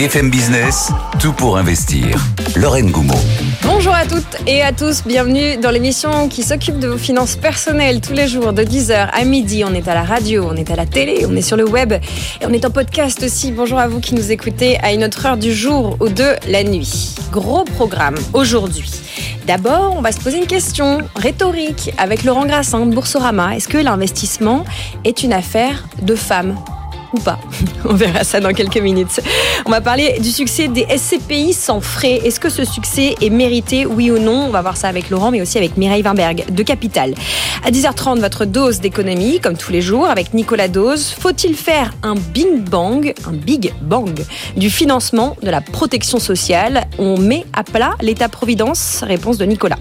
BFM Business, tout pour investir. Lorraine Goumeau. Bonjour à toutes et à tous, bienvenue dans l'émission qui s'occupe de vos finances personnelles tous les jours de 10h à midi. On est à la radio, on est à la télé, on est sur le web et on est en podcast aussi. Bonjour à vous qui nous écoutez à une autre heure du jour ou de la nuit. Gros programme aujourd'hui. D'abord, on va se poser une question rhétorique avec Laurent Grassin de Boursorama. Est-ce que l'investissement est une affaire de femmes? Ou pas. On verra ça dans quelques minutes. On va parler du succès des SCPI sans frais. Est-ce que ce succès est mérité, oui ou non? On va voir ça avec Laurent, mais aussi avec Mireille Wimberg de Capital. À 10h30, votre dose d'économie, comme tous les jours, avec Nicolas Dose. Faut-il faire un bing bang, un big bang du financement de la protection sociale? On met à plat l'État-providence? Réponse de Nicolas.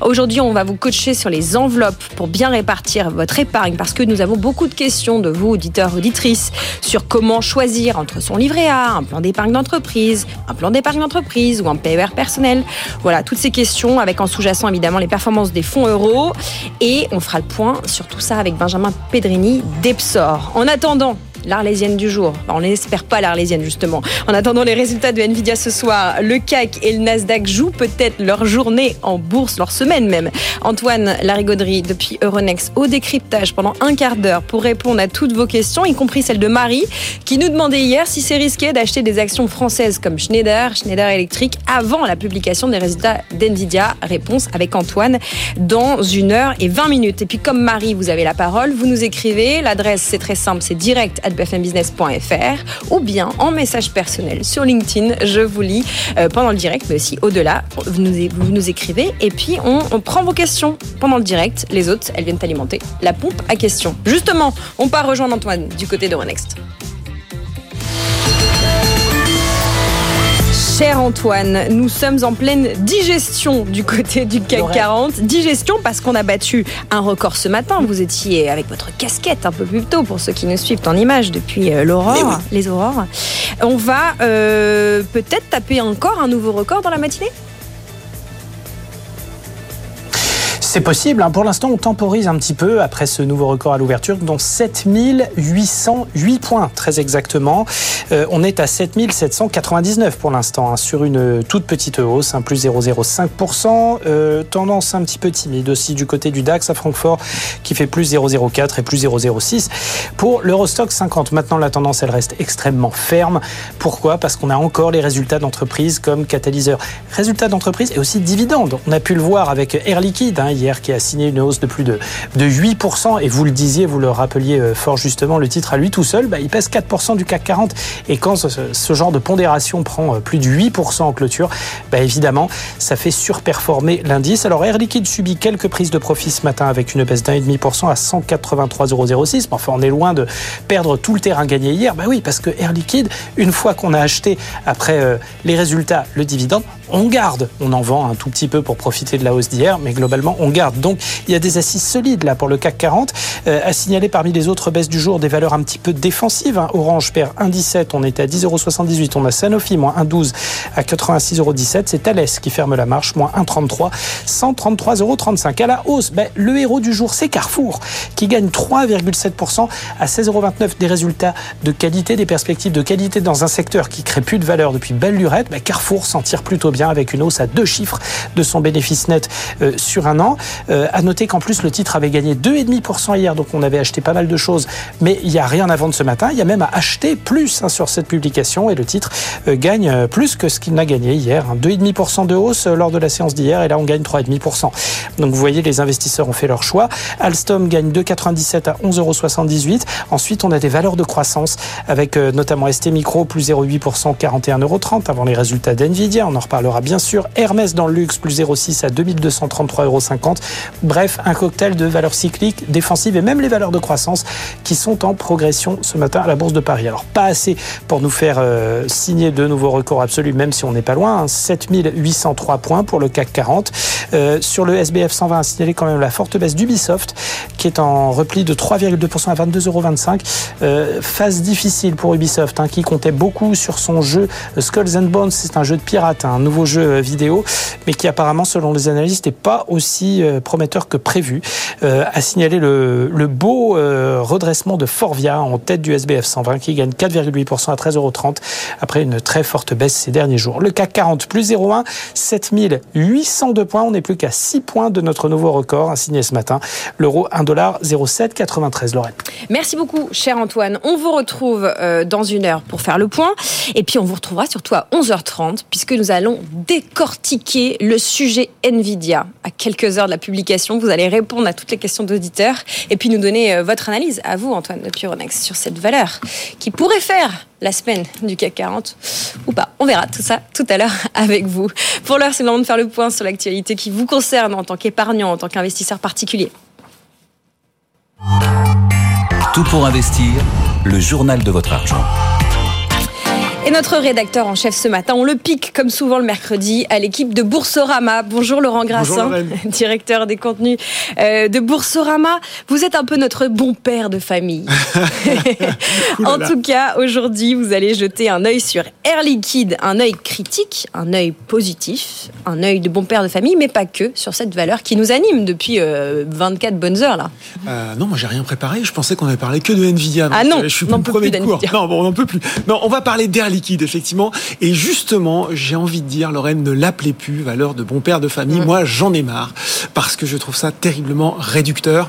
Aujourd'hui, on va vous coacher sur les enveloppes pour bien répartir votre épargne parce que nous avons beaucoup de questions de vous, auditeurs, auditrices, sur comment choisir entre son livret A, un plan d'épargne d'entreprise, un plan d'épargne d'entreprise ou un PER personnel. Voilà, toutes ces questions avec en sous-jacent évidemment les performances des fonds euros. Et on fera le point sur tout ça avec Benjamin Pedrini d'Epsor. En attendant, l'Arlésienne du jour. On n'espère pas l'Arlésienne justement. En attendant les résultats de Nvidia ce soir, le CAC et le Nasdaq jouent peut-être leur journée en bourse, leur semaine même. Antoine Larigauderie depuis Euronext au décryptage pendant un quart d'heure pour répondre à toutes vos questions, y compris celle de Marie qui nous demandait hier si c'est risqué d'acheter des actions françaises comme Schneider, Schneider Electric avant la publication des résultats d'Nvidia. Réponse avec Antoine dans une heure et 20 minutes. Et puis comme Marie, vous avez la parole, vous nous écrivez. L'adresse c'est très simple, c'est direct bfmbusiness.fr ou bien en message personnel sur LinkedIn. Je vous lis euh, pendant le direct, mais aussi au-delà. Vous nous, vous nous écrivez et puis on, on, prend vos questions pendant le direct. Les autres, elles viennent alimenter la pompe à questions. Justement, on part rejoindre Antoine du côté de Renext. Cher Antoine, nous sommes en pleine digestion du côté du CAC 40. Digestion parce qu'on a battu un record ce matin. Vous étiez avec votre casquette un peu plus tôt pour ceux qui nous suivent en image depuis l'aurore, oui. les aurores. On va euh, peut-être taper encore un nouveau record dans la matinée? C'est possible. Hein. Pour l'instant, on temporise un petit peu après ce nouveau record à l'ouverture, dont 7808 points, très exactement. Euh, on est à 7799 pour l'instant, hein, sur une toute petite hausse, un plus 0,05%. Euh, tendance un petit peu timide aussi du côté du DAX à Francfort, qui fait plus 0,04 et plus 0,06. Pour l'Eurostock 50, maintenant, la tendance, elle reste extrêmement ferme. Pourquoi? Parce qu'on a encore les résultats d'entreprise comme catalyseur. Résultats d'entreprise et aussi dividendes. On a pu le voir avec Air Liquide, hein, hier qui a signé une hausse de plus de, de 8%. Et vous le disiez, vous le rappeliez fort justement, le titre à lui tout seul, bah, il pèse 4% du CAC 40. Et quand ce, genre de pondération prend plus de 8% en clôture, bah, évidemment, ça fait surperformer l'indice. Alors Air Liquide subit quelques prises de profit ce matin avec une baisse d'1,5% à 183,06. Enfin, on est loin de perdre tout le terrain gagné hier. Bah oui, parce que Air Liquide, une fois qu'on a acheté après euh, les résultats, le dividende, on garde. On en vend un tout petit peu pour profiter de la hausse d'hier, mais globalement, on Donc, il y a des assises solides là pour le CAC 40. Euh, à signaler parmi les autres baisses du jour des valeurs un petit peu défensives. Hein. Orange perd 1,17, on est à 10,78 On a Sanofi, moins 1,12 à 86,17 C'est Thales qui ferme la marche, moins 1,33, 133,35 À la hausse, ben, le héros du jour, c'est Carrefour, qui gagne 3,7% à 16,29 Des résultats de qualité, des perspectives de qualité dans un secteur qui crée plus de valeur depuis belle lurette. Ben, Carrefour s'en tire plutôt bien avec une hausse à deux chiffres de son bénéfice net euh, sur un an. Euh, à noter qu'en plus le titre avait gagné 2,5% hier, donc on avait acheté pas mal de choses, mais il n'y a rien à vendre ce matin. Il y a même à acheter plus hein, sur cette publication et le titre euh, gagne plus que ce qu'il n'a gagné hier. Hein. 2,5% de hausse lors de la séance d'hier et là on gagne 3,5%. Donc vous voyez, les investisseurs ont fait leur choix. Alstom gagne 2,97 à 11,78 Ensuite, on a des valeurs de croissance avec notamment ST Micro plus 0,8%, 41,30 avant les résultats d'Nvidia. On en reparlera bien sûr. Hermès dans le luxe plus 0,6 à 2233,50 Bref, un cocktail de valeurs cycliques, défensives et même les valeurs de croissance qui sont en progression ce matin à la Bourse de Paris. Alors pas assez pour nous faire euh, signer de nouveaux records absolus, même si on n'est pas loin. Hein. 7803 points pour le CAC 40. Euh, sur le SBF 120, à signaler quand même la forte baisse d'Ubisoft qui est en repli de 3,2% à 22,25 euros. Euh, phase difficile pour Ubisoft hein, qui comptait beaucoup sur son jeu Skulls and Bones. C'est un jeu de pirate, hein, un nouveau jeu vidéo, mais qui apparemment, selon les analystes, n'est pas aussi aussi prometteur que prévu, a signalé le, le beau redressement de Forvia en tête du SBF 120 qui gagne 4,8% à 13,30 euros après une très forte baisse ces derniers jours. Le CAC 40 plus 0,1, 7802 points. On n'est plus qu'à 6 points de notre nouveau record, signé ce matin. L'euro 1,0793. Lorraine. Merci beaucoup, cher Antoine. On vous retrouve euh, dans une heure pour faire le point. Et puis, on vous retrouvera surtout à 11h30, puisque nous allons décortiquer le sujet Nvidia. À quelques heures de la publication, vous allez répondre à toutes les questions d'auditeurs et puis nous donner euh, votre analyse, à vous, Antoine de Puronex, sur cette valeur qui pourrait faire la semaine du CAC 40 ou pas. On verra tout ça tout à l'heure avec vous. Pour l'heure, c'est le moment de faire le point sur l'actualité qui vous concerne en tant qu'épargnant, en tant qu'investisseur particulier. Tout pour investir, le journal de votre argent. Et notre rédacteur en chef ce matin, on le pique comme souvent le mercredi à l'équipe de Boursorama. Bonjour Laurent Grassin, directeur des contenus euh, de Boursorama. Vous êtes un peu notre bon père de famille. en tout cas, aujourd'hui, vous allez jeter un œil sur Air Liquide, un œil critique, un œil positif, un œil de bon père de famille, mais pas que sur cette valeur qui nous anime depuis 24 euh, bonnes heures là. Euh, non, moi j'ai rien préparé. Je pensais qu'on avait parlé que de Nvidia. Ah non, je suis on plus, plus Non, bon, on peut plus. Non, on va parler d'Air Liquide liquide, effectivement. Et justement, j'ai envie de dire, Lorraine, ne l'appelez plus valeur de bon père de famille. Moi, j'en ai marre parce que je trouve ça terriblement réducteur.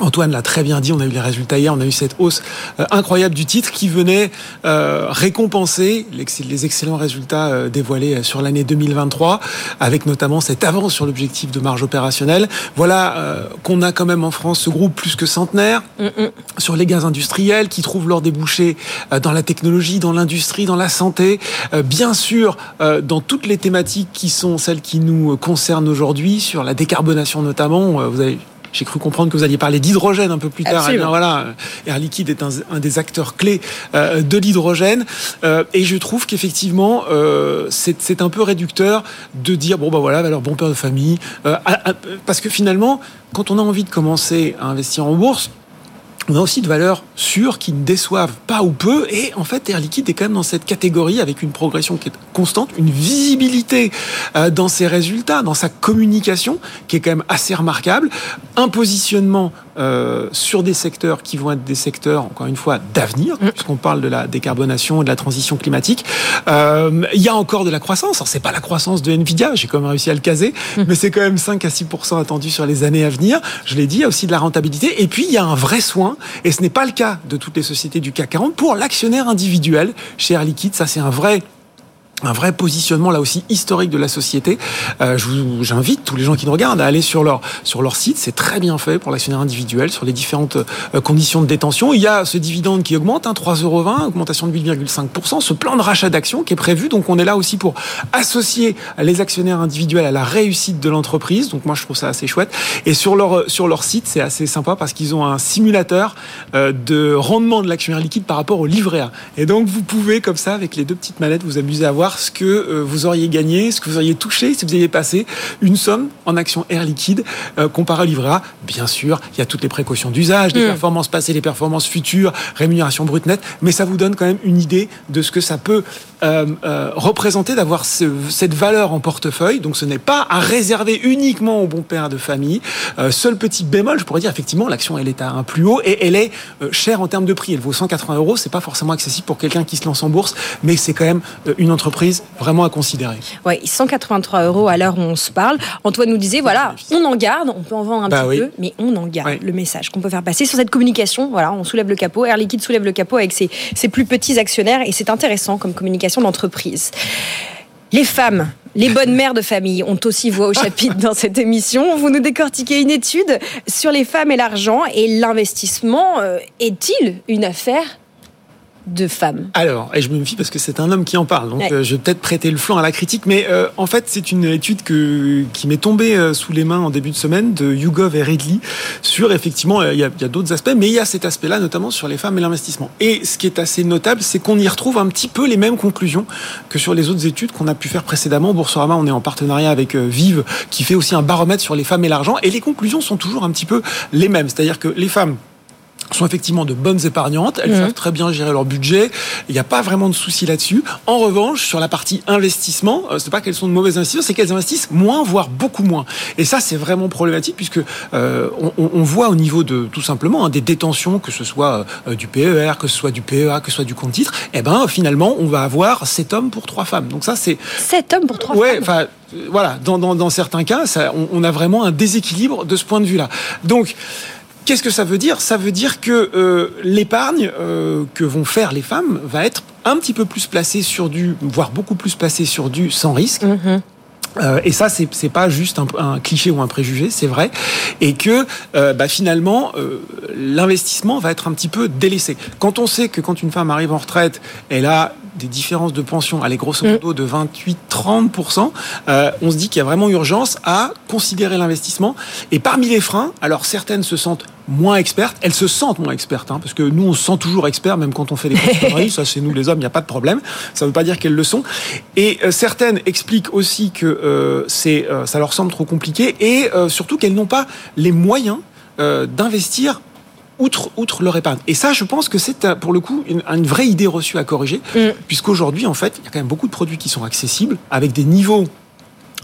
Antoine l'a très bien dit, on a eu les résultats hier, on a eu cette hausse euh, incroyable du titre qui venait euh, récompenser les excellents résultats euh, dévoilés sur l'année 2023, avec notamment cette avance sur l'objectif de marge opérationnelle. Voilà qu'on a quand même en France ce groupe plus que centenaire mm, mm. sur les gaz industriels qui trouvent leur débouché dans la technologie, dans l'industrie, dans la santé, bien sûr dans toutes les thématiques qui sont celles qui nous concernent aujourd'hui, sur la décarbonation notamment. Vous avez j'ai cru comprendre que vous alliez parler d'hydrogène un peu plus tard. Eh voilà, Air Liquide est un, des acteurs clés euh, de l'hydrogène. Euh, et je trouve qu'effectivement, euh, c'est un peu réducteur de dire bon bah voilà, alors bon père de famille, parce que finalement, quand on a envie de commencer à investir en bourse, on a aussi de valeurs sûres qui ne déçoivent pas ou peu. Et en fait, Air Liquide est quand même dans cette catégorie avec une progression qui est constante, une visibilité euh, dans ses résultats, dans sa communication qui est quand même assez remarquable, un positionnement euh, sur des secteurs qui vont être des secteurs, encore une fois, d'avenir, mm. puisqu'on parle de la décarbonation et de la transition climatique. Euh, il y a encore de la croissance. Alors, c'est pas la croissance de Nvidia, j'ai quand même réussi à le caser, mm. mais c'est quand même 5 à 6 attendu sur les années à venir. Je l'ai dit, il y a aussi de la rentabilité. Et puis, il y a un vrai soin, et ce n'est pas le cas de toutes les sociétés du CAC 40, pour l'actionnaire individuel chez Air Liquide. Ça, c'est un vrai un vrai positionnement là aussi historique de la société. Euh, J'invite tous les gens qui nous regardent à aller sur leur sur leur site. C'est très bien fait pour l'actionnaire individuel sur les différentes euh, conditions de détention. Il y a ce dividende qui augmente, hein, 3,20 euros, augmentation de 8,5%. Ce plan de rachat d'actions qui est prévu. Donc on est là aussi pour associer les actionnaires individuels à la réussite de l'entreprise. Donc moi je trouve ça assez chouette. Et sur leur sur leur site c'est assez sympa parce qu'ils ont un simulateur euh, de rendement de l'actionnaire liquide par rapport au livret A. Et donc vous pouvez comme ça avec les deux petites mallettes vous amuser à voir ce que euh, vous auriez gagné, ce que vous auriez touché si vous aviez passé une somme en action air liquide euh, comparé au livret A. Bien sûr, il y a toutes les précautions d'usage, des mm. performances passées, des performances futures, rémunération brute nette, mais ça vous donne quand même une idée de ce que ça peut euh, représenter d'avoir cette valeur en portefeuille. Donc ce n'est pas à réserver uniquement au bon père de famille. seul petit bémol, je pourrais dire effectivement, l'action elle est à un plus haut et elle est chère en termes de prix. Elle vaut 180 euros. C'est pas forcément accessible pour quelqu'un qui se lance en bourse, mais c'est quand même une entreprise vraiment à considérer. Oui, 183 euros à l'heure où on se parle. Antoine nous disait, voilà, on en garde, on peut en vendre un bah petit peu, mais on en garde le message qu'on peut faire passer sur cette communication. Voilà, on soulève le capot, Air Liquide soulève le capot avec ses, ses plus petits actionnaires et c'est intéressant comme communication d'entreprise. Les femmes, les bonnes mères de famille ont aussi voix au chapitre dans cette émission. Vous nous décortiquez une étude sur les femmes et l'argent et l'investissement. Euh, est-il une affaire de femmes Alors, et je me méfie parce que c'est un homme qui en parle, donc euh, je vais peut-être prêter le flanc à la critique, mais euh, en fait, c'est une étude que, qui m'est tombée euh, sous les mains en début de semaine de YouGov et Ridley sur effectivement, il y a, a d'autres aspects, mais il y a cet aspect-là, notamment sur les femmes et l'investissement. Et ce qui est assez notable, c'est qu'on y retrouve un petit peu les mêmes conclusions que sur les autres études qu'on a pu faire précédemment. Boursorama, on est en partenariat avec Vive, qui fait aussi un baromètre sur les femmes et l'argent, et les conclusions sont toujours un petit peu les mêmes, c'est-à-dire que les femmes sont effectivement de bonnes épargnantes, elles savent très bien gérer leur budget, il n'y a pas vraiment de souci là-dessus. En revanche, sur la partie investissement, euh, c'est pas qu'elles sont de mauvaises investisseurs, c'est qu'elles investissent moins, voire beaucoup moins. Et ça, c'est vraiment problématique puisque euh, on, on, voit au niveau de tout simplement hein, des détentions, que ce soit euh, du PER, que ce soit du PEA, que ce soit du compte titre, et eh ben finalement, on va avoir 7 hommes pour 3 femmes. Donc ça, c'est 7 hommes pour 3 ouais, femmes. Voilà, dans, dans, dans, certains cas, ça, on, on, a vraiment un déséquilibre de ce point de vue-là. Donc, Qu'est-ce que ça veut dire? Ça veut dire que euh, l'épargne euh, que vont faire les femmes va être un petit peu plus placée sur du, voire beaucoup plus placée sur du sans risque. Mhm. Euh, et ça, c'est, c'est pas juste un, un, cliché ou un préjugé, c'est vrai. Et que euh, bah, finalement, euh, l'investissement va être un petit peu délaissé. Quand on sait que quand une femme arrive en retraite, elle a des différences de pension, elle est grosso modo de 28-30%, euh, on se dit qu'il y a vraiment urgence à considérer l'investissement. Et parmi les freins, alors certaines se sentent moins expertes, elles se sentent moins expertes, hein, parce que nous on se sent toujours experts, même quand on fait des conneries, ça c'est nous les hommes, il n'y a pas de problème, ça ne veut pas dire qu'elles le sont. Et euh, certaines expliquent aussi que euh, c'est, euh, ça leur semble trop compliqué, et surtout qu'elles n'ont pas les moyens d'investir outre, outre leur épargne. Et ça, je pense que c'est pour le coup une, une vraie idée reçue à corriger, Mm. puisqu'aujourd'hui, en fait, il y a quand même beaucoup de produits qui sont accessibles, avec des niveaux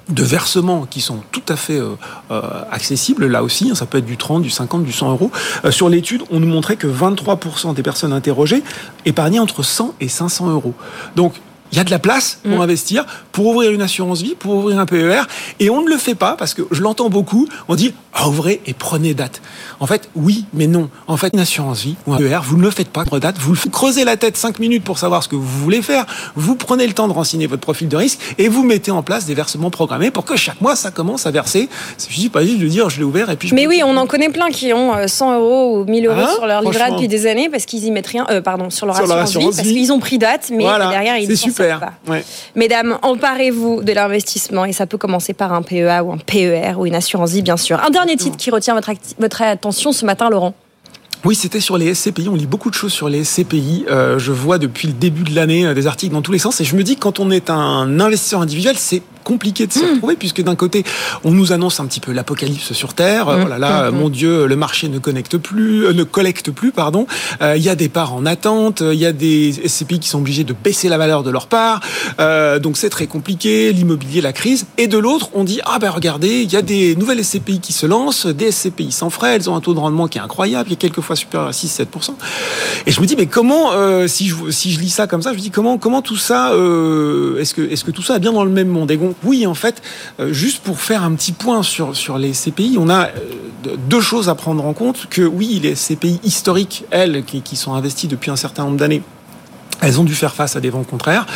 de versements qui sont tout à fait euh, euh, accessibles, là aussi, hein, ça peut être du 30, du 50, du 100 euros. Euh, sur l'étude, on nous montrait que 23% des personnes interrogées épargnaient entre 100 et 500 euros. Donc, il y a de la place pour Mm. investir, pour ouvrir une assurance vie, pour ouvrir un PER, et on ne le fait pas parce que je l'entends beaucoup. On dit ah, ouvrez et prenez date. En fait, oui, mais non. En fait, une assurance vie ou un PER, vous ne le faites pas prenez date. Vous le creusez la tête 5 minutes pour savoir ce que vous voulez faire. Vous prenez le temps de renseigner votre profil de risque et vous mettez en place des versements programmés pour que chaque mois ça commence à verser. Je dis pas juste de dire je l'ai ouvert et puis. Je Mais oui, on en connaît plein qui ont euh, 100 euros ou 1000 euros Hein sur leur livret depuis des années parce qu'ils y mettent rien, euh, pardon, sur leur Sur leur assurance, vie, assurance parce vie. qu'ils ont pris date, mais Voilà, derrière ils pas. Ouais. Mesdames, emparez-vous de l'investissement et ça peut commencer par un PEA ou un PER ou une assurance vie, bien sûr. Un dernier titre qui retient votre, attention ce matin, Laurent. Oui, c'était sur les SCPI. On lit beaucoup de choses sur les SCPI. Euh, je vois depuis le début de l'année euh, des articles dans tous les sens. Et je me dis que quand on est un investisseur individuel, c'est compliqué de s'y retrouver puisque d'un côté, on nous annonce un petit peu l'apocalypse sur Terre. Euh, Mm. Oh là là, euh, mon Dieu, le marché ne connecte plus, euh, ne collecte plus, pardon. Euh, Il y a des parts en attente. euh, Il y a des SCPI qui sont obligés de baisser la valeur de leur part. Euh, donc c'est très compliqué. L'immobilier, la crise. Et de l'autre, on dit ah ben regardez, il y a des nouvelles SCPI qui se lancent, des SCPI sans frais. Elles ont un taux de rendement qui est incroyable, qui est quelquefois supérieur à 6-7%. Et je me dis mais comment si je si je lis ça comme ça, je me dis comment comment tout ça est-ce que est-ce que tout ça est bien dans le même monde? Et oui en fait euh, juste pour faire un petit point sur sur les CPI, on a euh, deux choses à prendre en compte que oui les CPI historiques elles qui, qui sont investies depuis un certain nombre d'années elles ont dû faire face à des vents contraires.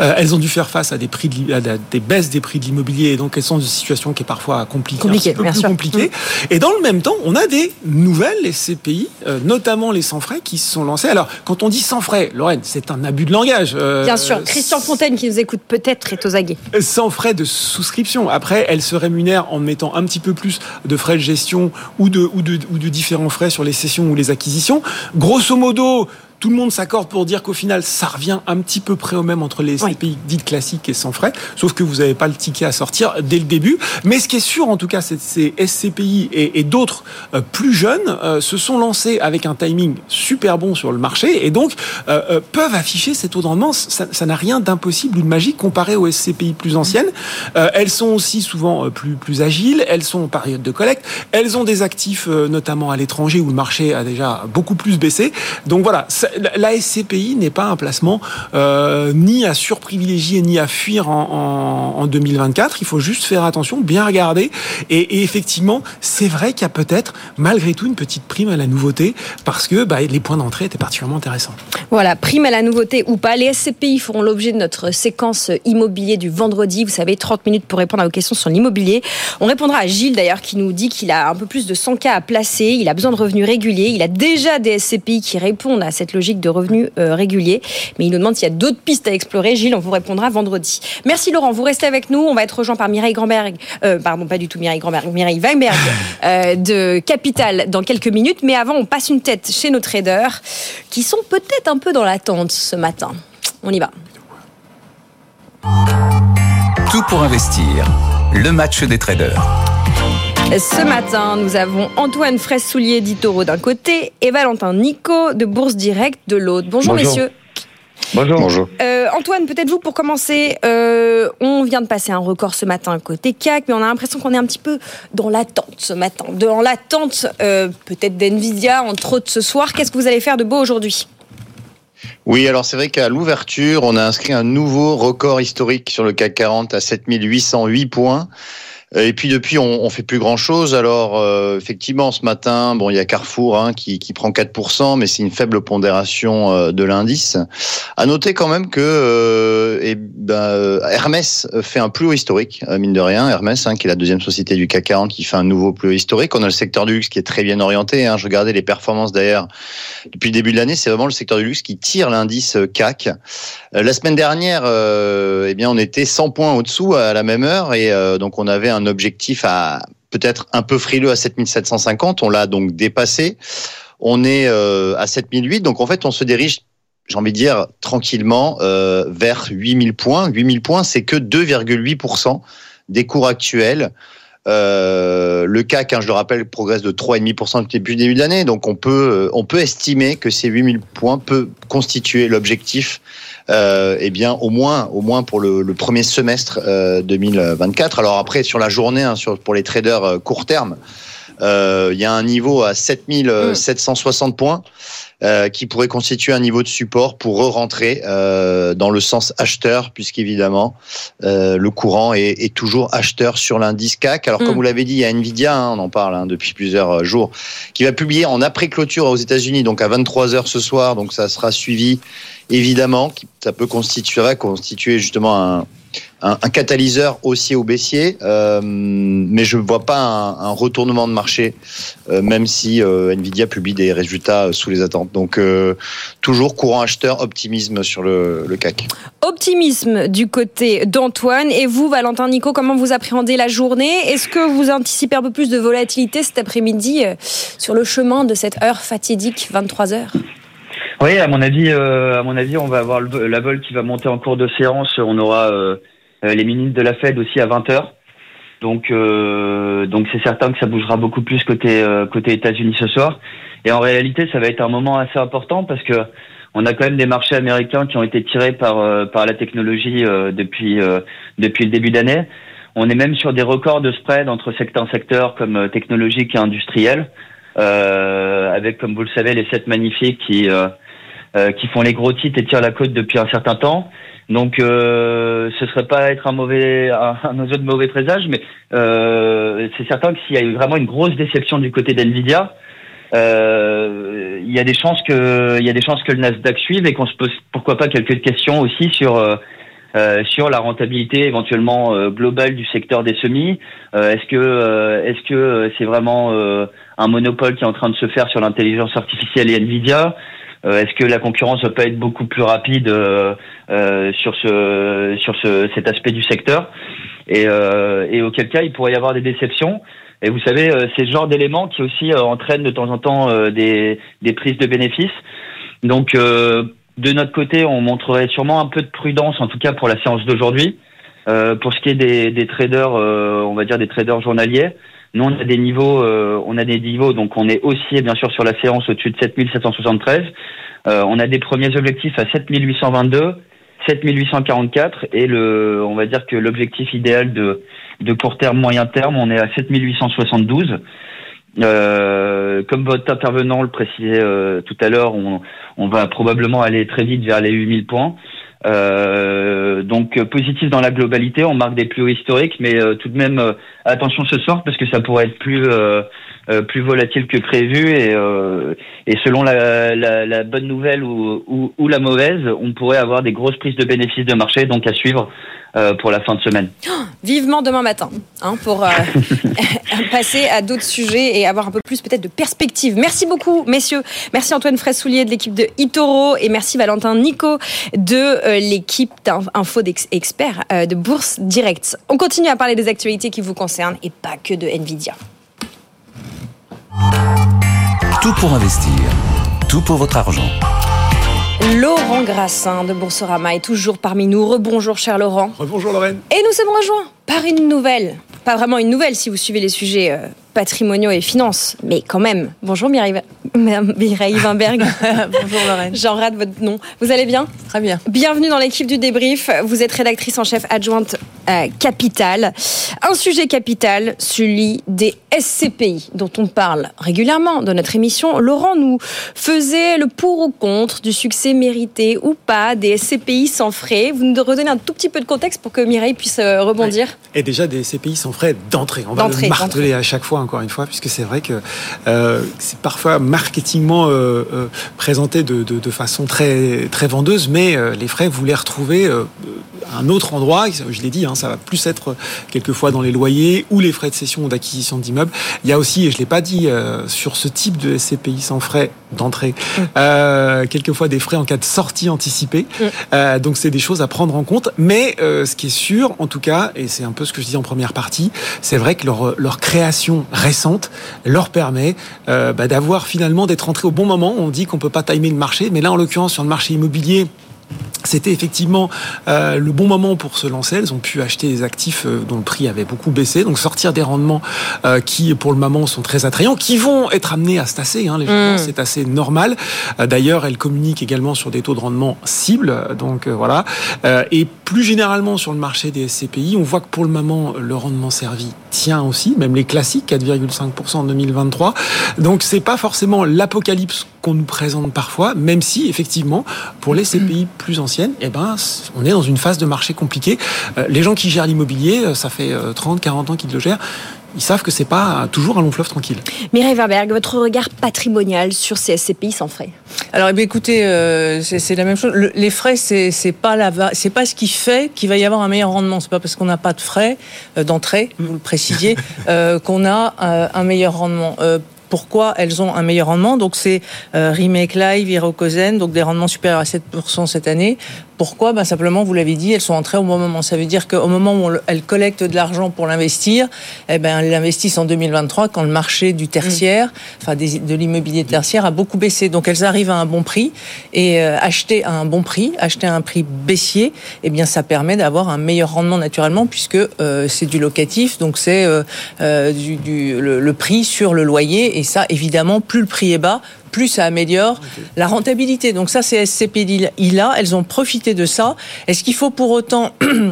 Euh, elles ont dû faire face à des prix, de, l'i- à des baisses des prix de l'immobilier. Et donc, elles sont dans une situation qui est parfois compliquée, un peu plus compliquée. Et dans le même temps, on a des nouvelles les CPI, euh, notamment les sans frais, qui se sont lancées. Alors, quand on dit sans frais, Lorraine, c'est un abus de langage. Euh, Bien sûr, Christian Fontaine qui nous écoute peut-être est aux aguets. sans frais de souscription. Après, elle se rémunère en mettant un petit peu plus de frais de gestion ou de, ou de, ou de différents frais sur les cessions ou les acquisitions. Grosso modo, tout le monde s'accorde pour dire qu'au final, ça revient un petit peu près au même entre les Oui. CPI dites classiques et sans frais, sauf que vous n'avez pas le ticket à sortir dès le début. Mais ce qui est sûr, en tout cas, c'est que ces SCPI et, et d'autres euh, plus jeunes euh, se sont lancés avec un timing super bon sur le marché et donc euh, peuvent afficher ces taux de rendement. Ça n'a rien d'impossible ou de magique comparé aux SCPI plus anciennes. Elles sont aussi souvent plus, plus agiles, elles sont en période de collecte, elles ont des actifs notamment à l'étranger où le marché a déjà beaucoup plus baissé. Donc voilà, ça- la- SCPI n'est pas un placement euh, ni à surprivilégier ni à fuir en, en, en 2024. Il faut juste faire attention, bien regarder. Et, et effectivement, c'est vrai qu'il y a peut-être malgré tout une petite prime à la nouveauté parce que bah, les points d'entrée étaient particulièrement intéressants. Voilà, prime à la nouveauté ou pas. Les SCPI feront l'objet de notre séquence immobilier du vendredi. Vous savez, 30 minutes pour répondre à vos questions sur l'immobilier. On répondra à Gilles d'ailleurs qui nous dit qu'il a un peu plus de 100 cas à placer. Il a besoin de revenus réguliers. Il a déjà des SCPI qui répondent à cette logique de revenus euh, réguliers. Mais il nous demande s'il y a d'autres pistes à explorer. Gilles, on vous répondra vendredi. Merci Laurent, vous restez avec nous. On va être rejoint par Mireille Grandberg. Euh, pardon, pas du tout Mireille Grandberg. Mireille Weinberg euh, de Capital dans quelques minutes. Mais avant, on passe une tête chez nos traders qui sont peut-être un peu dans l'attente ce matin. On y va. Tout pour investir. Le match des traders. Ce matin, nous avons Antoine Fraisse-Soulier d'Itoro d'un côté et Valentin Nico de Bourse Direct de l'autre. Bonjour, Bonjour. messieurs. Bonjour. Bonjour. Euh, Antoine, peut-être vous pour commencer. euh, on vient de passer un record ce matin côté CAC, mais on a l'impression qu'on est un petit peu dans l'attente ce matin. Dans l'attente euh, peut-être d'NVIDIA, entre autres ce soir. Qu'est-ce que vous allez faire de beau aujourd'hui? Oui, alors c'est vrai qu'à l'ouverture, on a inscrit un nouveau record historique sur le CAC 40 à 7808 points. Et puis depuis, on, on fait plus grand chose. Alors euh, effectivement, ce matin, bon, il y a Carrefour hein, qui, qui prend 4%, mais c'est une faible pondération euh, de l'indice. À noter quand même que euh, eh ben, euh, Hermès fait un plus haut historique, euh, mine de rien. Hermès, hein, qui est la deuxième société du CAC 40, qui fait un nouveau plus haut historique. On a le secteur du luxe qui est très bien orienté. Hein. Je regardais les performances d'ailleurs depuis le début de l'année. C'est vraiment le secteur du luxe qui tire l'indice euh, CAC. La semaine dernière, eh bien, on était 100 points au-dessous à la même heure et donc on avait un objectif à peut-être un peu frileux à 7750. On l'a donc dépassé. On est euh, à 7008. Donc en fait, on se dirige, j'ai envie de dire, tranquillement euh, vers 8000 points. 8000 points, c'est que 2,8% des cours actuels. Euh, le CAC, hein, je le rappelle, progresse de 3,5% depuis le début de l'année. Donc on peut, on peut estimer que ces 8000 points peut constituer l'objectif euh, eh bien au moins au moins pour le, premier semestre euh, 2024. Alors après sur la journée hein, sur pour les traders euh, court terme, il y a un niveau à 7760 points euh, qui pourrait constituer un niveau de support pour re-rentrer euh, dans le sens acheteur puisqu'évidemment euh, le courant est, est toujours acheteur sur l'indice CAC. Alors Mm. comme vous l'avez dit, il y a Nvidia, hein, on en parle hein, depuis plusieurs euh, jours, qui va publier en après-clôture aux États-Unis, donc à 23 h ce soir, donc ça sera suivi évidemment, ça peut constituer, constituer justement un, un, un catalyseur haussier ou baissier, euh, mais je ne vois pas un, un retournement de marché, euh, même si euh, Nvidia publie des résultats euh, sous les attentes. Donc euh, toujours courant acheteur, optimisme sur le, le CAC. Optimisme du côté d'Antoine. Et vous, Valentin Nico, comment vous appréhendez la journée? Est-ce que vous anticipez un peu plus de volatilité cet après-midi euh, sur le chemin de cette heure fatidique, 23 heures? Oui, à mon avis, euh, à mon avis, on va avoir le- la vol qui va monter en cours de séance. On aura les minutes de la Fed aussi à 20 h Donc, euh, donc c'est certain que ça bougera beaucoup plus côté euh, côté États-Unis ce soir. Et en réalité, ça va être un moment assez important parce que on a quand même des marchés américains qui ont été tirés par euh, par la technologie euh, depuis euh, depuis le début d'année. On est même sur des records de spread entre certains secteurs comme euh, technologique et industriel, euh, avec comme vous le savez les sept magnifiques qui euh, euh, qui font les gros titres et tirent la côte depuis un certain temps. Donc, euh, ce serait pas être un mauvais, un, un oiseau de mauvais présage, mais euh, c'est certain que s'il y a eu vraiment une grosse déception du côté d'Nvidia, euh, il y a des chances que, il y a des chances que le Nasdaq suive et qu'on se pose pourquoi pas quelques questions aussi sur euh, sur la rentabilité éventuellement globale du secteur des semis. Est-ce que est-ce que c'est vraiment un monopole qui est en train de se faire sur l'intelligence artificielle et Nvidia? Est-ce que la concurrence va pas être beaucoup plus rapide euh, euh, sur ce sur ce, cet aspect du secteur? Et, euh, et auquel cas il pourrait y avoir des déceptions. Et vous savez, euh, c'est ce genre d'éléments qui aussi euh, entraînent de temps en temps euh, des, des prises de bénéfices. Donc euh, de notre côté, on montrerait sûrement un peu de prudence, en tout cas pour la séance d'aujourd'hui. Euh, pour ce qui est des, des traders, euh, on va dire des traders journaliers, nous on a des niveaux, euh, on a des niveaux, donc on est haussier bien sûr sur la séance au-dessus de 7773. Euh, on a des premiers objectifs à 7822, 7844 et le, on va dire que l'objectif idéal de, court terme, moyen terme, on est à 7872. Euh, comme votre intervenant le précisait euh, tout à l'heure, on, on va probablement aller très vite vers les 8000 points. Euh, donc euh, positif dans la globalité, on marque des plus historiques, mais euh, tout de même euh, attention ce soir parce que ça pourrait être plus plus volatile que prévu et, euh, et selon la, la, la bonne nouvelle ou, ou, ou la mauvaise, on pourrait avoir des grosses prises de bénéfices de marché, donc à suivre euh, pour la fin de semaine. Vivement demain matin, hein, pour euh, passer à d'autres sujets et avoir un peu plus peut-être de perspective. Merci beaucoup, messieurs. Merci Antoine Fraissoulier de l'équipe de Itoro et merci Valentin Nico de euh, l'équipe d'Info Expert euh, de Bourse Direct. On continue à parler des actualités qui vous concernent et pas que de Nvidia. Tout pour investir. Tout pour votre argent. Laurent Grassin de Boursorama est toujours parmi nous. Rebonjour cher Laurent. Bonjour Lorraine. Et nous sommes rejoints par une nouvelle pas vraiment une nouvelle si vous suivez les sujets euh, patrimoniaux et finances, mais quand même. Bonjour Mireille, Mireille Wimberg. Bonjour Lorraine. J'en rate votre nom. Vous allez bien Très bien. Bienvenue dans l'équipe du débrief. Vous êtes rédactrice en chef adjointe à Capital. Un sujet capital, celui des SCPI, dont on parle régulièrement dans notre émission. Laurent nous faisait le pour ou contre du succès mérité ou pas des SCPI sans frais. Vous nous redonnez un tout petit peu de contexte pour que Mireille puisse euh, rebondir Et déjà des SCPI sans frais d'entrée. On va le marteler à chaque fois, encore une fois, puisque c'est vrai que euh, c'est parfois marketingement euh, euh, présenté de, façon très, très vendeuse, mais les frais, vous les retrouvez à un autre endroit. Je l'ai dit, hein, ça va plus être quelquefois dans les loyers ou les frais de cession ou d'acquisition d'immeubles. Il y a aussi, et je l'ai pas dit, sur ce type de SCPI sans frais d'entrée, euh, quelquefois des frais en cas de sortie anticipée. Euh, donc c'est des choses à prendre en compte. Mais euh, ce qui est sûr, en tout cas, et c'est un peu ce que je disais en première partie, c'est vrai que leur, leur création récente leur permet euh, bah, d'avoir finalement d'être entré au bon moment. On dit qu'on peut pas timer le marché, mais là en l'occurrence sur le marché immobilier, c'était effectivement euh, le bon moment pour se lancer. Elles ont pu acheter des actifs euh, dont le prix avait beaucoup baissé, donc sortir des rendements euh, qui, pour le moment, sont très attrayants, qui vont être amenés à se tasser. Hein, légèrement, Mm. c'est assez normal. D'ailleurs, elles communiquent également sur des taux de rendement cibles, donc voilà. Euh, et plus généralement sur le marché des SCPI, on voit que pour le moment, le rendement servi tient aussi, même les classiques, 4,5% en 2023. Donc c'est pas forcément l'apocalypse qu'on nous présente parfois, même si effectivement, pour les CPI plus anciennes, eh ben, on est dans une phase de marché compliquée. Euh, les gens qui gèrent l'immobilier, euh, ça fait euh, 30, 40 ans qu'ils le gèrent. Ils savent que c'est pas toujours un long fleuve tranquille. Mireille Wimberg, votre regard patrimonial sur ces SCPI sans frais? Alors, eh bien, écoutez, euh, c'est la même chose. Le- les frais, c'est pas la, va- c'est pas ce qui fait qu'il va y avoir un meilleur rendement. C'est pas parce qu'on n'a pas de frais euh, d'entrée, vous le précisiez, euh, qu'on a euh, un meilleur rendement. Pourquoi elles ont un meilleur rendement Donc c'est euh, Remake Live, Hirokozen, donc des rendements supérieurs à 7% cette année. Pourquoi ben Simplement, vous l'avez dit, elles sont entrées au bon moment. Ça veut dire qu'au moment où on elles collectent de l'argent pour l'investir, eh ben, elles l'investissent en 2023 quand le marché du tertiaire, enfin des- de l'immobilier tertiaire a beaucoup baissé. Donc elles arrivent à un bon prix et euh, acheter à un bon prix, acheter à un prix baissier, eh bien ça permet d'avoir un meilleur rendement naturellement puisque euh, c'est du locatif, donc c'est euh, euh, du, du- le, le prix sur le loyer et ça évidemment plus le prix est bas, plus ça améliore la rentabilité. Donc ça, c'est SCPI là, elles ont profité de ça. Est-ce qu'il faut pour autant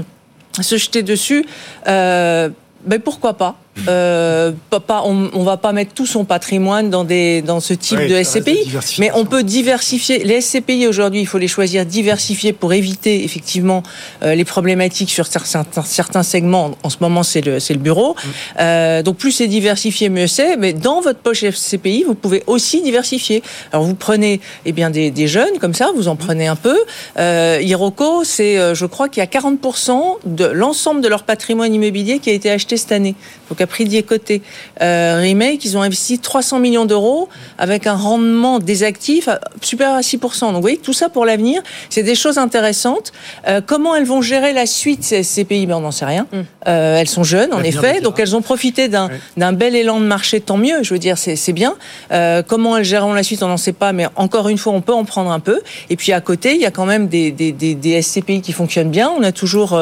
se jeter dessus? Euh, ben pourquoi pas euh, pas- on, on va pas mettre tout son patrimoine dans des dans ce type de SCPI, mais on peut diversifier. Les SCPI aujourd'hui, il faut les choisir diversifiés pour éviter effectivement euh, les problématiques sur certains, certains segments. En ce moment, c'est le c'est le bureau. Euh, donc plus c'est diversifié, mieux c'est. Mais dans votre poche SCPI, vous pouvez aussi diversifier. Alors vous prenez eh bien des, des jeunes comme ça, vous en prenez un peu. Euh, Hiroko, c'est euh, je crois qu'il y a 40% de l'ensemble de leur patrimoine immobilier qui a été acheté cette année. Donc à prix d'y-côté. Euh, Remake, ils ont investi 300 millions d'euros avec un rendement des actifs supérieur à 6%. Donc vous voyez, tout ça pour l'avenir, c'est des choses intéressantes. Euh, comment elles vont gérer la suite, ces, ces pays? Ben, On n'en sait rien. Euh, elles sont jeunes, en effet, donc elles ont profité d'un bel élan de marché, tant mieux, je veux dire, c'est bien. Euh, comment elles géreront la suite, on n'en sait pas, mais encore une fois, on peut en prendre un peu. Et puis à côté, il y a quand même des, des, des, des SCPI qui fonctionnent bien. On a toujours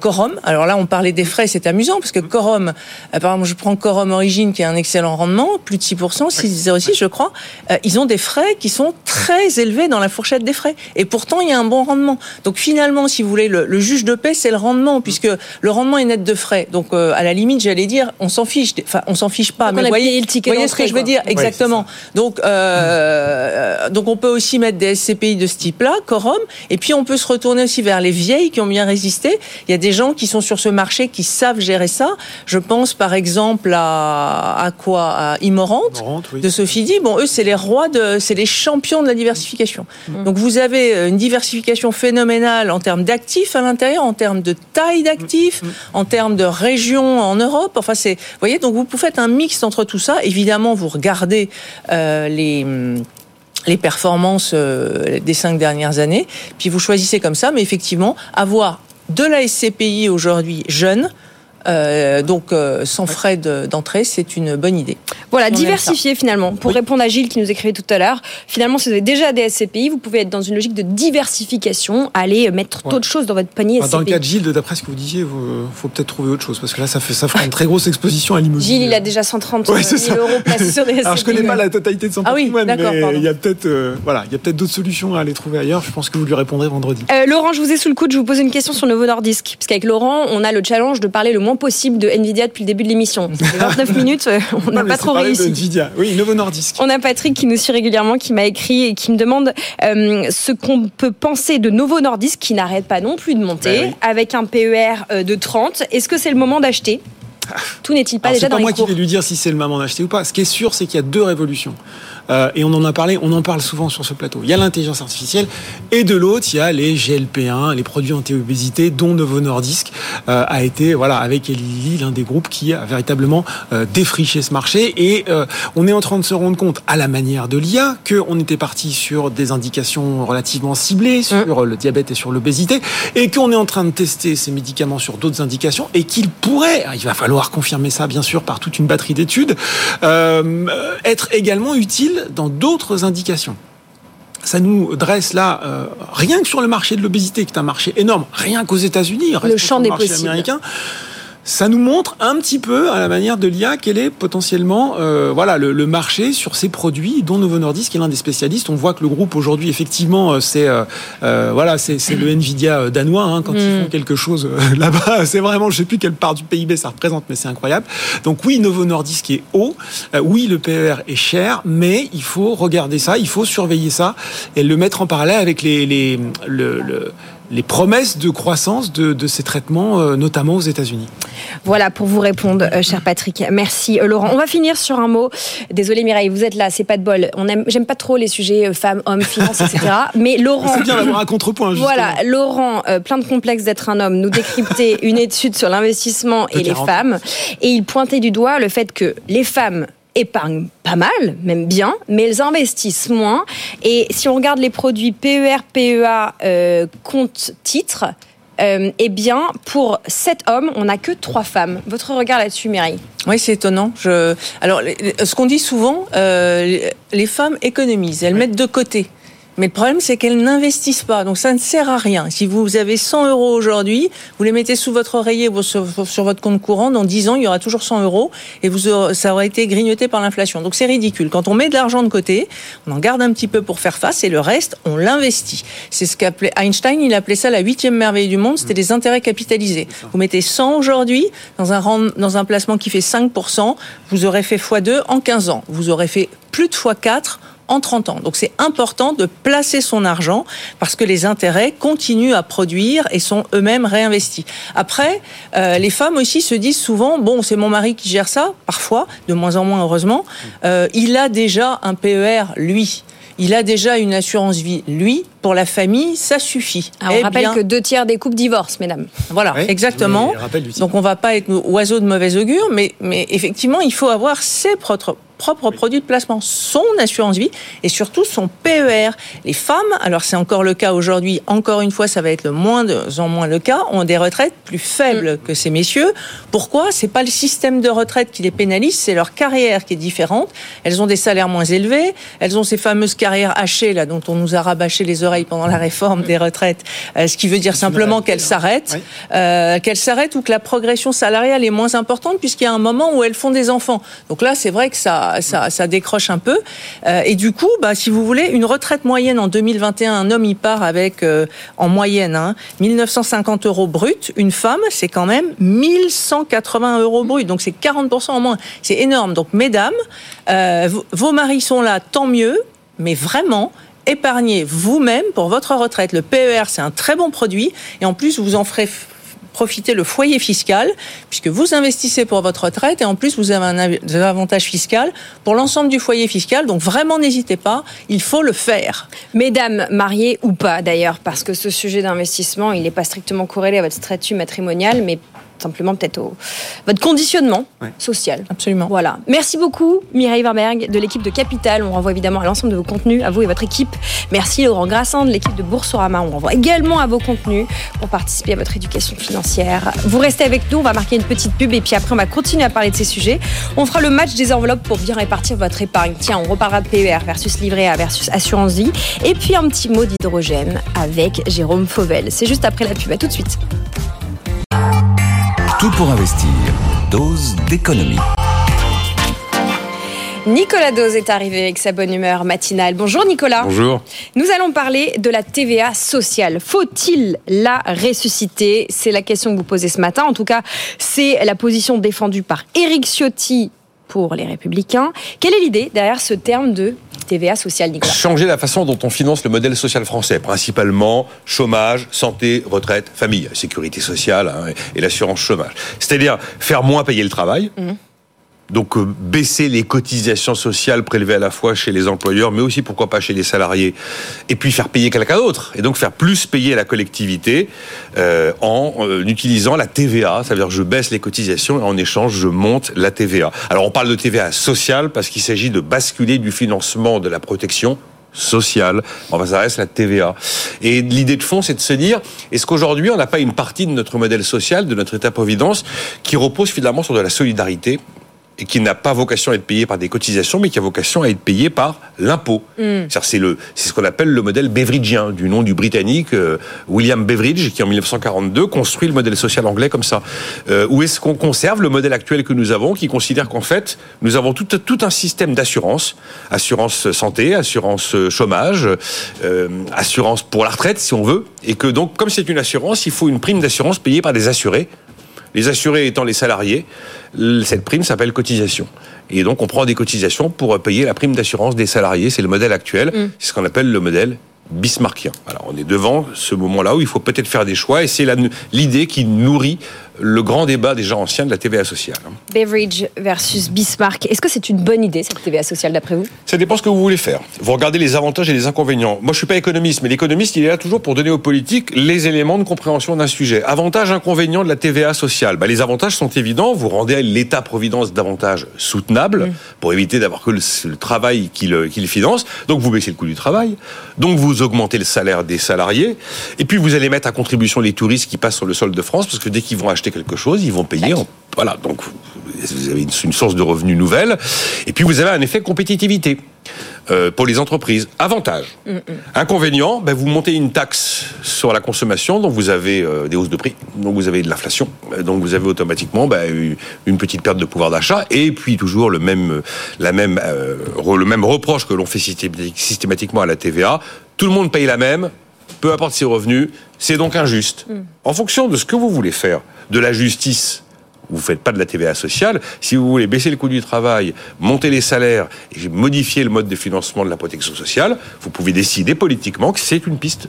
Corum. Alors là, on parlait des frais, c'est amusant, parce que Corum, euh, par exemple, je prends Corum Origine, qui a un excellent rendement, plus de 6%, 6,06 je crois. Euh, ils ont des frais qui sont très élevés dans la fourchette des frais. Et pourtant, il y a un bon rendement. Donc finalement, si vous voulez, le, le juge de paix, c'est le rendement, puisque le rendement est net de frais. Donc euh, à la limite, j'allais dire, on s'en fiche. Enfin, on s'en fiche pas. Donc mais voyez, le ticket voyez ce que je veux dire Exactement. Donc, euh, donc on peut aussi mettre des SCPI de ce type-là, Corum, et puis on peut se retourner aussi vers les vieilles qui ont bien résisté. Il y a des gens qui sont sur ce marché qui savent gérer ça. Je pense par exemple à, à quoi? À oui. de Sophie Di. Bon, eux, c'est les rois de, c'est les champions de la diversification. Mm. Donc vous avez une diversification phénoménale en termes d'actifs à l'intérieur, en termes de taille d'actifs, en termes de région en Europe. Enfin, c'est, vous voyez, donc vous faites un mix entre tout ça. Évidemment, vous regardez euh, les les performances euh, des cinq dernières années, puis vous choisissez comme ça, mais effectivement, avoir de la SCPI aujourd'hui jeune, Euh, donc, euh, sans frais de- d'entrée, c'est une bonne idée. Voilà, diversifier finalement. Pour Oui. répondre à Gilles qui nous écrivait tout à l'heure, finalement, si vous avez déjà des SCPI, vous pouvez être dans une logique de diversification, aller mettre Ouais. d'autres choses dans votre panier Enfin, Dans le SCPI. cas de Gilles, d'après ce que vous disiez, il faut peut-être trouver autre chose parce que là, ça fait ça fera une très grosse exposition à l'immobilier. Gilles, il a déjà 130 Ouais, 000 c'est ça. euros placés sur des SCPI. Alors je connais pas la totalité de son Ah oui, mais il y a peut-être euh, voilà, il y a peut-être d'autres solutions à aller trouver ailleurs. Je pense que vous lui répondrez vendredi. Euh, Laurent, je vous ai sous le coude, je vous pose une question sur Novo Nordisk. Parce qu'avec Laurent, on a le challenge de parler le moins possible de Nvidia depuis le début de l'émission. Ça fait 29 minutes, euh, on n'a pas c'est trop réussi. Nvidia. Oui, Novo Nordisk. On a Patrick qui nous suit régulièrement, qui m'a écrit et qui me demande euh, ce qu'on peut penser de Novo Nordisk, qui n'arrête pas non plus de monter, Ben oui. avec un PER euh, de 30. Est-ce que c'est le moment d'acheter? Tout n'est-il pas Alors, déjà c'est dans pas les moi qui vais lui dire si c'est le moment d'acheter ou pas. Ce qui est sûr, c'est qu'il y a deux révolutions. Euh, et on en a parlé, on en parle souvent sur ce plateau. Il y a l'intelligence artificielle et de l'autre, il y a les GLP1, les produits anti-obésité, dont Novo Nordisk euh, a été, voilà, avec Eli l'un des groupes qui a véritablement euh, défriché ce marché. Et euh, on est en train de se rendre compte, à la manière de l'IA, qu'on était parti sur des indications relativement ciblées, sur le diabète et sur l'obésité, et qu'on est en train de tester ces médicaments sur d'autres indications, et qu'il pourrait, il va falloir confirmer ça bien sûr par toute une batterie d'études, euh, être également utile dans d'autres indications. Ça nous dresse là, euh, rien que sur le marché de l'obésité, qui est un marché énorme, rien qu'aux États-Unis, restons champ le des marché possibles. américain, ça nous montre un petit peu, à la manière de l'IA, quel est potentiellement euh, voilà, le, le marché sur ces produits, dont Novo Nordisk est l'un des spécialistes. On voit que le groupe aujourd'hui, effectivement, euh, c'est euh, euh, voilà, c'est le Nvidia euh, danois. hein, quand ils font quelque chose là-bas, c'est vraiment, je sais plus quelle part du PIB ça représente, mais c'est incroyable. Donc oui, Novo Nordisk est haut. Oui, le PER est cher, mais il faut regarder ça, il faut surveiller ça et le mettre en parallèle avec les, les, le- le- les promesses de croissance de, de ces traitements, euh, notamment aux États-Unis. Voilà pour vous répondre, euh, cher Patrick. Merci, euh, Laurent. On va finir sur un mot. Désolé, Mireille, vous êtes là, c'est pas de bol. On aime, j'aime pas trop les sujets femmes, hommes, finances, etc. Mais Laurent. C'est bien d'avoir un contrepoint, justement. Voilà, Laurent, plein de complexes d'être un homme, nous décryptait une étude sur l'investissement et les 40. femmes. Et il pointait du doigt le fait que les femmes épargnent pas mal, même bien, mais elles investissent moins. Et si on regarde les produits PER, PEA, euh, compte titre, euh, eh bien, pour 7 hommes, on n'a que 3 femmes. Votre regard là-dessus, Mireille Oui, c'est étonnant. Je... Alors, ce qu'on dit souvent, euh, les- les femmes économisent, elles mettent de côté. Mais le problème, c'est qu'elles n'investissent pas. Donc, ça ne sert à rien. Si vous avez 100 euros aujourd'hui, vous les mettez sous votre oreiller ou sur, sur votre compte courant, dans 10 ans, il y aura toujours 100 euros et vous aurez- ça aura été grignoté par l'inflation. Donc, c'est ridicule. Quand on met de l'argent de côté, on en garde un petit peu pour faire face et le reste, on l'investit. C'est ce qu'appelait Einstein, il appelait ça la huitième merveille du monde, c'était les intérêts capitalisés. Vous mettez 100 aujourd'hui dans un, dans un placement qui fait 5%, vous aurez fait x2 en 15 ans. Vous aurez fait plus de x4 en 30 ans. Donc c'est important de placer son argent parce que les intérêts continuent à produire et sont eux-mêmes réinvestis. Après, euh, les femmes aussi se disent souvent, bon, c'est mon mari qui gère ça, parfois, de moins en moins heureusement, euh, il a déjà un PER, lui. Il a déjà une assurance vie, lui. Pour la famille, ça suffit. Alors, Eh On rappelle bien, que deux tiers des couples divorcent, mesdames. voilà, Oui, exactement. Donc on va pas être oiseau de mauvais augure, mais, mais effectivement, il faut avoir ses propres propres produits de placement, son assurance vie et surtout son PER. Les femmes, alors c'est encore le cas aujourd'hui, encore une fois, ça va être le moins en moins le cas, ont des retraites plus faibles que ces messieurs. Pourquoi? C'est pas le système de retraite qui les pénalise, c'est leur carrière qui est différente. Elles ont des salaires moins élevés, elles ont ces fameuses carrières hachées là dont on nous a rabâché les oreilles pendant la réforme des retraites, euh, ce qui veut dire simplement qu'elles s'arrêtent, Oui. euh, qu'elles s'arrêtent ou que la progression salariale est moins importante puisqu'il y a un moment où elles font des enfants. Donc là, c'est vrai que ça, ça, décroche un peu. Euh, et du coup, bah, si vous voulez, une retraite moyenne en 2021, un homme y part avec euh, en moyenne hein, 1950 euros brut. Une femme, c'est quand même 1180 euros brut. Donc c'est 40% en moins. C'est énorme. Donc mesdames, euh, vos- maris sont là, tant mieux. Mais vraiment, épargnez vous-même pour votre retraite. Le PER, c'est un très bon produit. Et en plus, vous en ferez profiter le foyer fiscal, puisque vous investissez pour votre retraite et en plus vous avez un av- un avantage fiscal pour l'ensemble du foyer fiscal. Donc vraiment, n'hésitez pas, il faut le faire. Mesdames, mariées ou pas d'ailleurs, parce que ce sujet d'investissement, il n'est pas strictement corrélé à votre statut matrimonial, mais simplement peut-être au votre conditionnement Ouais. social. Absolument. Voilà. Merci beaucoup, Mireille Warberg, de l'équipe de Capital. On renvoie évidemment à l'ensemble de vos contenus, à vous et votre équipe. Merci, Laurent Grassin, de l'équipe de Boursorama. On renvoie également à vos contenus pour participer à votre éducation financière. Vous restez avec nous, on va marquer une petite pub et puis après, on va continuer à parler de ces sujets. On fera le match des enveloppes pour bien répartir votre épargne. Tiens, on reparlera de PER versus livret A versus assurance vie. Et puis, un petit mot d'hydrogène avec Jérôme Fauvel. C'est juste après la pub. À tout de suite. Tout pour investir. Dose d'économie. Nicolas Dose est arrivé avec sa bonne humeur matinale. Bonjour Nicolas. Bonjour. Nous allons parler de la TVA sociale. Faut-il la ressusciter? C'est la question que vous posez ce matin. En tout cas, c'est la position défendue par Éric Ciotti pour les Républicains. Quelle est l'idée derrière ce terme de TVA sociale, Nicolas? Changer la façon dont on finance le modèle social français, principalement chômage, santé, retraite, famille, sécurité sociale hein, et l'assurance chômage. C'est-à-dire faire moins payer le travail. Donc euh, baisser les cotisations sociales prélevées à la fois chez les employeurs, mais aussi pourquoi pas chez les salariés, et puis faire payer quelqu'un d'autre, et donc faire plus payer la collectivité euh, en euh, utilisant la TVA, ça veut dire que je baisse les cotisations et en échange je monte la TVA. Alors on parle de TVA sociale parce qu'il s'agit de basculer du financement de la protection sociale, enfin ça reste la TVA. Et l'idée de fond, c'est de se dire, est-ce qu'aujourd'hui on n'a pas une partie de notre modèle social, de notre État-providence, qui repose finalement sur de la solidarité et qui n'a pas vocation à être payé par des cotisations, mais qui a vocation à être payé par l'impôt. C'est-à-dire, C'est le, c'est ce qu'on appelle le modèle beveridgien, du nom du Britannique euh, William Beveridge, qui en 1942 construit le modèle social anglais comme ça. Euh, où est-ce qu'on conserve le modèle actuel que nous avons, qui considère qu'en fait, nous avons tout, tout un système d'assurance, assurance santé, assurance chômage, euh, assurance pour la retraite, si on veut, et que donc, comme c'est une assurance, il faut une prime d'assurance payée par des assurés. Les assurés étant les salariés, cette prime s'appelle cotisation. Et donc on prend des cotisations pour payer la prime d'assurance des salariés. C'est le modèle actuel. C'est ce qu'on appelle le modèle bismarckien. Alors on est devant ce moment-là où il faut peut-être faire des choix et c'est l'idée qui nourrit le grand débat des gens anciens de la TVA sociale. Beveridge versus Bismarck. Est-ce que c'est une bonne idée cette TVA sociale d'après vous? Ça dépend ce que vous voulez faire. Vous regardez les avantages et les inconvénients. Moi, je suis pas économiste, mais l'économiste, il est là toujours pour donner aux politiques les éléments de compréhension d'un sujet. Avantages, inconvénients de la TVA sociale. Bah, les avantages sont évidents. Vous rendez l'État-providence davantage soutenable pour éviter d'avoir que le, le travail qui le, qui le finance. Donc, vous baissez le coût du travail. Donc, vous augmentez le salaire des salariés. Et puis, vous allez mettre à contribution les touristes qui passent sur le sol de France parce que dès qu'ils vont acheter quelque chose, ils vont payer en voilà, donc vous avez une, source de revenus nouvelle. Et puis vous avez un effet compétitivité euh, pour les entreprises. Avantage. Inconvénient, ben, vous montez une taxe sur la consommation, donc vous avez euh, des hausses de prix, donc vous avez de l'inflation, euh, donc vous avez automatiquement ben, une petite perte de pouvoir d'achat, et puis toujours le même, la même, euh, re- le même reproche que l'on fait systématique- systématiquement à la TVA. Tout le monde paye la même, peu importe ses revenus, c'est donc injuste. En fonction de ce que vous voulez faire, de la justice, vous ne faites pas de la TVA sociale. Si vous voulez baisser le coût du travail, monter les salaires et modifier le mode de financement de la protection sociale, vous pouvez décider politiquement que c'est une piste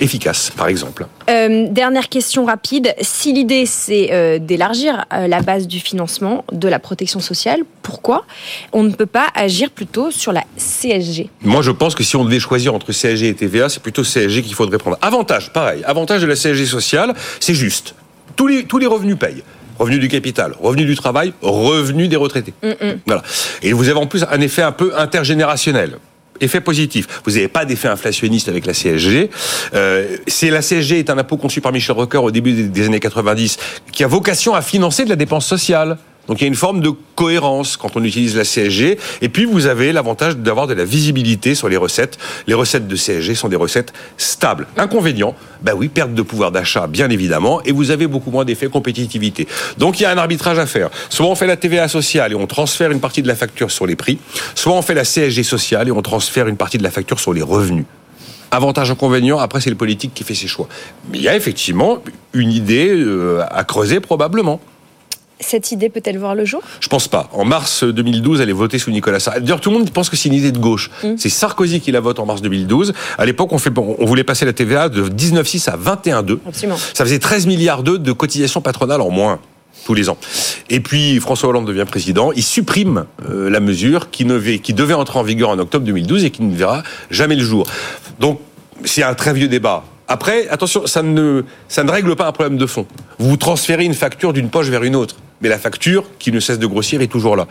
efficace, par exemple. Euh, dernière question rapide. Si l'idée c'est euh, d'élargir euh, la base du financement de la protection sociale, pourquoi on ne peut pas agir plutôt sur la CSG Moi, je pense que si on devait choisir entre CSG et TVA, c'est plutôt CSG qu'il faudrait prendre. Avantage, pareil. Avantage de la CSG sociale, c'est juste. Tous les, tous les revenus payent. Revenus du capital, revenus du travail, revenus des retraités. Voilà. Et vous avez en plus un effet un peu intergénérationnel. Effet positif. Vous n'avez pas d'effet inflationniste avec la CSG. Euh, c'est la CSG est un impôt conçu par Michel Rocard au début des, des années 90, qui a vocation à financer de la dépense sociale. Donc il y a une forme de cohérence quand on utilise la CSG. Et puis vous avez l'avantage d'avoir de la visibilité sur les recettes. Les recettes de CSG sont des recettes stables. Inconvénient, bah oui, perte de pouvoir d'achat, bien évidemment, et vous avez beaucoup moins d'effet compétitivité. Donc il y a un arbitrage à faire. Soit on fait la TVA sociale et on transfère une partie de la facture sur les prix, soit on fait la CSG sociale et on transfère une partie de la facture sur les revenus. Avantage, inconvénient, après c'est le politique qui fait ses choix. Mais il y a effectivement une idée euh, à creuser probablement. Cette idée peut-elle voir le jour? Je pense pas. En mars 2012, elle est votée sous Nicolas Sarkozy. D'ailleurs, tout le monde pense que c'est une idée de gauche. C'est Sarkozy qui la vote en mars 2012. À l'époque, on, fait, on voulait passer la TVA de 19,6 à 21,2. Absolument. Ça faisait 13 milliards d'euros de cotisations patronales en moins tous les ans. Et puis François Hollande devient président, il supprime euh, la mesure qui, ne qui devait entrer en vigueur en octobre 2012 et qui ne verra jamais le jour. Donc c'est un très vieux débat. Après, attention, ça ne, ça ne règle pas un problème de fond. Vous transférez une facture d'une poche vers une autre. Mais la facture, qui ne cesse de grossir, est toujours là.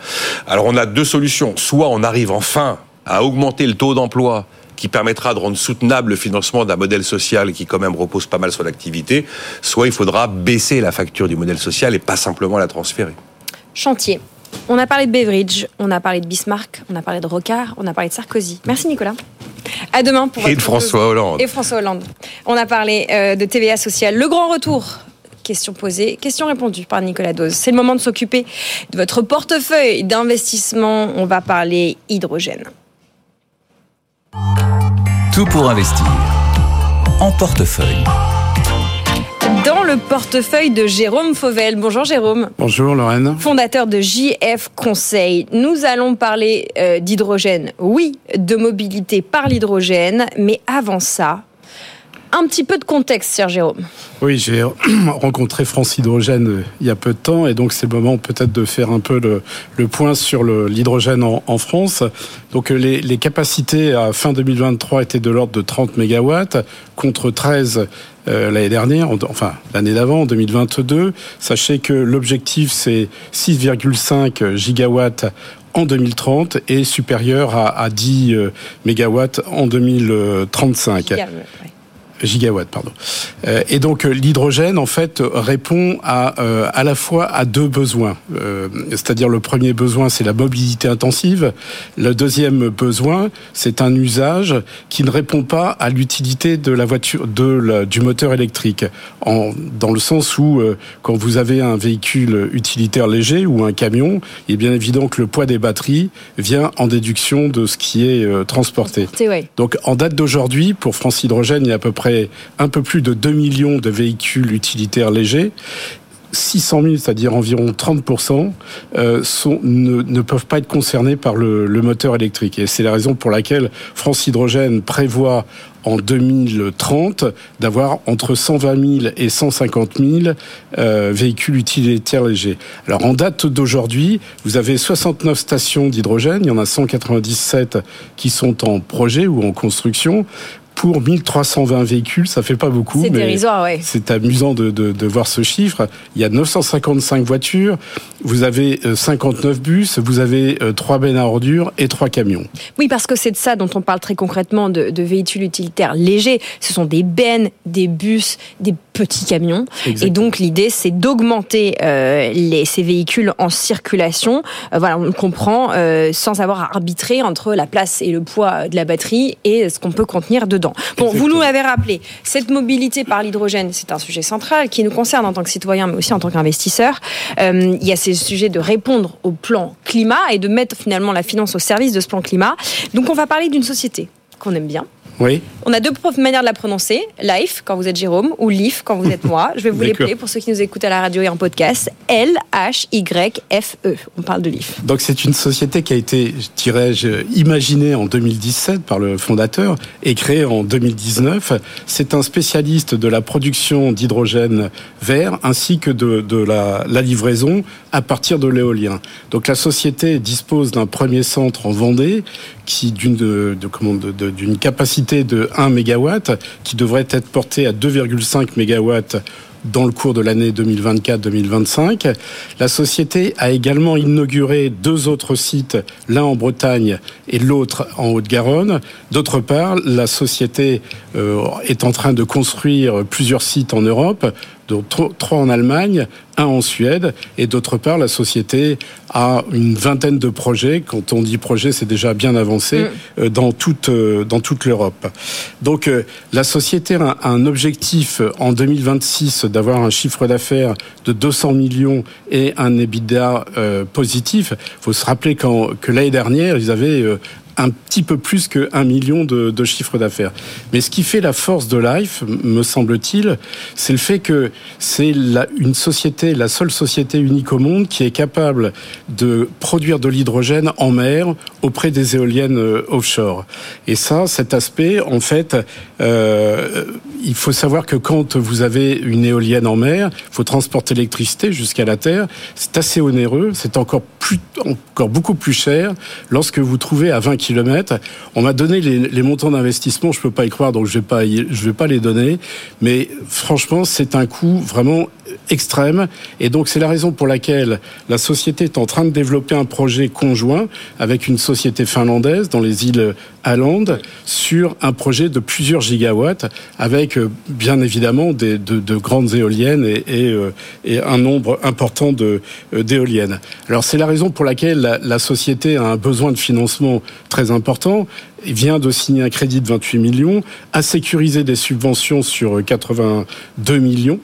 Alors on a deux solutions. Soit on arrive enfin à augmenter le taux d'emploi qui permettra de rendre soutenable le financement d'un modèle social qui quand même repose pas mal sur l'activité, soit il faudra baisser la facture du modèle social et pas simplement la transférer. Chantier. On a parlé de Beveridge, on a parlé de Bismarck, on a parlé de Rocard, on a parlé de Sarkozy. Merci Nicolas. À demain pour Et de François Hollande. Et François Hollande. On a parlé euh, de TVA sociale. Le grand retour. Question posée, question répondue par Nicolas Dose. C'est le moment de s'occuper de votre portefeuille d'investissement. On va parler hydrogène. Tout pour investir. En portefeuille. Le portefeuille de Jérôme Fauvel. Bonjour Jérôme. Bonjour Lorraine. Fondateur de JF Conseil. Nous allons parler euh, d'hydrogène, oui, de mobilité par l'hydrogène, mais avant ça, un petit peu de contexte, cher Jérôme. Oui, j'ai rencontré France Hydrogène euh, il y a peu de temps et donc c'est le moment peut-être de faire un peu le, le point sur l'hydrogène en, en France. Donc euh, les, les capacités à fin 2023 étaient de l'ordre de 30 mégawatts contre 13 euh, l'année dernière, en- enfin l'année d'avant, en 2022. Sachez que l'objectif c'est 6,5 gigawatts en 2030 et supérieur à, à 10 euh, mégawatts en 2035 Giga- ouais. Gigawatts, pardon. Euh, et donc euh, l'hydrogène, en fait, répond à euh, à la fois à deux besoins. Euh, C'est-à-dire le premier besoin, c'est la mobilité intensive. Le deuxième besoin, c'est un usage qui ne répond pas à l'utilité de la voiture, de la- du moteur électrique. En, dans le sens où, euh, quand vous avez un véhicule utilitaire léger ou un camion, il est bien évident que le poids des batteries vient en déduction de ce qui est transporté. Ouais. Donc en date d'aujourd'hui, pour France Hydrogène, il y a à peu près un peu plus de 2 millions de véhicules utilitaires légers. 600 000, c'est-à-dire environ 30%, euh, ne, peuvent pas être concernés par le, le moteur électrique. Et c'est la raison pour laquelle France Hydrogène prévoit en 2030 d'avoir entre 120 000 et 150 000 euh, véhicules utilitaires légers. Alors en date d'aujourd'hui, vous avez 69 stations d'hydrogène, il y en a 197 qui sont en projet ou en construction. Pour 1320 véhicules, ça fait pas beaucoup. C'est dérisoire, ouais. c'est amusant de, de, de voir ce chiffre. Il y a 955 voitures, vous avez euh, 59 bus, vous avez euh, 3 bennes à ordures et 3 camions. Oui, parce que c'est de ça dont on parle très concrètement de, de véhicules utilitaires légers. Ce sont des bennes, des bus, des petits camions. Exactement. Et donc l'idée, c'est d'augmenter euh, les, ces véhicules en circulation. Euh, voilà, on le comprend euh, sans avoir à arbitrer entre la place et le poids de la batterie et ce qu'on peut contenir dedans. Bon, vous nous l'avez rappelé, cette mobilité par l'hydrogène, c'est un sujet central qui nous concerne en tant que citoyen, mais aussi en tant qu'investisseur. Il y a ces sujets de répondre au plan climat et de mettre finalement la finance au service de ce plan climat. Donc on va parler d'une société qu'on aime bien. Oui, On a deux manières de la prononcer, Life quand vous êtes Jérôme ou Leaf quand vous êtes moi. Je vais vous D'accord. l'épeler pour ceux qui nous écoutent à la radio et en podcast. L-H-Y-F-E. On parle de Leaf. donc c'est une société qui a été, dirais-je, imaginée en 2017 par le fondateur et créée en 2019. C'est un spécialiste de la production d'hydrogène vert ainsi que de, de la, la livraison à partir de l'éolien. Donc la société dispose d'un premier centre en Vendée qui d'une capacité de 1 mégawatt qui devrait être porté à 2,5 mégawatts dans le cours de l'année 2024-2025. La société a également inauguré deux autres sites, l'un en Bretagne et l'autre en Haute-Garonne. D'autre part, la société euh, est en train de construire plusieurs sites en Europe, dont tro- trois en Allemagne, un en Suède, et d'autre part, la société a une vingtaine de projets. Quand on dit projet, c'est déjà bien avancé euh, dans toute euh, dans toute l'Europe. Donc, euh, la société a un objectif en 2026 d'avoir un chiffre d'affaires de 200 millions et un EBITDA positif. Il faut se rappeler que l'année dernière, ils avaient un petit peu plus que 1 million de, de chiffre d'affaires. Mais ce qui fait la force de Life, me semble-t-il, c'est le fait que c'est une société, la seule société unique au monde qui est capable de produire de l'hydrogène en mer auprès des éoliennes euh, offshore. Et ça, cet aspect, en fait, euh, il faut savoir que quand vous avez une éolienne en mer, il faut transporter l'électricité jusqu'à la terre. C'est assez onéreux, c'est encore plus, encore beaucoup plus cher lorsque vous trouvez à 20 km. On m'a donné les, montants d'investissement, je peux pas y croire, donc je vais pas, je vais pas les donner. Mais franchement, c'est un coût vraiment extrême. Et donc, c'est la raison pour laquelle la société est en train de développer un projet conjoint avec une société finlandaise dans les îles Åland sur un projet de plusieurs gigawatts avec, euh, bien évidemment, des, de, de grandes éoliennes et, et, euh, un nombre important de, euh, d'éoliennes. Alors, c'est la raison pour laquelle la, la société a un besoin de financement très important vient de signer un crédit de 28 millions, a sécurisé des subventions sur 82 millions.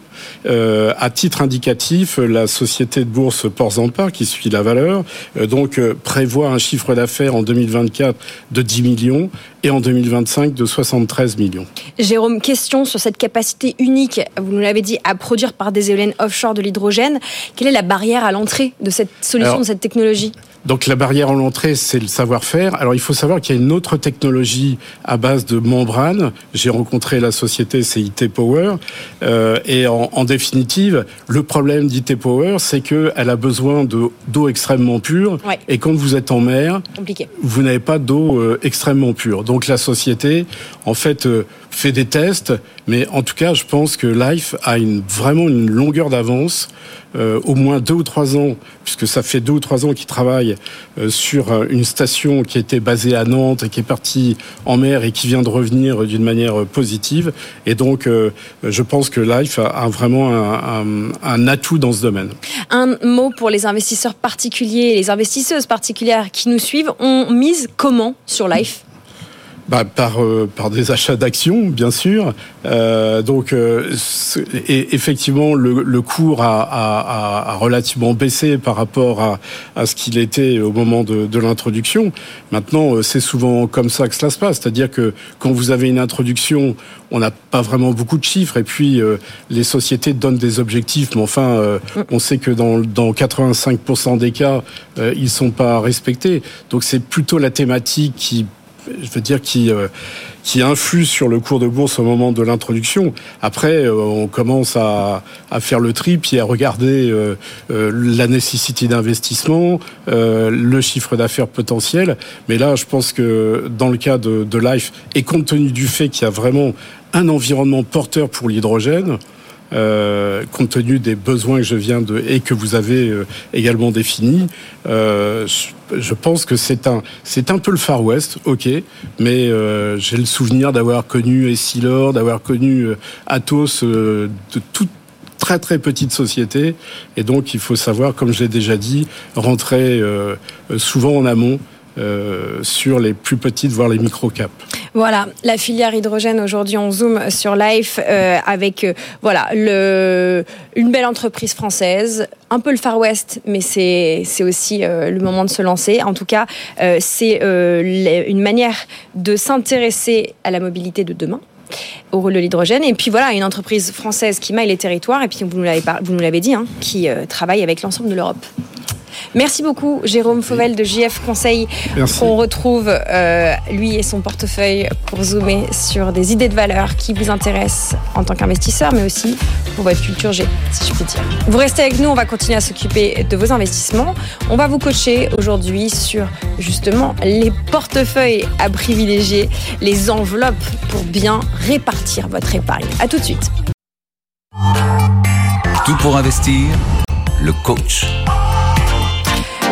Euh, à titre indicatif, la société de bourse Ports-en-Par, qui suit la valeur, euh, donc euh, prévoit un chiffre d'affaires en 2024 de 10 millions et en 2025 de 73 millions. Jérôme, question sur cette capacité unique, vous nous l'avez dit, à produire par des éoliennes offshore de l'hydrogène. Quelle est la barrière à l'entrée de cette solution, Alors, de cette technologie? Donc la barrière à l'entrée, c'est le savoir-faire. Alors il faut savoir qu'il y a une autre technologie à base de membrane. J'ai rencontré la société, c'est IT Power. Euh, et en, en définitive, le problème d'IT Power, c'est qu'elle a besoin de- d'eau extrêmement pure. Ouais. Et quand vous êtes en mer, Compliqué. vous n'avez pas d'eau euh, extrêmement pure. Donc la société, en fait, euh, fait des tests, mais en tout cas, je pense que Life a une, vraiment une longueur d'avance, euh, au moins deux ou trois ans, puisque ça fait deux ou trois ans qu'ils travaillent euh, sur euh, une station qui était basée à Nantes et qui est partie en mer et qui vient de revenir d'une manière euh, positive. Et donc, euh, je pense que Life a, a vraiment un, un- un atout dans ce domaine. Un mot pour les investisseurs particuliers, les investisseuses particulières qui nous suivent. On mise comment sur Life? Bah, par, euh, par des achats d'actions, bien sûr. Euh, donc, euh, et effectivement, le, le cours a, a- a- relativement baissé par rapport à, à ce qu'il était au moment de, de l'introduction. Maintenant, euh, c'est souvent comme ça que cela se passe. C'est-à-dire que quand vous avez une introduction, on n'a pas vraiment beaucoup de chiffres. Et puis, euh, les sociétés donnent des objectifs, mais enfin, euh, on sait que dans, dans 85% des cas, ils sont pas respectés. Donc, c'est plutôt la thématique qui je veux dire, qui, euh, qui influe sur le cours de bourse au moment de l'introduction. Après, euh, on commence à, faire le tri, puis à regarder euh, la nécessité d'investissement, le chiffre d'affaires potentiel. Mais là, je pense que dans le cas de Life, et compte tenu du fait qu'il y a vraiment un environnement porteur pour l'hydrogène, euh, compte tenu des besoins que je viens de et que vous avez euh, également définis, euh, je, pense que c'est un c'est un peu le Far West, ok, mais j'ai le souvenir d'avoir connu Essilor, d'avoir connu Atos, de toutes très très petites sociétés, et donc il faut savoir, comme je l'ai déjà dit, rentrer souvent en amont. Euh, sur les plus petites, voire les micro-caps. Voilà, la filière hydrogène aujourd'hui on zoom sur Life euh, avec euh, voilà une belle entreprise française, un peu le Far West, mais c'est aussi le moment de se lancer. En tout cas, c'est une manière de s'intéresser à la mobilité de demain au rôle de l'hydrogène et puis voilà une entreprise française qui maille les territoires et puis vous nous l'avez dit hein, qui travaille avec l'ensemble de l'Europe. Merci beaucoup Jérôme Fauvel de JF Conseil Merci. qu'on retrouve euh, lui et son portefeuille pour zoomer sur des idées de valeur qui vous intéressent en tant qu'investisseur mais aussi pour votre culture G si je puis dire. Vous restez avec nous, on va continuer à s'occuper de vos investissements. On va vous coacher aujourd'hui sur justement les portefeuilles à privilégier, les enveloppes pour bien répartir votre épargne. À tout de suite. Tout pour investir, le coach.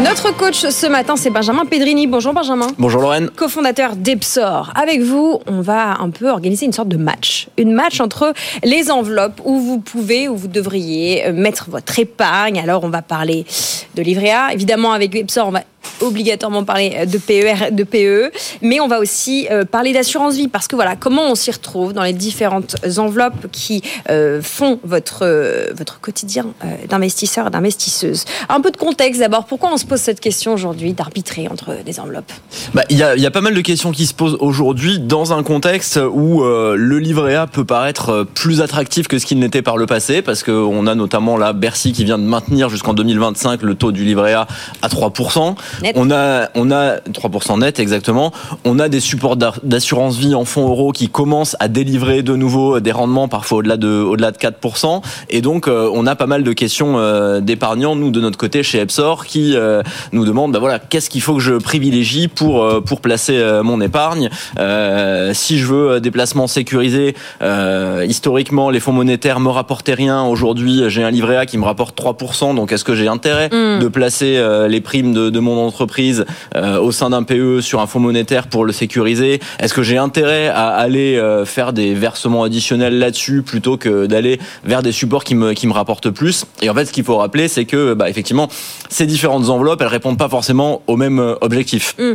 Notre coach ce matin, c'est Benjamin Pedrini. Bonjour Benjamin. Bonjour Lorraine. cofondateur d'Epsor. Avec vous, on va un peu organiser une sorte de match. Une match entre les enveloppes où vous pouvez, où vous devriez mettre votre épargne. Alors, on va parler de livret A. Évidemment, avec Epsor, on va obligatoirement parler de PER, de PE, mais on va aussi euh, parler d'assurance vie parce que voilà, comment on s'y retrouve dans les différentes enveloppes qui euh, font votre euh, votre quotidien euh, d'investisseur d'investisseuse. Un peu de contexte d'abord. Pourquoi on se pose cette question aujourd'hui d'arbitrer entre des enveloppes? Bah, Il y, a, y a pas mal de questions qui se posent aujourd'hui dans un contexte où euh, le livret A peut paraître euh, plus attractif que ce qu'il n'était par le passé, parce qu'on a notamment là Bercy qui vient de maintenir jusqu'en 2025 le taux du livret A à 3%. Net. On a, on a 3% net exactement. On a des supports d'assurance vie en fonds euros qui commencent à délivrer de nouveau des rendements parfois au-delà de, au-delà de 4%. Et donc, euh, on a pas mal de questions euh, d'épargnants, nous, de notre côté chez Epsor, qui euh, nous demandent, bah voilà, qu'est-ce qu'il faut que je privilégie pour, euh, pour placer euh, mon épargne? Euh, Si je veux euh, des placements sécurisés, euh, historiquement, les fonds monétaires me rapportaient rien. Aujourd'hui, j'ai un livret A qui me rapporte 3%. Donc, est-ce que j'ai intérêt Mm. de placer euh, les primes de, de mon entreprise euh, au sein d'un PE sur un fonds monétaire pour le sécuriser Est-ce que j'ai intérêt à aller euh, faire des versements additionnels là-dessus plutôt que d'aller vers des supports qui me, qui rapportent plus? Et en fait, ce qu'il faut rappeler, c'est que, bah, effectivement, ces différentes enveloppes, elles répondent pas forcément au même euh, objectif. Mm.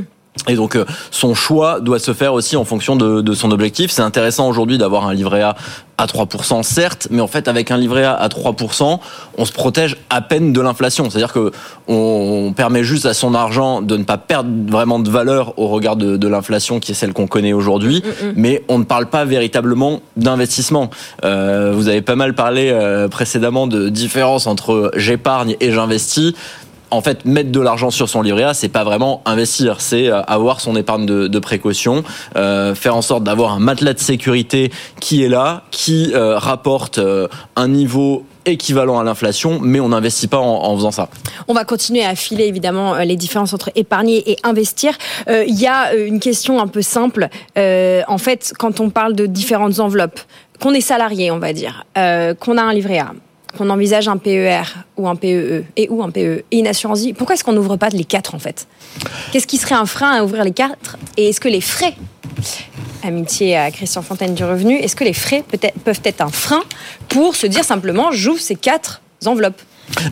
Et donc euh, son choix doit se faire aussi en fonction de, de son objectif. C'est intéressant aujourd'hui d'avoir un livret A à 3%, certes, mais en fait avec un livret A à 3%, on se protège à peine de l'inflation. C'est-à-dire que on, on permet juste à son argent de ne pas perdre vraiment de valeur au regard de, de l'inflation qui est celle qu'on connaît aujourd'hui, Mm, mm. mais on ne parle pas véritablement d'investissement. Euh, vous avez pas mal parlé euh, précédemment de différence entre j'épargne et j'investis en fait, mettre de l'argent sur son livret A, c'est pas vraiment investir, c'est euh, avoir son épargne de, précaution, euh, faire en sorte d'avoir un matelas de sécurité qui est là, qui euh, rapporte un niveau équivalent à l'inflation, mais on n'investit pas en, faisant ça. On va continuer à affiler évidemment les différences entre épargner et investir. Il y a une question un peu simple. En fait, quand on parle de différentes enveloppes, qu'on est salarié, on va dire, qu'on a un livret A, qu'on envisage un PER ou un PEE et ou un PE et une assurance vie, pourquoi est-ce qu'on n'ouvre pas les quatre en fait? Qu'est-ce qui serait un frein à ouvrir les quatre? Et est-ce que les frais Amitié à Christian Fontaine du Revenu, est-ce que les frais peuvent être un frein pour se dire simplement j'ouvre ces quatre enveloppes?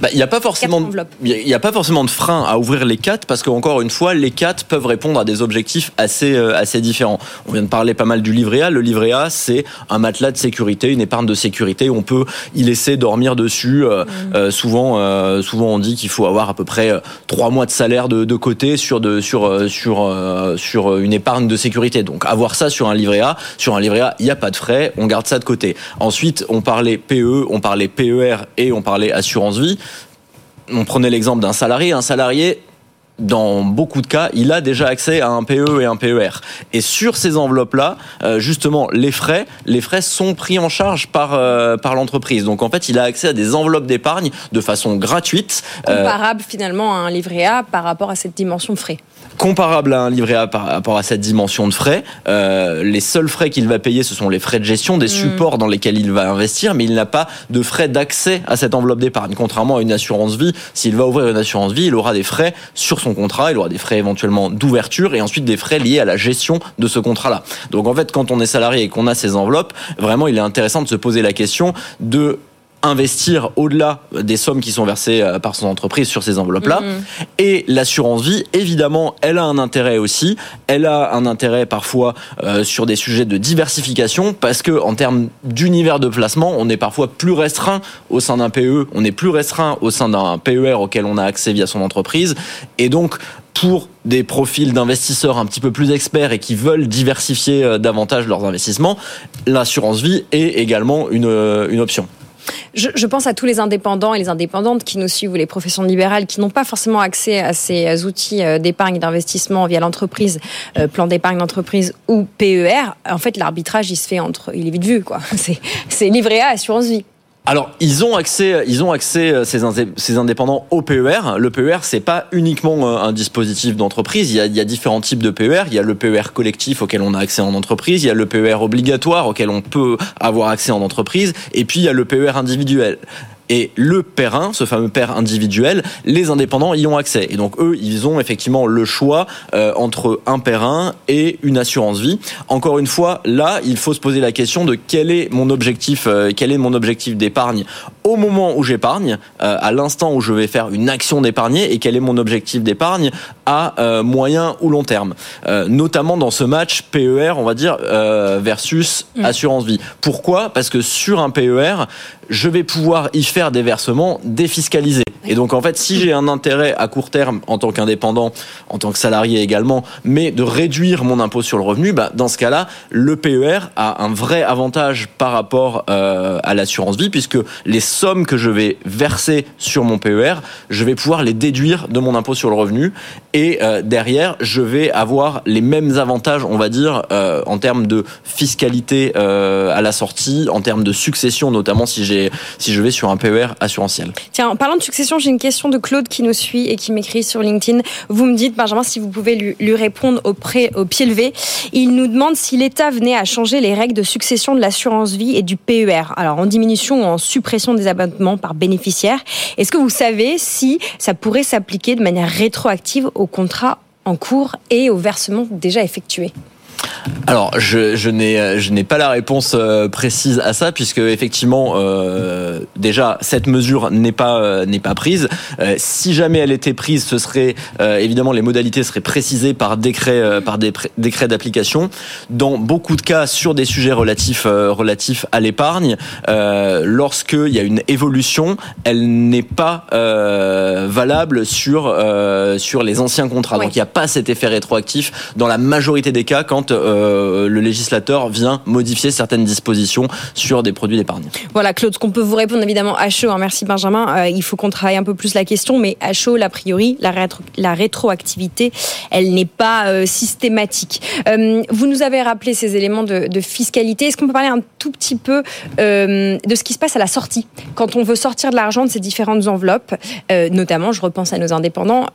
Bah, Il n'y a pas forcément, y a- pas forcément de frein à ouvrir les quatre parce qu'encore une fois, les quatre peuvent répondre à des objectifs assez euh, assez différents. On vient de parler pas mal du livret A. Le livret A, c'est un matelas de sécurité, une épargne de sécurité. On peut y laisser dormir dessus. Euh, euh, souvent, souvent on dit qu'il faut avoir à peu près trois mois de salaire de, de côté sur de sur sur sur une épargne de sécurité. Donc avoir ça sur un livret A, sur un livret A, il n'y a pas de frais. On garde ça de côté. Ensuite, on parlait PE, on parlait PER et on parlait assurance vie on prenait l'exemple d'un salarié. Un salarié, dans beaucoup de cas, il a déjà accès à un PE et un PER. Et sur ces enveloppes-là, euh, justement, les frais, les frais sont pris en charge par euh, par l'entreprise. Donc en fait, il a accès à des enveloppes d'épargne de façon gratuite. euh, comparable finalement à un livret A par rapport à cette dimension de frais. Comparable à un livret A par rapport à cette dimension de frais. Euh, les seuls frais qu'il va payer, ce sont les frais de gestion des supports dans lesquels il va investir, mais il n'a pas de frais d'accès à cette enveloppe d'épargne. Contrairement à une assurance vie, s'il va ouvrir une assurance vie, il aura des frais sur son contrat, il aura des frais éventuellement d'ouverture et ensuite des frais liés à la gestion de ce contrat-là. Donc en fait, quand on est salarié et qu'on a ces enveloppes, vraiment, il est intéressant de se poser la question de investir au-delà des sommes qui sont versées euh, par son entreprise sur ces enveloppes-là. Et l'assurance vie, évidemment, elle a un intérêt aussi. Elle a un intérêt parfois euh, sur des sujets de diversification parce que en termes d'univers de placement, on est parfois plus restreint au sein d'un PE, on est plus restreint au sein d'un PER auquel on a accès via son entreprise. Et donc, pour des profils d'investisseurs un petit peu plus experts et qui veulent diversifier euh, davantage leurs investissements, l'assurance vie est également une, euh, une option. Je, pense à tous les indépendants et les indépendantes qui nous suivent ou les professions libérales qui n'ont pas forcément accès à ces outils euh, d'épargne d'investissement via l'entreprise, euh, plan d'épargne d'entreprise ou PER. En fait, l'arbitrage, il se fait entre, il est vite vu, quoi. C'est, c'est livret A, assurance vie. Alors, ils ont accès, ils ont accès euh, ces, indé- ces indépendants au PER. Le PER, c'est pas uniquement euh, un dispositif d'entreprise. Il y a différents types de PER. Il y a le PER collectif auquel on a accès en entreprise. Il y a le PER obligatoire auquel on peut avoir accès en entreprise. Et puis il y a le PER individuel. Et le PER1, ce fameux PER individuel, les indépendants y ont accès. Et donc eux, ils ont effectivement le choix euh, entre un PER1 et une assurance vie. Encore une fois, là, il faut se poser la question de quel est mon objectif, euh, quel est mon objectif d'épargne au moment où j'épargne, euh, à l'instant où je vais faire une action d'épargner, et quel est mon objectif d'épargne à euh, moyen ou long terme. Euh, notamment dans ce match PER, on va dire, euh, versus assurance vie. Pourquoi? Parce que sur un PER, je vais pouvoir y faire des versements défiscalisés. Et donc en fait, si j'ai un intérêt à court terme en tant qu'indépendant, en tant que salarié également, mais de réduire mon impôt sur le revenu, bah, dans ce cas-là, le PER a un vrai avantage par rapport euh, à l'assurance vie, puisque les sommes que je vais verser sur mon PER, je vais pouvoir les déduire de mon impôt sur le revenu et euh, derrière, je vais avoir les mêmes avantages, on va dire, euh, en termes de fiscalité euh, à la sortie, en termes de succession, notamment si j'ai si je vais sur un PER assurantiel. Tiens, en parlant de succession, j'ai une question de Claude qui nous suit et qui m'écrit sur LinkedIn. Vous me dites, Benjamin, si vous pouvez lui, répondre au, pré, au pied levé. Il nous demande si l'État venait à changer les règles de succession de l'assurance vie et du PER. Alors, en diminution ou en suppression des abattements par bénéficiaire. Est-ce que vous savez si ça pourrait s'appliquer de manière rétroactive aux contrats en cours et aux versements déjà effectués alors, je, je n'ai je n'ai pas la réponse euh, précise à ça puisque effectivement euh, déjà cette mesure n'est pas euh, n'est pas prise. Euh, si jamais elle était prise, ce serait euh, évidemment les modalités seraient précisées par décret par des décret d'application. Dans beaucoup de cas, sur des sujets relatifs relatifs à l'épargne, lorsqu'il y a une évolution, elle n'est pas valable sur sur les anciens contrats. Donc il n'y a pas cet effet rétroactif dans la majorité des cas quand euh, le législateur vient modifier certaines dispositions sur des produits d'épargne. Voilà, Claude, ce qu'on peut vous répondre évidemment à chaud, hein, merci Benjamin, euh, il faut qu'on travaille un peu plus la question, mais à chaud, a priori, la, rétro la rétroactivité, elle n'est pas euh, systématique. Vous nous avez rappelé ces éléments de, de fiscalité. Est-ce qu'on peut parler un tout petit peu de ce qui se passe à la sortie? Quand on veut sortir de l'argent de ces différentes enveloppes, notamment, je repense à nos indépendants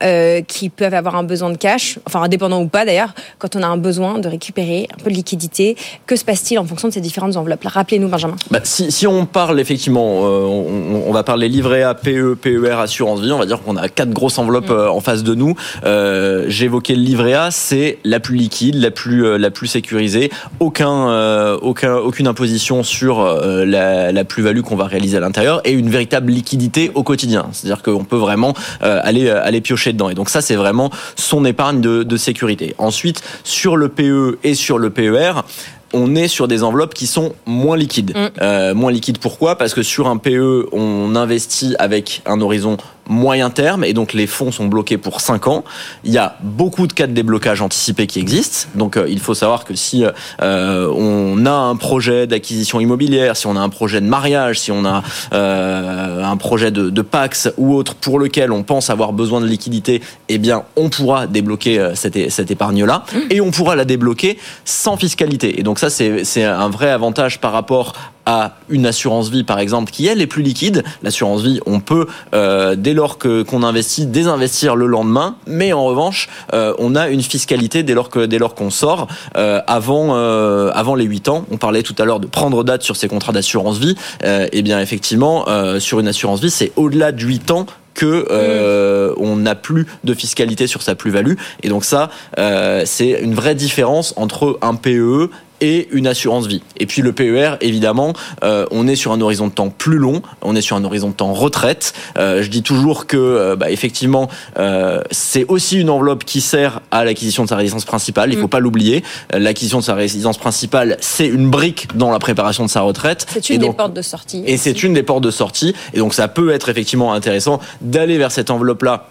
qui peuvent avoir un besoin de cash, enfin indépendants ou pas d'ailleurs, quand on a un besoin de récupérer un peu de liquidité. Que se passe-t-il en fonction de ces différentes enveloppes Rappelez-nous, Benjamin. Bah, si, si, on parle effectivement, euh, on, on, va parler livret A, PE, PER, assurance vie. On va dire qu'on a quatre grosses enveloppes mmh. en face de nous. Euh, évoqué le livret A, c'est la plus liquide, la plus euh, la plus sécurisée. Aucun, euh, aucun aucune imposition sur euh, la, la plus-value qu'on va réaliser à l'intérieur et une véritable liquidité au quotidien. C'est-à-dire qu'on peut vraiment aller aller piocher dedans. Et donc ça, c'est vraiment son épargne de, de sécurité. Ensuite, sur le PE et sur le PER, on est sur des enveloppes qui sont moins liquides. Mm. Euh, moins liquides pourquoi? Parce que sur un PE, on investit avec un horizon moyen terme et donc les fonds sont bloqués pour 5 ans. Il y a beaucoup de cas de déblocage anticipé qui existent. Donc euh, il faut savoir que si euh, on a un projet d'acquisition immobilière, si on a un projet de mariage, si on a un projet de, de, Pax ou autre pour lequel on pense avoir besoin de liquidité, eh bien on pourra débloquer cette, cette épargne-là mmh. et on pourra la débloquer sans fiscalité. Et donc ça c'est un vrai avantage par rapport à une assurance vie par exemple qui elle est plus liquide. L'assurance vie, on peut euh, dès lors que qu'on investit désinvestir le lendemain, mais en revanche, euh, on a une fiscalité dès lors que dès lors qu'on sort euh, avant avant les 8 ans. On parlait tout à l'heure de prendre date sur ces contrats d'assurance vie. et eh bien effectivement, sur une assurance vie, c'est au-delà de 8 ans que euh, on n'a plus de fiscalité sur sa plus-value. Et donc ça, euh, c'est une vraie différence entre un PE et une assurance vie. Et puis le PER, évidemment, euh, on est sur un horizon de temps plus long, on est sur un horizon de temps retraite. Euh, je dis toujours que, euh, bah, effectivement, c'est aussi une enveloppe qui sert à l'acquisition de sa résidence principale. Il faut mm. pas l'oublier. L'acquisition de sa résidence principale, c'est une brique dans la préparation de sa retraite. C'est une donc, des portes de sortie. Et c'est une des portes de sortie. Et donc ça peut être effectivement intéressant d'aller vers cette enveloppe-là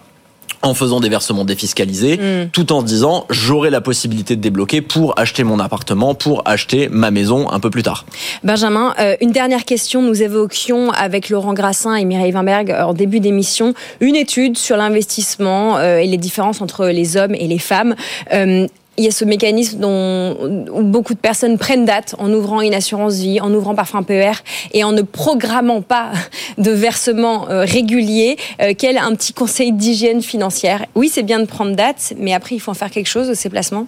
en faisant des versements défiscalisés, mmh. tout en se disant j'aurai la possibilité de débloquer pour acheter mon appartement, pour acheter ma maison un peu plus tard. Benjamin, euh, une dernière question. Nous évoquions avec Laurent Grassin et Mireille Wimberg en début d'émission une étude sur l'investissement euh, et les différences entre les hommes et les femmes. Euh, il y a ce mécanisme dont, où beaucoup de personnes prennent date en ouvrant une assurance vie, en ouvrant parfois un PER et en ne programmant pas de versement euh, régulier. Euh, quel un petit conseil d'hygiène financière? Oui, c'est bien de prendre date, mais après, il faut en faire quelque chose de ces placements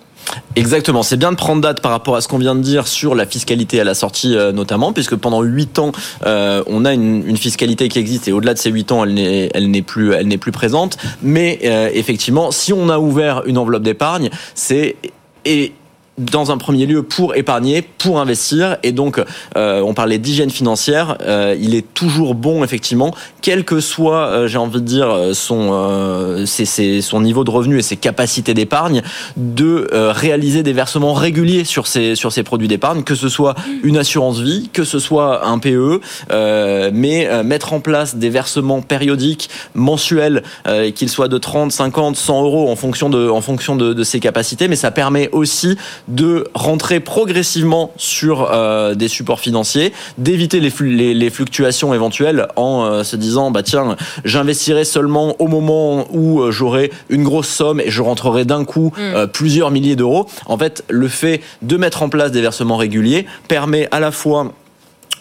Exactement, c'est bien de prendre date par rapport à ce qu'on vient de dire sur la fiscalité à la sortie euh, notamment, puisque pendant 8 ans, euh, on a une, fiscalité qui existe et au-delà de ces 8 ans, elle n'est, plus, plus présente. Mais euh, effectivement, si on a ouvert une enveloppe d'épargne, c'est et dans un premier lieu pour épargner, pour investir. Et donc, euh, on parlait d'hygiène financière. Euh, il est toujours bon, effectivement, quel que soit, euh, j'ai envie de dire, son, son niveau de revenu et ses capacités d'épargne, de réaliser des versements réguliers sur ces, sur produits d'épargne, que ce soit une assurance vie, que ce soit un PE, euh, mais mettre en place des versements périodiques, mensuels, qu'ils soient de 30, 50, 100 euros en fonction de, en fonction de ses capacités. Mais ça permet aussi de rentrer progressivement sur euh, des supports financiers, d'éviter les, les, les, fluctuations éventuelles en euh, se disant bah tiens j'investirai seulement au moment où euh, j'aurai une grosse somme et je rentrerai d'un coup mm. plusieurs milliers d'euros. En fait, le fait de mettre en place des versements réguliers permet à la fois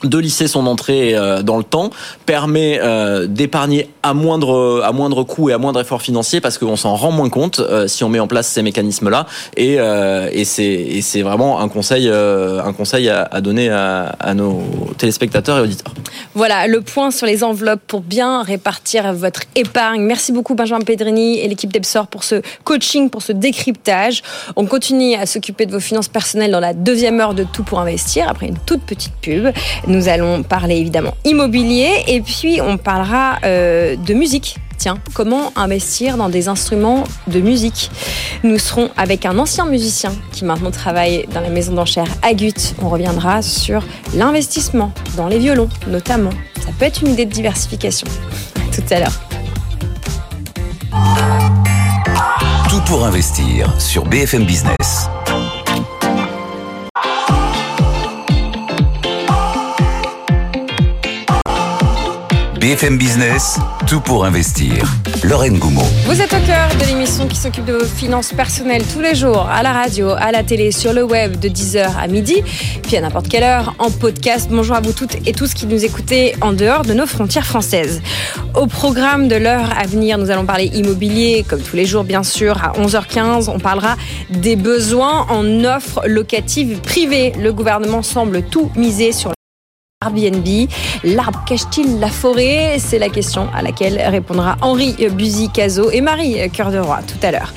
de lisser son entrée euh, dans le temps permet euh, d'épargner à moindre à moindre coût et à moindre effort financier parce qu'on s'en rend moins compte euh, si on met en place ces mécanismes là et c'est c'est vraiment un conseil un conseil à, à donner à, à, nos téléspectateurs et auditeurs. Voilà le point sur les enveloppes pour bien répartir votre épargne. Merci beaucoup Benjamin Pedrini et l'équipe d'Epsor pour ce coaching pour ce décryptage. On continue à s'occuper de vos finances personnelles dans la deuxième heure de tout pour investir après une toute petite pub. Nous allons parler évidemment immobilier et puis on parlera euh, de musique. Tiens, comment investir dans des instruments de musique? Nous serons avec un ancien musicien qui maintenant travaille dans la maison d'enchères Agut. On reviendra sur l'investissement dans les violons notamment. Ça peut être une idée de diversification. tout à l'heure. Tout pour investir sur BFM Business. BFM Business, tout pour investir. Lorraine Goumeau. Vous êtes au cœur de l'émission qui s'occupe de vos finances personnelles tous les jours, à la radio, à la télé, sur le web de 10h à midi, puis à n'importe quelle heure en podcast. Bonjour à vous toutes et tous qui nous écoutez en dehors de nos frontières françaises. Au programme de l'heure à venir, nous allons parler immobilier, comme tous les jours bien sûr, à 11h15. On parlera des besoins en offres locatives privées. Le gouvernement semble tout miser sur Airbnb. L'arbre cache-t-il la forêt? C'est la question à laquelle répondra Henri Buzy-Cazo et Marie Cœur de Roi tout à l'heure.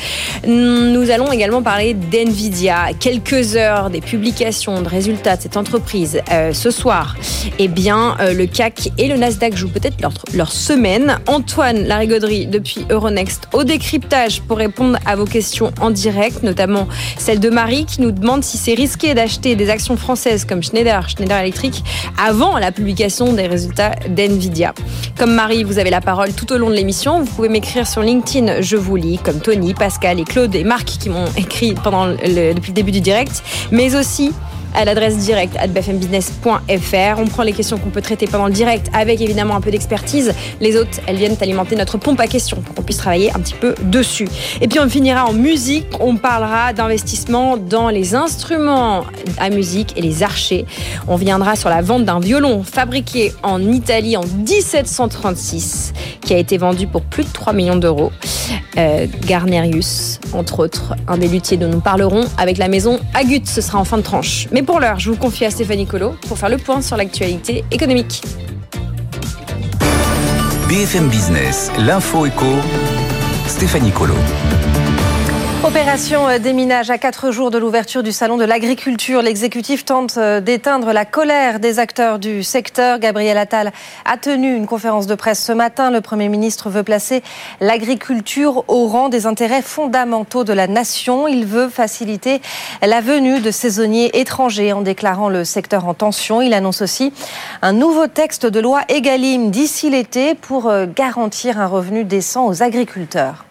Nous allons également parler d'NVIDIA. Quelques heures des publications de résultats de cette entreprise euh, ce soir. Eh bien, euh, le CAC et le Nasdaq jouent peut-être leur, leur semaine. Antoine Larigauderie depuis Euronext au décryptage pour répondre à vos questions en direct, notamment celle de Marie qui nous demande si c'est risqué d'acheter des actions françaises comme Schneider, Schneider Electric avant la publication des résultats d'NVIDIA. Comme Marie, vous avez la parole tout au long de l'émission. Vous pouvez m'écrire sur LinkedIn, je vous lis, comme Tony, Pascal et Claude et Marc qui m'ont écrit depuis le début du direct, mais aussi à l'adresse directe at bfmbusiness.fr. On prend les questions qu'on peut traiter pendant le direct avec évidemment un peu d'expertise. Les autres, elles viennent alimenter notre pompe à questions pour qu'on puisse travailler un petit peu dessus. Et puis on finira en musique. On parlera d'investissement dans les instruments à musique et les archers. On viendra sur la vente d'un violon fabriqué en Italie en 1736 qui a été vendu pour plus de 3 millions d'euros. Euh, Garnerius, entre autres, un des luthiers dont nous parlerons avec la maison Agut. Ce sera en fin de tranche. Pour l'heure, je vous confie à Stéphanie Colo pour faire le point sur l'actualité économique. BFM Business, l'info éco, Stéphanie Colo. Opération déminage à quatre jours de l'ouverture du salon de l'agriculture. L'exécutif tente euh, d'éteindre la colère des acteurs du secteur. Gabriel Attal a tenu une conférence de presse ce matin. Le Premier ministre veut placer l'agriculture au rang des intérêts fondamentaux de la nation. Il veut faciliter la venue de saisonniers étrangers en déclarant le secteur en tension. Il annonce aussi un nouveau texte de loi Egalim d'ici l'été pour euh, garantir un revenu décent aux agriculteurs.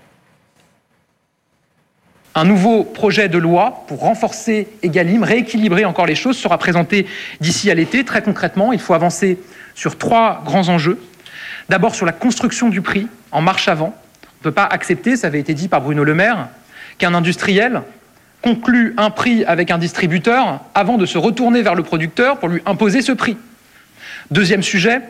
Un nouveau projet de loi pour renforcer Egalim, rééquilibrer encore les choses, sera présenté d'ici à l'été. Très concrètement, il faut avancer sur trois grands enjeux. D'abord sur la construction du prix en marche avant. On ne peut pas accepter, ça avait été dit par Bruno Le Maire, qu'un industriel conclue un prix avec un distributeur avant de se retourner vers le producteur pour lui imposer ce prix. Deuxième sujet,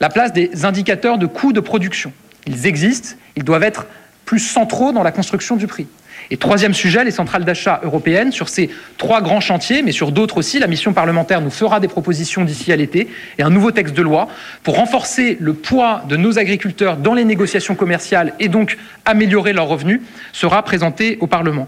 la place des indicateurs de coûts de production. Ils existent, ils doivent être plus centraux dans la construction du prix. Et troisième sujet, les centrales d'achat européennes. Sur ces trois grands chantiers, mais sur d'autres aussi, la mission parlementaire nous fera des propositions d'ici à l'été et un nouveau texte de loi pour renforcer le poids de nos agriculteurs dans les négociations commerciales et donc améliorer leurs revenus sera présenté au Parlement.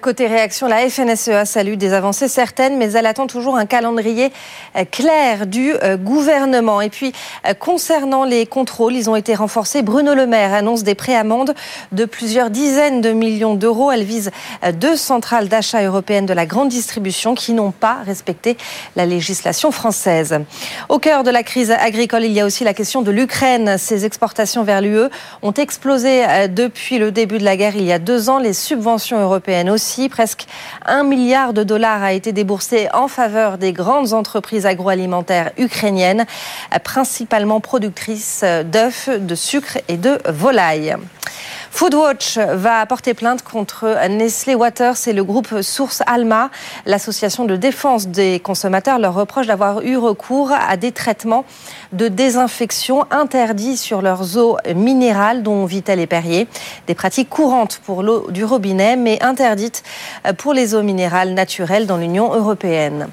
Côté réaction, la FNSEA salue des avancées certaines, mais elle attend toujours un calendrier euh, clair du euh, gouvernement. Et puis, euh, concernant les contrôles, ils ont été renforcés. Bruno Le Maire annonce des préamendes de plusieurs dizaines de millions d'euros. Elle vise deux centrales d'achat européennes de la grande distribution qui n'ont pas respecté la législation française. Au cœur de la crise agricole, il y a aussi la question de l'Ukraine. Ses exportations vers l'UE ont explosé depuis le début de la guerre il y a deux ans. Les subventions européennes aussi. Presque un milliard de dollars a été déboursé en faveur des grandes entreprises agroalimentaires ukrainiennes, principalement productrices d'œufs, de sucre et de volailles. Foodwatch va porter plainte contre Nestlé Waters et le groupe Source Alma. L'association de défense des consommateurs leur reproche d'avoir eu recours à des traitements de désinfection interdits sur leurs eaux minérales, dont Vitel et Perrier. Des pratiques courantes pour l'eau du robinet, mais interdites pour les eaux minérales naturelles dans l'Union européenne.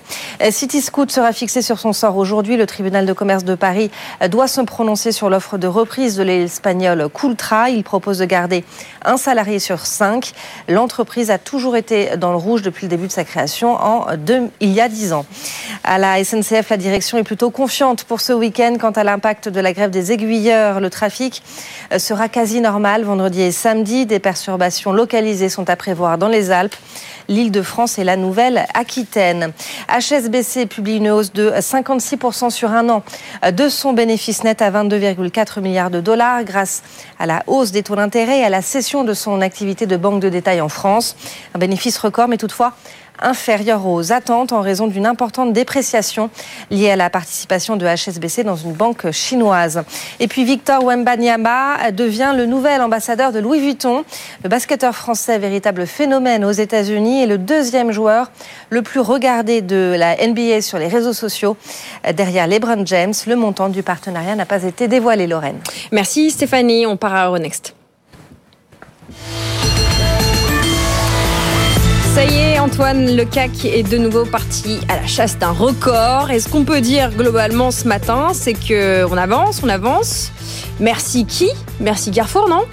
Cityscoot sera fixé sur son sort aujourd'hui. Le tribunal de commerce de Paris doit se prononcer sur l'offre de reprise de l'espagnol Coultra. Il propose de garder un salarié sur cinq. L'entreprise a toujours été dans le rouge depuis le début de sa création en deux, il y a dix ans. À la SNCF, la direction est plutôt confiante pour ce week-end quant à l'impact de la grève des aiguilleurs. Le trafic euh, sera quasi normal vendredi et samedi. Des perturbations localisées sont à prévoir dans les Alpes l'île de France et la Nouvelle-Aquitaine. HSBC publie une hausse de 56% sur un an de son bénéfice net à 22,4 milliards de dollars grâce à la hausse des taux d'intérêt et à la cession de son activité de banque de détail en France. Un bénéfice record, mais toutefois inférieure aux attentes en raison d'une importante dépréciation liée à la participation de HSBC dans une banque chinoise. Et puis Victor Wembanyama devient le nouvel ambassadeur de Louis Vuitton. Le basketteur français, véritable phénomène aux États-Unis, est le deuxième joueur le plus regardé de la NBA sur les réseaux sociaux. Derrière LeBron James, le montant du partenariat n'a pas été dévoilé, Lorraine. Merci Stéphanie, on part à Euronext. Ça y est, Antoine, le CAC est de nouveau parti à la chasse d'un record. Et ce qu'on peut dire globalement ce matin, c'est qu'on avance, on avance. Merci qui? Merci Carrefour, non?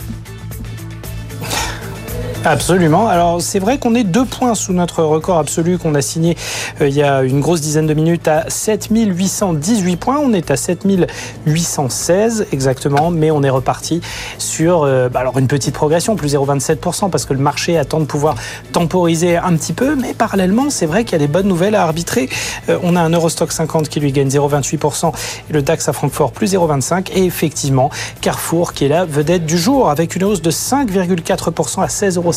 Absolument. Alors c'est vrai qu'on est deux points sous notre record absolu qu'on a signé euh, il y a une grosse dizaine de minutes à 7818 points. On est à 7816 exactement, mais on est reparti sur euh, bah, alors une petite progression, plus 0,27% parce que le marché attend de pouvoir temporiser un petit peu, mais parallèlement c'est vrai qu'il y a des bonnes nouvelles à arbitrer. Euh, on a un Eurostock 50 qui lui gagne 0,28% et le DAX à Francfort plus 0,25% et effectivement Carrefour qui est la vedette du jour avec une hausse de 5,4% à 16 euros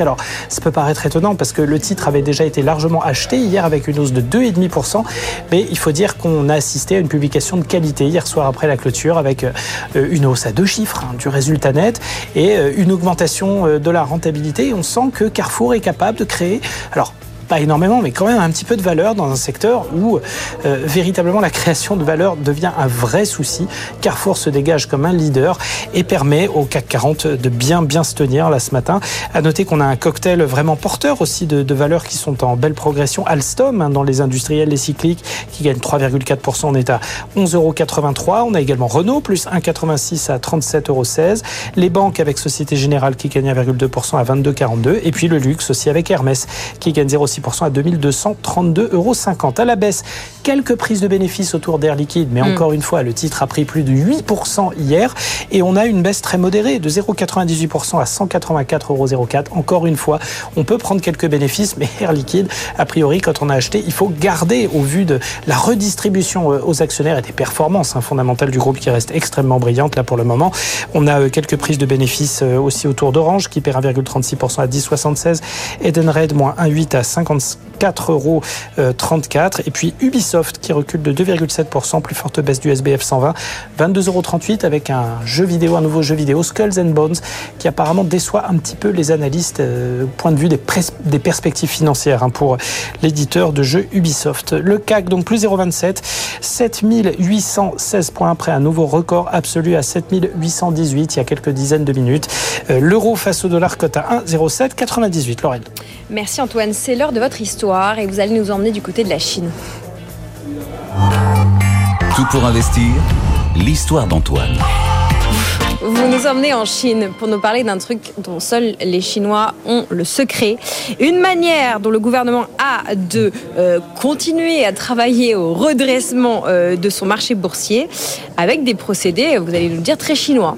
alors, ça peut paraître étonnant parce que le titre avait déjà été largement acheté hier avec une hausse de 2,5%. Mais il faut dire qu'on a assisté à une publication de qualité hier soir après la clôture avec euh, une hausse à deux chiffres hein, du résultat net et euh, une augmentation euh, de la rentabilité. on sent que Carrefour est capable de créer, alors pas énormément, mais quand même un petit peu de valeur dans un secteur où euh, véritablement la création de valeur devient un vrai souci. Carrefour se dégage comme un leader et permet au CAC 40 de bien bien se tenir là ce matin. À noter qu'on a un cocktail vraiment porteur aussi de, valeurs qui sont en belle progression. Alstom hein, dans les industriels, les cycliques qui gagne 3,4%, on est à 11,83 euros. On a également Renault plus 1,86 à 37,16 euros. Les banques avec Société Générale qui gagne 1,2% à 22,42 et puis le luxe aussi avec Hermès qui gagne 0,6 à 2232,50 euros. À la baisse, quelques prises de bénéfices autour d'Air Liquide, mais mm. encore une fois, le titre a pris plus de 8% hier et on a une baisse très modérée de 0,98% à 184,04 euros. Encore une fois, on peut prendre quelques bénéfices, mais Air Liquide, a priori, quand on a acheté, il faut garder au vu de la redistribution euh, aux actionnaires et des performances hein, fondamentales du groupe qui restent extrêmement brillantes là pour le moment. On a euh, quelques prises de bénéfices euh, aussi autour d'Orange qui perd 1,36% à 10,76. Edenred, moins 1,8 à 5 54,34 euros. Et puis Ubisoft qui recule de 2,7%, plus forte baisse du SBF 120, 22,38 euros avec un jeu vidéo, un nouveau jeu vidéo, Skulls and Bones, qui apparemment déçoit un petit peu les analystes euh, point de vue des, des perspectives financières hein, pour l'éditeur de jeux Ubisoft. Le CAC, donc plus 0,27, 7816 points après un nouveau record absolu à 7818 il y a quelques dizaines de minutes. Euh, l'euro face au dollar cote à 1,0798. Lorraine. Merci Antoine, c'est l'heure de votre histoire et vous allez nous emmener du côté de la Chine. Tout pour investir, l'histoire d'Antoine. Vous nous emmenez en Chine pour nous parler d'un truc dont seuls les Chinois ont le secret. Une manière dont le gouvernement a de euh, continuer à travailler au redressement euh, de son marché boursier avec des procédés, vous allez nous dire, très chinois.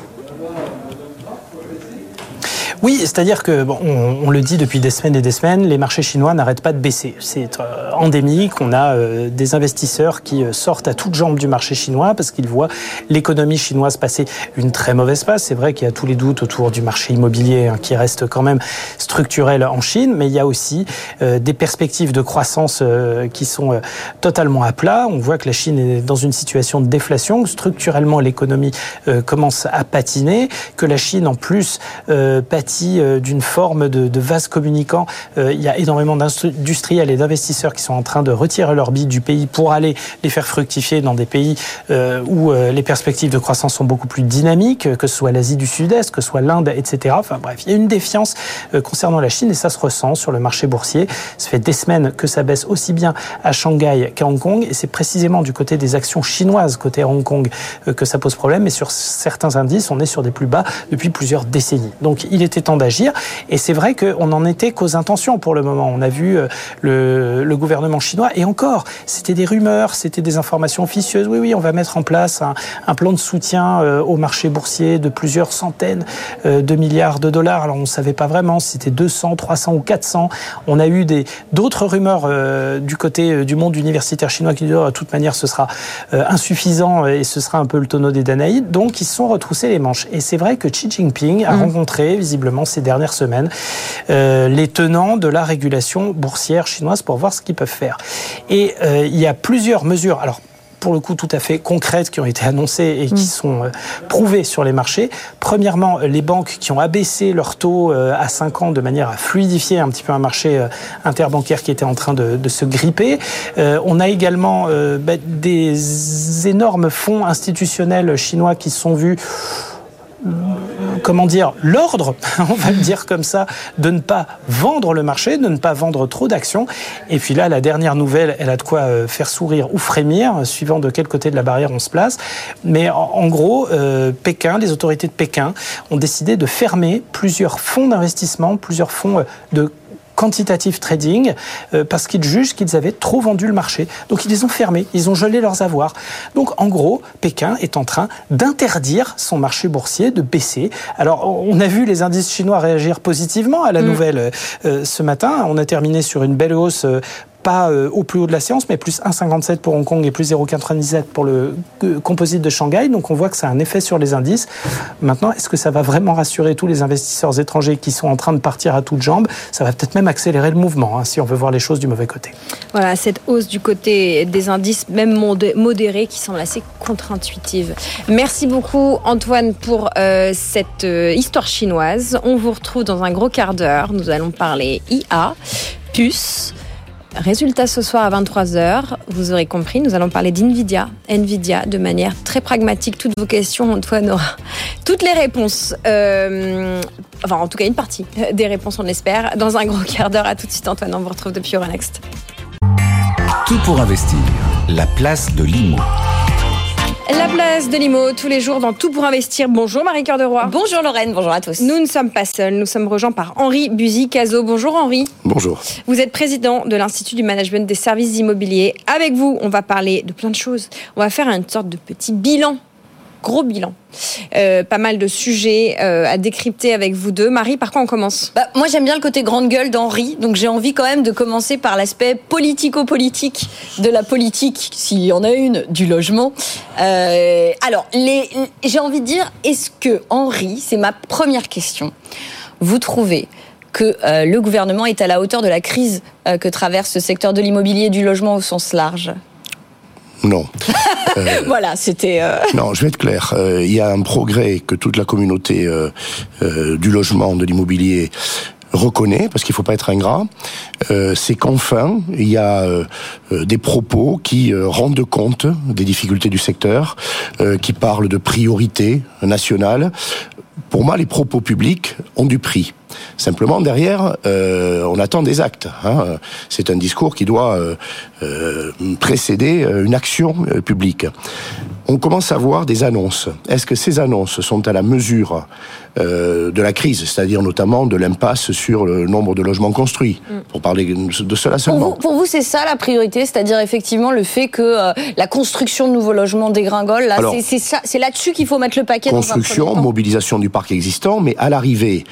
Oui, c'est-à-dire que bon, on, le dit depuis des semaines et des semaines, les marchés chinois n'arrêtent pas de baisser. C'est euh, endémique. On a euh, des investisseurs qui euh, sortent à toutes jambes du marché chinois parce qu'ils voient l'économie chinoise passer une très mauvaise passe. C'est vrai qu'il y a tous les doutes autour du marché immobilier hein, qui reste quand même structurel en Chine, mais il y a aussi des perspectives de croissance qui sont totalement à plat. On voit que la Chine est dans une situation de déflation. Structurellement, l'économie commence à patiner, que la Chine en plus patine euh, d'une forme de, vase communicant. Euh, il y a énormément d'industriels et d'investisseurs qui sont en train de retirer leurs billes du pays pour aller les faire fructifier dans des pays euh, où les perspectives de croissance sont beaucoup plus dynamiques, que ce soit l'Asie du Sud-Est, que ce soit l'Inde, etc. Enfin bref, il y a une défiance concernant la Chine et ça se ressent sur le marché boursier. Ça fait des semaines que ça baisse aussi bien à Shanghai qu'à Hong Kong et c'est précisément du côté des actions chinoises côté Hong Kong que ça pose problème. Mais sur certains indices, on est sur des plus bas depuis plusieurs décennies. Donc il était temps d'agir. Et c'est vrai qu'on n'en était qu'aux intentions pour le moment. On a vu euh, le, le gouvernement chinois, et encore, c'était des rumeurs, c'était des informations officieuses. Oui, oui, on va mettre en place un, un plan de soutien euh, au marché boursier de plusieurs centaines euh, de milliards de dollars. Alors on ne savait pas vraiment si c'était 200, 300 ou 400. On a eu des d'autres rumeurs du côté du monde universitaire chinois qui disaient oh, de toute manière ce sera insuffisant et ce sera un peu le tonneau des Danaïdes. Donc ils se sont retroussés les manches. Et c'est vrai que Xi Jinping a mmh. rencontré visiblement ces dernières semaines euh, les tenants de la régulation boursière chinoise pour voir ce qu'ils peuvent faire. Et euh, il y a plusieurs mesures. Alors, pour le coup tout à fait concrètes qui ont été annoncées et qui mm. sont euh, prouvées sur les marchés. Premièrement, les banques qui ont abaissé leur taux à 5 ans de manière à fluidifier un petit peu un marché interbancaire qui était en train de, de se gripper. on a également bah, des énormes fonds institutionnels chinois qui sont vus comment dire, l'ordre, on va le dire comme ça, de ne pas vendre le marché, de ne pas vendre trop d'actions. Et puis là, la dernière nouvelle, elle a de quoi euh, faire sourire ou frémir, suivant de quel côté de la barrière on se place. Mais en, gros, euh, Pékin, les autorités de Pékin ont décidé de fermer plusieurs fonds d'investissement, plusieurs fonds euh, de quantitative trading euh, parce qu'ils jugent qu'ils avaient trop vendu le marché. Donc ils les ont fermés, ils ont gelé leurs avoirs. Donc en gros, Pékin est en train d'interdire son marché boursier de baisser. Alors on a vu les indices chinois réagir positivement à la mm. nouvelle euh, ce matin. On a terminé sur une belle hausse euh, pas euh, au plus haut de la séance, mais plus 1,57 pour Hong Kong et plus 0,97 pour le euh, composite de Shanghai. Donc on voit que ça a un effet sur les indices. Maintenant, est-ce que ça va vraiment rassurer tous les investisseurs étrangers qui sont en train de partir à toutes jambes? Ça va peut-être même accélérer le mouvement, hein, si on veut voir les choses du mauvais côté. Voilà, cette hausse du côté des indices, même modérés, qui semble assez contre-intuitive. Merci beaucoup Antoine pour euh, cette histoire chinoise. On vous retrouve dans un gros quart d'heure. Nous allons parler IA, puce Résultat ce soir à 23h, vous aurez compris, nous allons parler d'NVIDIA. NVIDIA de manière très pragmatique. Toutes vos questions, Antoine aura toutes les réponses. Euh, enfin, en tout cas, une partie des réponses, on l'espère. Dans un gros quart d'heure, à tout de suite, Antoine. On vous retrouve depuis Euronext. Tout pour investir. La place de l'IMO. La place de Limo, tous les jours dans Tout pour investir. Bonjour Marie-Cœur de Roy. Bonjour Lorraine, bonjour à tous. Nous ne sommes pas seuls, nous sommes rejoints par Henri Buzy-Cazot. Bonjour Henri. Bonjour. Vous êtes président de l'Institut du management des services immobiliers. Avec vous, on va parler de plein de choses. On va faire une sorte de petit bilan gros bilan. Euh, pas mal de sujets euh, à décrypter avec vous deux. Marie, par quoi on commence? Bah, Moi, j'aime bien le côté grande gueule d'Henri, donc j'ai envie quand même de commencer par l'aspect politico-politique de la politique, s'il y en a une, du logement. Euh, alors, j'ai envie de dire, est-ce que Henri, c'est ma première question, vous trouvez que le gouvernement est à la hauteur de la crise que traverse ce secteur de l'immobilier et du logement au sens large? Non. Euh, voilà, c'était. Euh, non, je vais être clair. Euh, il y a un progrès que toute la communauté du logement, de l'immobilier reconnaît, parce qu'il ne faut pas être ingrat, c'est qu'enfin, il y a des propos qui rendent compte des difficultés du secteur, qui parlent de priorité nationale. Pour moi, les propos publics ont du prix. Simplement, derrière, euh, on attend des actes. Hein. C'est un discours qui doit euh, euh, précéder une action publique. on commence à voir des annonces. Est-ce que ces annonces sont à la mesure de la crise, c'est-à-dire notamment de l'impasse sur le nombre de logements construits, Mm. pour parler de cela seulement pour vous, c'est ça la priorité, c'est-à-dire effectivement le fait que euh, la construction de nouveaux logements dégringole. Là, c'est- là-dessus qu'il faut mettre le paquet. dans un construction, premier temps. mobilisation du parc existant, mais à l'arrivée,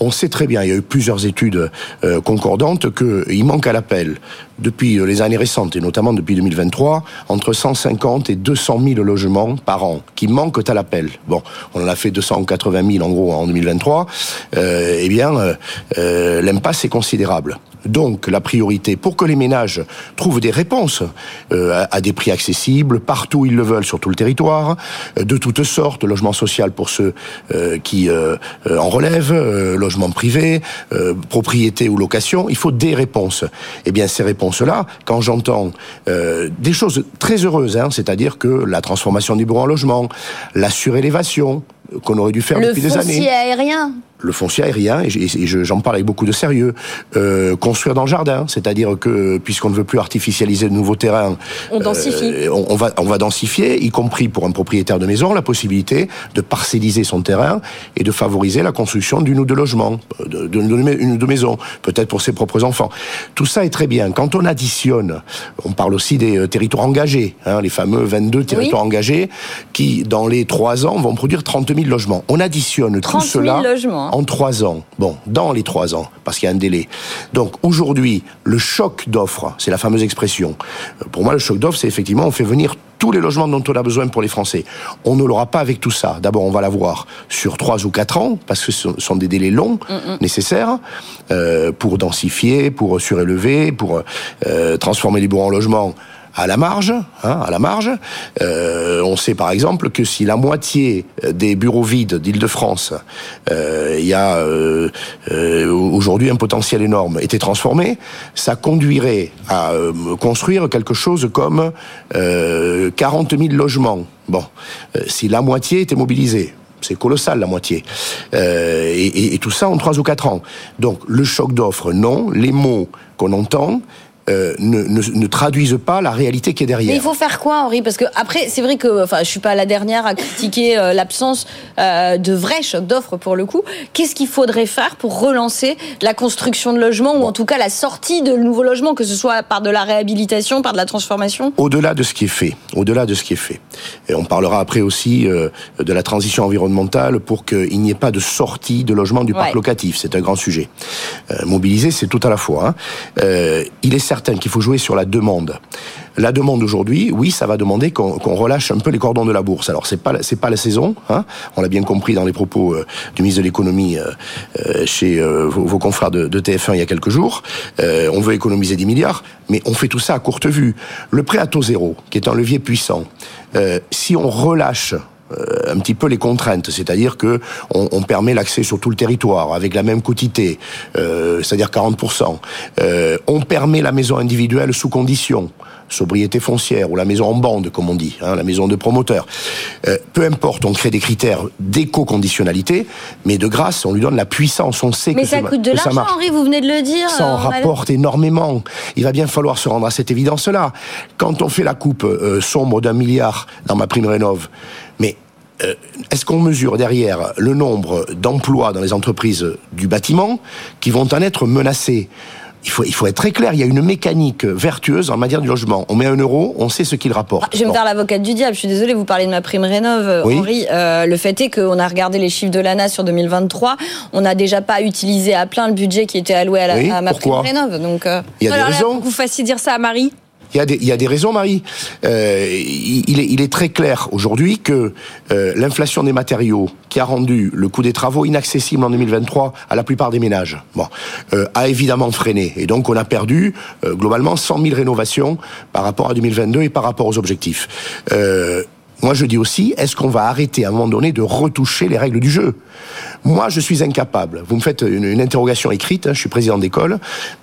on sait très bien, il y a eu plusieurs études euh, concordantes qu'il manque à l'appel, depuis euh, les années récentes, et notamment depuis 2023, entre 150 et 200 000 logements par an qui manquent à l'appel. Bon, on en a fait 280 000 en gros en 2023. Euh, eh bien, l'impasse est considérable. Donc, la priorité, pour que les ménages trouvent des réponses euh, à, à des prix accessibles, partout où ils le veulent, sur tout le territoire, euh, de toutes sortes, logement social pour ceux euh, qui euh, euh, en relèvent, euh, logement privé, euh, propriété ou location, il faut des réponses. Eh bien, ces réponses-là, quand j'entends euh, des choses très heureuses, hein, c'est-à-dire que la transformation du bureau en logement, la surélévation, qu'on aurait dû faire Le depuis des années foncier aérien. Le foncier aérien, et j'en parle avec beaucoup de sérieux, euh, construire dans le jardin, c'est-à-dire que puisqu'on ne veut plus artificialiser de nouveaux terrains, On densifie. euh, on, on va, on va densifier, y compris pour un propriétaire de maison, la possibilité de parcelliser son terrain et de favoriser la construction d'une ou deux logements, euh, de- de- de- une ou deux maisons, peut-être pour ses propres enfants. Tout ça est très bien. Quand on additionne, on parle aussi des euh, territoires engagés, hein, les fameux 22 territoires engagés, qui dans les trois ans vont produire 30 000 logements. On additionne 30 tout 000 cela logements, en trois ans. Bon, dans les trois ans, parce qu'il y a un délai. Donc aujourd'hui, le choc d'offres, c'est la fameuse expression. Euh, Pour moi, le choc d'offres, c'est effectivement, on fait venir tous les logements dont on a besoin pour les Français. On ne l'aura pas avec tout ça. D'abord, on va l'avoir sur trois ou quatre ans, parce que ce sont des délais longs nécessaires euh, pour densifier, pour surélever, pour euh, transformer les bureaux en logements à la marge, hein, à la marge. Euh, on sait par exemple que si la moitié des bureaux vides d'Île-de-France, euh, il y a euh, aujourd'hui un potentiel énorme, était transformé, ça conduirait à construire quelque chose comme euh, 40 000 logements. Bon, si la moitié était mobilisée, c'est colossal la moitié. Et, tout ça en trois ou quatre ans. Donc le choc d'offres, non. Les mots qu'on entend euh, ne, ne, ne traduisent pas la réalité qui est derrière. Mais il faut faire quoi, Henri? Parce que après, c'est vrai que, enfin, je suis pas la dernière à critiquer euh, l'absence euh, de vrais chocs d'offres pour le coup. Qu'est-ce qu'il faudrait faire pour relancer la construction de logements ou en tout cas la sortie de nouveaux logements, que ce soit par de la réhabilitation, par de la transformation? Au-delà de ce qui est fait, au-delà de ce qui est fait, et on parlera après aussi de la transition environnementale pour qu'il n'y ait pas de sortie de logement du parc locatif. C'est un grand sujet. Mobiliser, c'est tout à la fois. hein. Il est certain qu'il faut jouer sur la demande. La demande aujourd'hui, oui, ça va demander qu'on relâche un peu les cordons de la bourse. Alors c'est pas c'est pas la saison, hein. on l'a bien compris dans les propos euh, du ministre de l'économie euh, euh, chez vos, confrères de, de TF1 il y a quelques jours. On veut économiser 10 milliards, mais on fait tout ça à courte vue. Le prêt à taux zéro, qui est un levier puissant, si on relâche un petit peu les contraintes, c'est-à-dire que on, on permet l'accès sur tout le territoire avec la même quotité, euh, c'est-à-dire 40%. Euh, on permet la maison individuelle sous condition, sobriété foncière ou la maison en bande, comme on dit, hein, la maison de promoteur. Euh, peu importe, on crée des critères d'éco-conditionnalité, mais de grâce, on lui donne la puissance, on sait Mais que, ça coûte de l'argent. Henri, vous venez de le dire. Ça en euh, rapporte énormément. Il va bien falloir se rendre à cette évidence-là. Quand on fait la coupe euh, sombre d'un milliard dans ma prime rénov, mais euh, est-ce qu'on mesure derrière le nombre d'emplois dans les entreprises du bâtiment qui vont en être menacés il faut, il faut être très clair, il y a une mécanique vertueuse en matière du logement. On met un euro, on sait ce qu'il rapporte. Ah, Je vais me faire l'avocate du diable. Je suis désolée, vous parlez de ma prime rénov, euh, Oui. Henri. Euh, le fait est qu'on a regardé les chiffres de l'ANA sur 2023. On n'a déjà pas utilisé à plein le budget qui était alloué à, la, Oui, à ma pourquoi? Prime rénov. Donc, euh, Il y a des Alors là, raisons. que vous fassiez dire ça à Marie? Il y, a des, il y a des raisons, Marie. Euh, il, est, il est très clair aujourd'hui que euh, l'inflation des matériaux, qui a rendu le coût des travaux inaccessible en 2023 à la plupart des ménages, bon, euh, a évidemment freiné. Et donc, on a perdu euh, globalement 100 000 rénovations par rapport à 2022 et par rapport aux objectifs. Moi, je dis aussi, est-ce qu'on va arrêter à un moment donné de retoucher les règles du jeu? Moi, je suis incapable. Vous me faites une, une interrogation écrite, hein, je suis président d'école,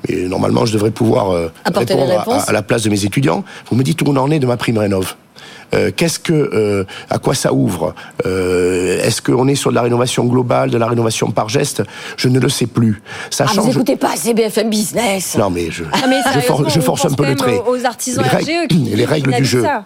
mais normalement, je devrais pouvoir euh, répondre à- à, la place de mes étudiants. Vous me dites où on en est de ma prime rénov. Euh, Qu'est-ce que, euh, à quoi ça ouvre? Euh, Est-ce qu'on est sur de la rénovation globale, de la rénovation par geste? Je ne le sais plus. Ça ah, vous change. écoutez pas assez BFM Business. Non mais je, Ah, mais je, for- sérieusement, je on force un peu le trait. Aux artisans Les règles- RGE qui les règles du jeu. ça.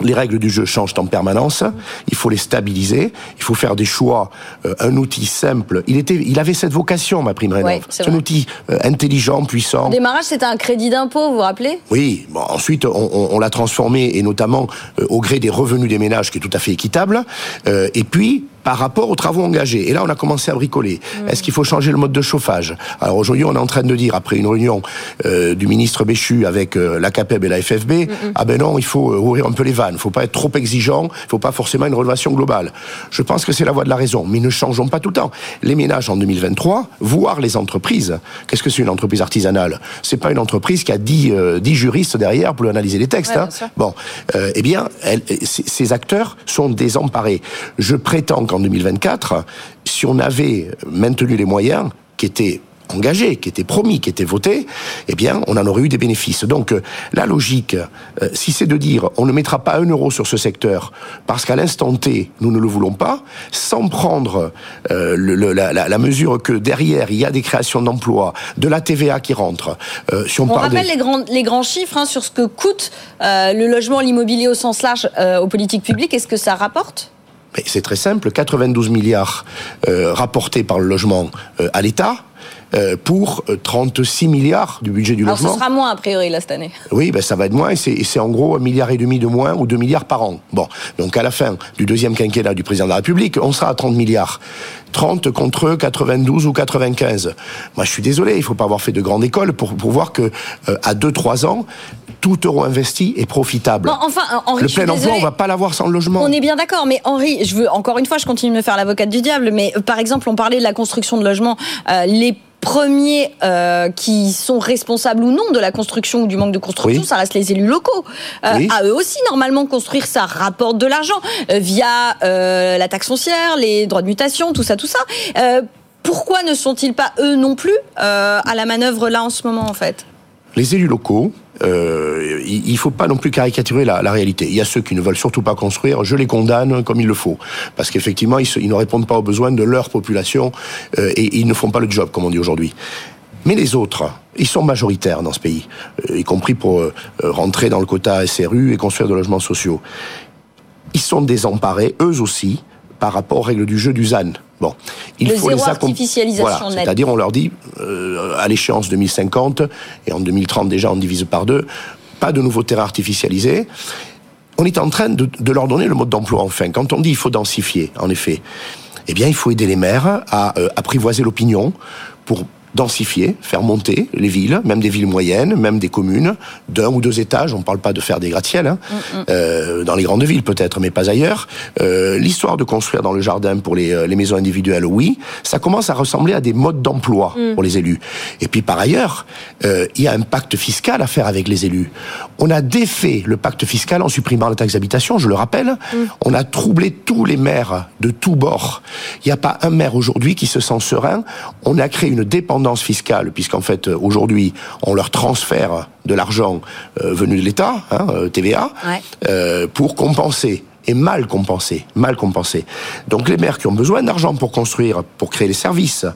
Les règles du jeu changent en permanence. Il faut les stabiliser. Il faut faire des choix. Euh, un outil simple. Il était, il avait cette vocation, ma prime rénov. Ouais, c'est un outil euh, intelligent, puissant. Au démarrage, c'était un crédit d'impôt, vous vous rappelez? Oui, bon, ensuite on, on- on l'a transformé et notamment euh, au gré des revenus des ménages qui est tout à fait équitable. Et puis par rapport aux travaux engagés. Et là, on a commencé à bricoler. Est-ce qu'il faut changer le mode de chauffage? Alors aujourd'hui, on est en train de dire, après une réunion euh, du ministre Béchu avec euh, la CAPEB et la FFB, ah ben non, il faut euh, ouvrir un peu les vannes. Il faut pas être trop exigeant. Il faut pas forcément une rénovation globale. Je pense que c'est la voie de la raison. Mais ne changeons pas tout le temps. Les ménages en 2023, voire les entreprises. Qu'est-ce que c'est une entreprise artisanale? C'est pas une entreprise qui a 10, euh, 10 juristes derrière pour analyser les textes. Ouais, hein. Bon, eh bien, ces acteurs sont désemparés. Je prétends qu'en 2024, si on avait maintenu les moyens qui étaient engagés, qui étaient promis, qui étaient votés, eh bien, on en aurait eu des bénéfices. Donc, euh, la logique, euh, si c'est de dire on ne mettra pas un euro sur ce secteur parce qu'à l'instant T, nous ne le voulons pas, sans prendre euh, le- la, la- la mesure que derrière, il y a des créations d'emplois, de la TVA qui rentre. Euh, si on, On parle des- rappelle les grands, les grands chiffres hein, sur ce que coûte euh, le logement, l'immobilier au sens large aux politiques publiques. Est-ce que ça rapporte? C'est très simple, 92 milliards euh, rapportés par le logement euh, à l'État euh, pour euh, 36 milliards du budget du Alors ce logement. sera moins a priori là cette année. Oui, ben ça va être moins, et c'est et c'est en gros un milliard et demi de moins ou 2 milliards par an. Bon, donc à la fin du deuxième quinquennat du président de la République, on sera à 30 milliards. 30 contre 92 ou 95. Moi, je suis désolé, il faut pas avoir fait de grande école pour, pour voir que euh, à 2-3 ans, tout euro investi est profitable. Bon, enfin, euh, Henri, le plein emploi, désolée. on va pas l'avoir sans le logement. On est bien d'accord, mais Henri, je veux encore une fois, je continue de me faire l'avocate du diable, mais euh, par exemple, on parlait de la construction de logements, euh, les premiers euh, qui sont responsables ou non de la construction ou du manque de construction, Oui. ça reste les élus locaux. Euh, Oui. À eux aussi, normalement, construire, ça rapporte de l'argent euh, via la taxe foncière, les droits de mutation, tout ça, tout ça. Euh, pourquoi ne sont-ils pas eux non plus euh, à la manœuvre là en ce moment, en fait? Les élus locaux, euh, il faut pas non plus caricaturer la, réalité. Il y a ceux qui ne veulent surtout pas construire, je les condamne comme il le faut. Parce qu'effectivement, ils, ne répondent pas aux besoins de leur population euh, et ils ne font pas le job, comme on dit aujourd'hui. Mais les autres, ils sont majoritaires dans ce pays, y compris pour rentrer dans le quota SRU et construire de logements sociaux. Ils sont désemparés, eux aussi, par rapport aux règles du jeu du ZAN. Bon, il Le faut zéro les artificialisation Voilà, nette. c'est-à-dire on leur dit euh, à l'échéance 2050 et en 2030 déjà on divise par deux, pas de nouveaux terrains artificialisés. On est en train de, de leur donner le mode d'emploi enfin. Quand on dit il faut densifier, en effet, eh bien il faut aider les maires à euh, apprivoiser l'opinion pour densifier, faire monter les villes, même des villes moyennes, même des communes, d'un ou deux étages. On ne parle pas de faire des gratte-ciel, hein, euh, dans les grandes villes peut-être, mais pas ailleurs. Euh, L'histoire de construire dans le jardin pour les, euh, les maisons individuelles, oui, ça commence à ressembler à des modes d'emploi pour les élus. Et puis par ailleurs, euh, il y a un pacte fiscal à faire avec les élus. On a défait le pacte fiscal en supprimant la taxe d'habitation, je le rappelle. On a troublé tous les maires de tous bords. Il n'y a pas un maire aujourd'hui qui se sent serein. On a créé une dépendance fiscale, puisqu'en fait, euh, aujourd'hui, on leur transfère de l'argent euh, venu de l'État, hein, euh, TVA, Ouais. euh, pour compenser. Et mal compensé, mal compensé. Donc les maires qui ont besoin d'argent pour construire, pour créer les services,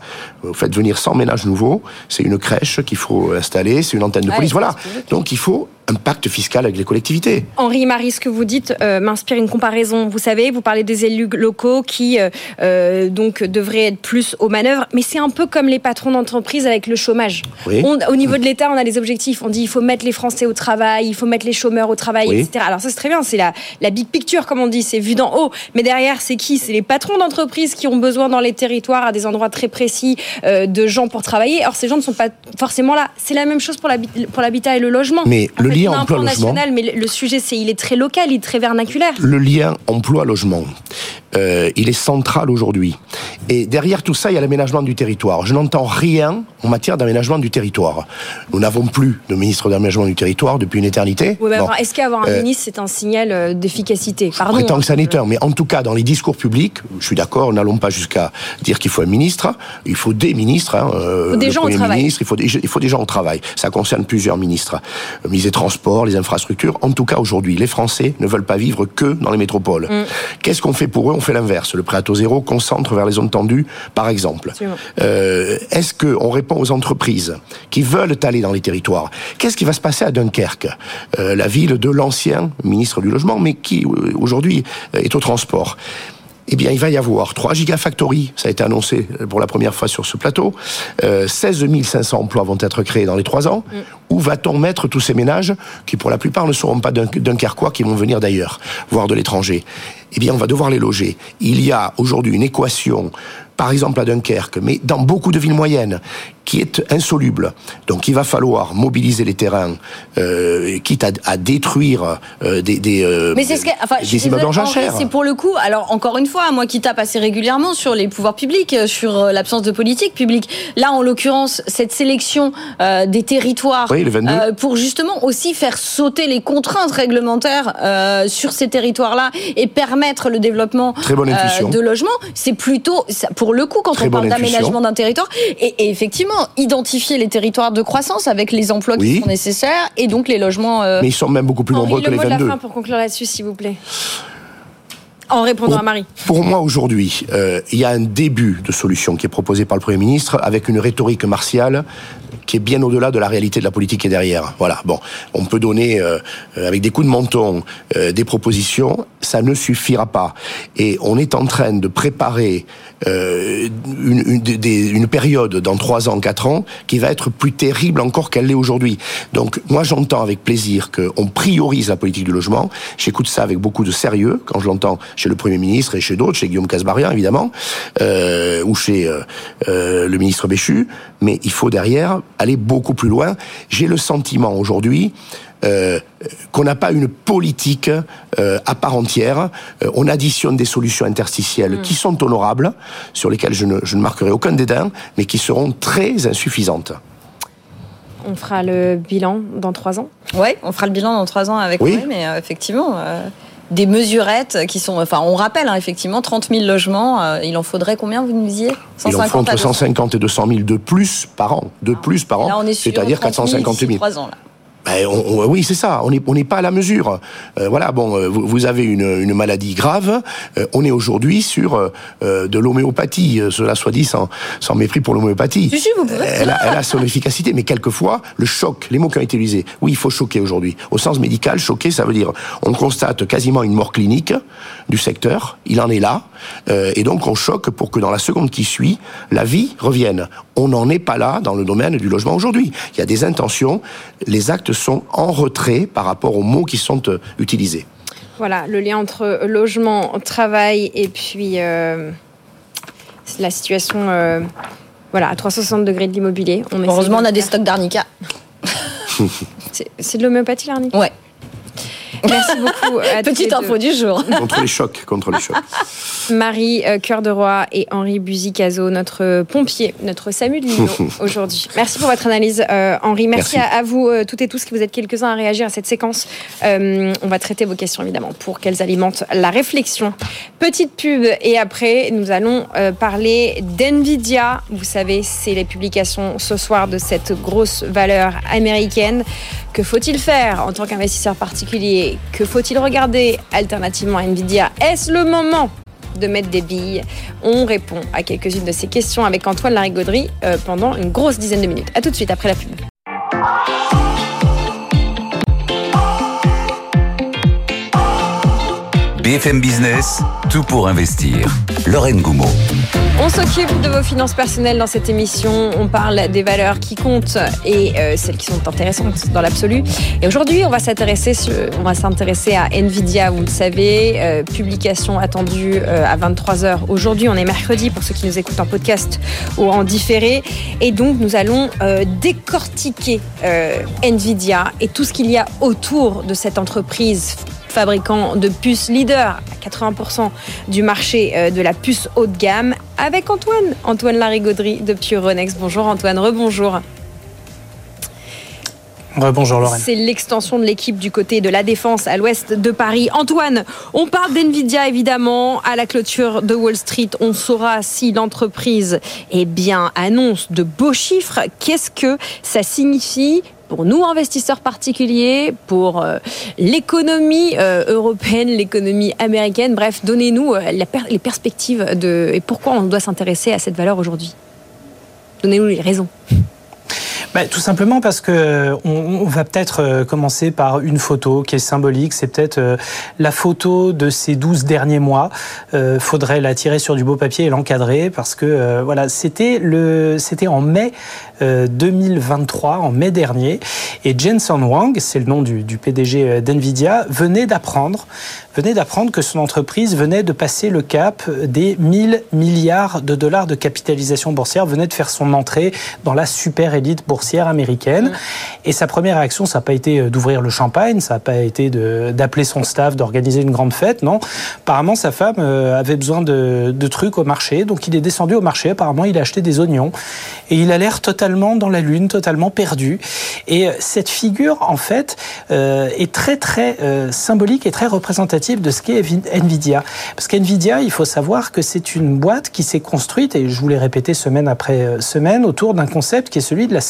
vous faites venir 100 ménages nouveaux, c'est une crèche qu'il faut installer, c'est une antenne de police, voilà. Donc il faut un pacte fiscal avec les collectivités. Henri Marie, ce que vous dites euh, m'inspire une comparaison. Vous savez, vous parlez des élus locaux qui euh, euh, donc devraient être plus aux manœuvres, mais c'est un peu comme les patrons d'entreprise avec le chômage. Oui. On- au niveau de l'État, on a des objectifs. On dit il faut mettre les Français au travail, il faut mettre les chômeurs au travail, Oui. etc. Alors ça c'est très bien, c'est la, la big picture comme on dit, c'est vu d'en haut. Mais derrière, c'est qui? C'est les patrons d'entreprise qui ont besoin dans les territoires, à des endroits très précis, euh, de gens pour travailler. Or ces gens ne sont pas forcément là. C'est la même chose pour l'habi- pour l'habitat et le logement. Mais En le fait, lien emploi-logement- national, mais le le sujet, c'est il est très local, il est très vernaculaire. Le lien emploi-logement, euh, il est central aujourd'hui. Et derrière tout ça, il y a l'aménagement du territoire. Je n'entends rien en matière d'aménagement du territoire. Nous n'avons plus de ministre d'aménagement du territoire depuis une éternité. Mais Bon. Est-ce qu'avoir un Euh, ministre, c'est un signal euh, d'efficacité? Pardon. Prétend que ça n'est un, mais en tout cas, dans les discours publics, je suis d'accord, n'allons pas jusqu'à dire qu'il faut un ministre, il faut des ministres. Hein, euh, Faut des gens au travail. ministre, il faut, des, il faut des gens au travail. Ça concerne plusieurs ministres. Le ministre des Transports, les infrastructures. En tout cas, aujourd'hui, les Français ne veulent pas vivre que dans les métropoles. Mm. Qu'est-ce qu'on fait pour eux? On fait l'inverse. Le prêt à taux zéro concentre vers les zones tendues, par exemple. Euh, Est-ce qu'on répond aux entreprises qui veulent aller dans les territoires? Qu'est-ce qui va se passer à Dunkerque? Euh, La ville de l'ancien ministre du Logement, mais qui euh, aujourd'hui est au transport eh bien, il va y avoir 3 gigafactories, ça a été annoncé pour la première fois sur ce plateau. Euh, 16 500 emplois vont être créés dans les 3 ans. Où va-t-on mettre tous ces ménages qui, pour la plupart, ne seront pas d'un dunkerquois, qui vont venir d'ailleurs, voire de l'étranger? Eh bien, on va devoir les loger. Il y a aujourd'hui une équation par exemple à Dunkerque, mais dans beaucoup de villes moyennes, qui est insoluble. Donc il va falloir mobiliser les terrains, euh, quitte à, à détruire euh, des, des, euh, Mais c'est ce que, enfin, je des immeubles en jachère. C'est pour le coup, alors encore une fois, moi qui tape assez régulièrement sur les pouvoirs publics, sur l'absence de politique publique. Là, en l'occurrence, cette sélection euh, des territoires Oui, le 22. pour justement aussi faire sauter les contraintes réglementaires sur ces territoires-là et permettre le développement Très bonne intuition. de logements, c'est plutôt, ça- pour le coup, quand Très on parle d'aménagement d'un territoire, et, et effectivement, identifier les territoires de croissance avec les emplois Oui. qui sont nécessaires et donc les logements. euh, Mais ils sont même beaucoup plus Henri, nombreux que le les mot de la 22. fin pour conclure là-dessus, s'il vous plaît. En répondant Pour- à Marie. Pour moi, aujourd'hui, euh, il y a un début de solution qui est proposé par le Premier ministre avec une rhétorique martiale qui est bien au-delà de la réalité de la politique qui est derrière. Voilà. Bon, on peut donner euh, euh, avec des coups de menton euh, des propositions, ça ne suffira pas. Et on est en train de préparer euh, une, une, des- une période dans trois ans, quatre ans, qui va être plus terrible encore qu'elle l'est aujourd'hui. Donc, moi, j'entends avec plaisir qu'on priorise la politique du logement. J'écoute ça avec beaucoup de sérieux quand je l'entends chez le Premier ministre et chez d'autres, chez Guillaume Casbarian, évidemment, euh, ou chez euh, le ministre Béchu. Mais il faut derrière aller beaucoup plus loin. J'ai le sentiment aujourd'hui euh, qu'on n'a pas une politique euh, à part entière. Euh, on additionne des solutions interstitielles qui sont honorables, sur lesquelles je ne, je ne marquerai aucun dédain, mais qui seront très insuffisantes. On fera le bilan dans trois ans? Ouais, on fera le bilan dans trois ans avec Oui. Henri, mais euh, effectivement, euh, des mesurettes qui sont. Enfin, on rappelle, hein, effectivement, 30 000 logements. euh, il en faudrait combien, vous nous disiez? Il en faut entre à 200. 150 et 200 000 de plus par an. De plus par Là, an. on est sur C'est-à-dire 30 000 450 d'ici 000. trois ans, là. Ben, on- on- oui, c'est ça. On n'est on pas à la mesure. Euh, voilà. Bon, euh, vous, vous avez une, une maladie grave. Euh, on est aujourd'hui sur euh, de l'homéopathie. Cela soit dit sans, sans mépris pour l'homéopathie. Si, si. Elle a, elle a son efficacité, mais quelquefois le choc, les mots qui ont été utilisés. Oui, il faut choquer aujourd'hui. Au sens médical, choquer, ça veut dire on constate quasiment une mort clinique du secteur. Il en est là, et donc on choque pour que dans la seconde qui suit, la vie revienne. On n'en est pas là dans le domaine du logement aujourd'hui. Il y a des intentions. Les actes sont en retrait par rapport aux mots qui sont euh, utilisés. Voilà, le lien entre logement, travail et puis euh, la situation euh, voilà, à 360 degrés de l'immobilier. Heureusement, on a des stocks d'arnica. C'est- C'est de l'homéopathie, l'arnica? Ouais. Merci beaucoup. à Petite info du jour. Contre les chocs, contre les chocs. Marie euh, Cœur de Roi et Henri Buzicazo, notre pompier, notre SAMU de Lino aujourd'hui. Merci pour votre analyse, euh, Henri. Merci, Merci. À, à vous euh, toutes et tous qui vous êtes quelques-uns à réagir à cette séquence. Euh, on va traiter vos questions évidemment pour qu'elles alimentent la réflexion. Petite pub et après nous allons euh, parler d'NVIDIA. Vous savez, c'est les publications ce soir de cette grosse valeur américaine. Que faut-il faire en tant qu'investisseur particulier Que faut-il regarder alternativement à Nvidia? Est-ce le moment de mettre des billes? On répond à quelques-unes de ces questions avec Antoine Larigauderie euh, pendant une grosse dizaine de minutes. A tout de suite après la pub. BFM Business, tout pour investir. Lorraine Goumeau. On s'occupe de vos finances personnelles dans cette émission. On parle des valeurs qui comptent et euh, celles qui sont intéressantes dans l'absolu. Et aujourd'hui, on va s'intéresser, à Nvidia. Vous le savez, euh, publication attendue euh, à 23 h Aujourd'hui, on est mercredi pour ceux qui nous écoutent en podcast ou en différé. Et donc, nous allons décortiquer Nvidia et tout ce qu'il y a autour de cette entreprise fabricant de puces leader à 80% du marché euh, de la puce haut de gamme avec Antoine, Antoine Larigauderie depuis Euronext. Bonjour Antoine, rebonjour. Bonjour Lorraine. C'est l'extension de l'équipe du côté de la Défense à l'ouest de Paris. Antoine, on parle d'NVIDIA évidemment. À la clôture de Wall Street, on saura si l'entreprise eh bien, annonce de beaux chiffres. Qu'est-ce que ça signifie pour nous investisseurs particuliers, pour euh, l'économie euh, européenne, l'économie américaine. Bref, donnez-nous euh, les perspectives de et pourquoi on doit s'intéresser à cette valeur aujourd'hui. Donnez-nous les raisons. Bah, tout simplement parce que on, on va peut-être euh, commencer par une photo qui est symbolique. C'est peut-être euh, la photo de ces 12 derniers mois. Euh, faudrait la tirer sur du beau papier et l'encadrer parce que euh, voilà, c'était le, c'était en mai euh, 2023, en mai dernier, et Jensen Wang, c'est le nom du, du PDG euh, d'Nvidia, venait d'apprendre, venait d'apprendre que son entreprise venait de passer le cap des 1000 milliards de dollars de capitalisation boursière, venait de faire son entrée dans la super élite boursière américaine. Et sa première réaction, ça n'a pas été euh, d'ouvrir le champagne, ça n'a pas été d'appeler son staff, d'organiser une grande fête, non. Apparemment, sa femme euh, avait besoin de, de trucs au marché, donc il est descendu au marché. Apparemment, il a acheté des oignons et il a l'air totalement dans la lune, totalement perdu. Et euh, cette figure, en fait, euh, est très très euh, symbolique et très représentative de ce qu'est Nvidia. Parce qu'Nvidia, il faut savoir que c'est une boîte qui s'est construite, et je vous l'ai répété semaine après semaine, autour d'un concept qui est celui de la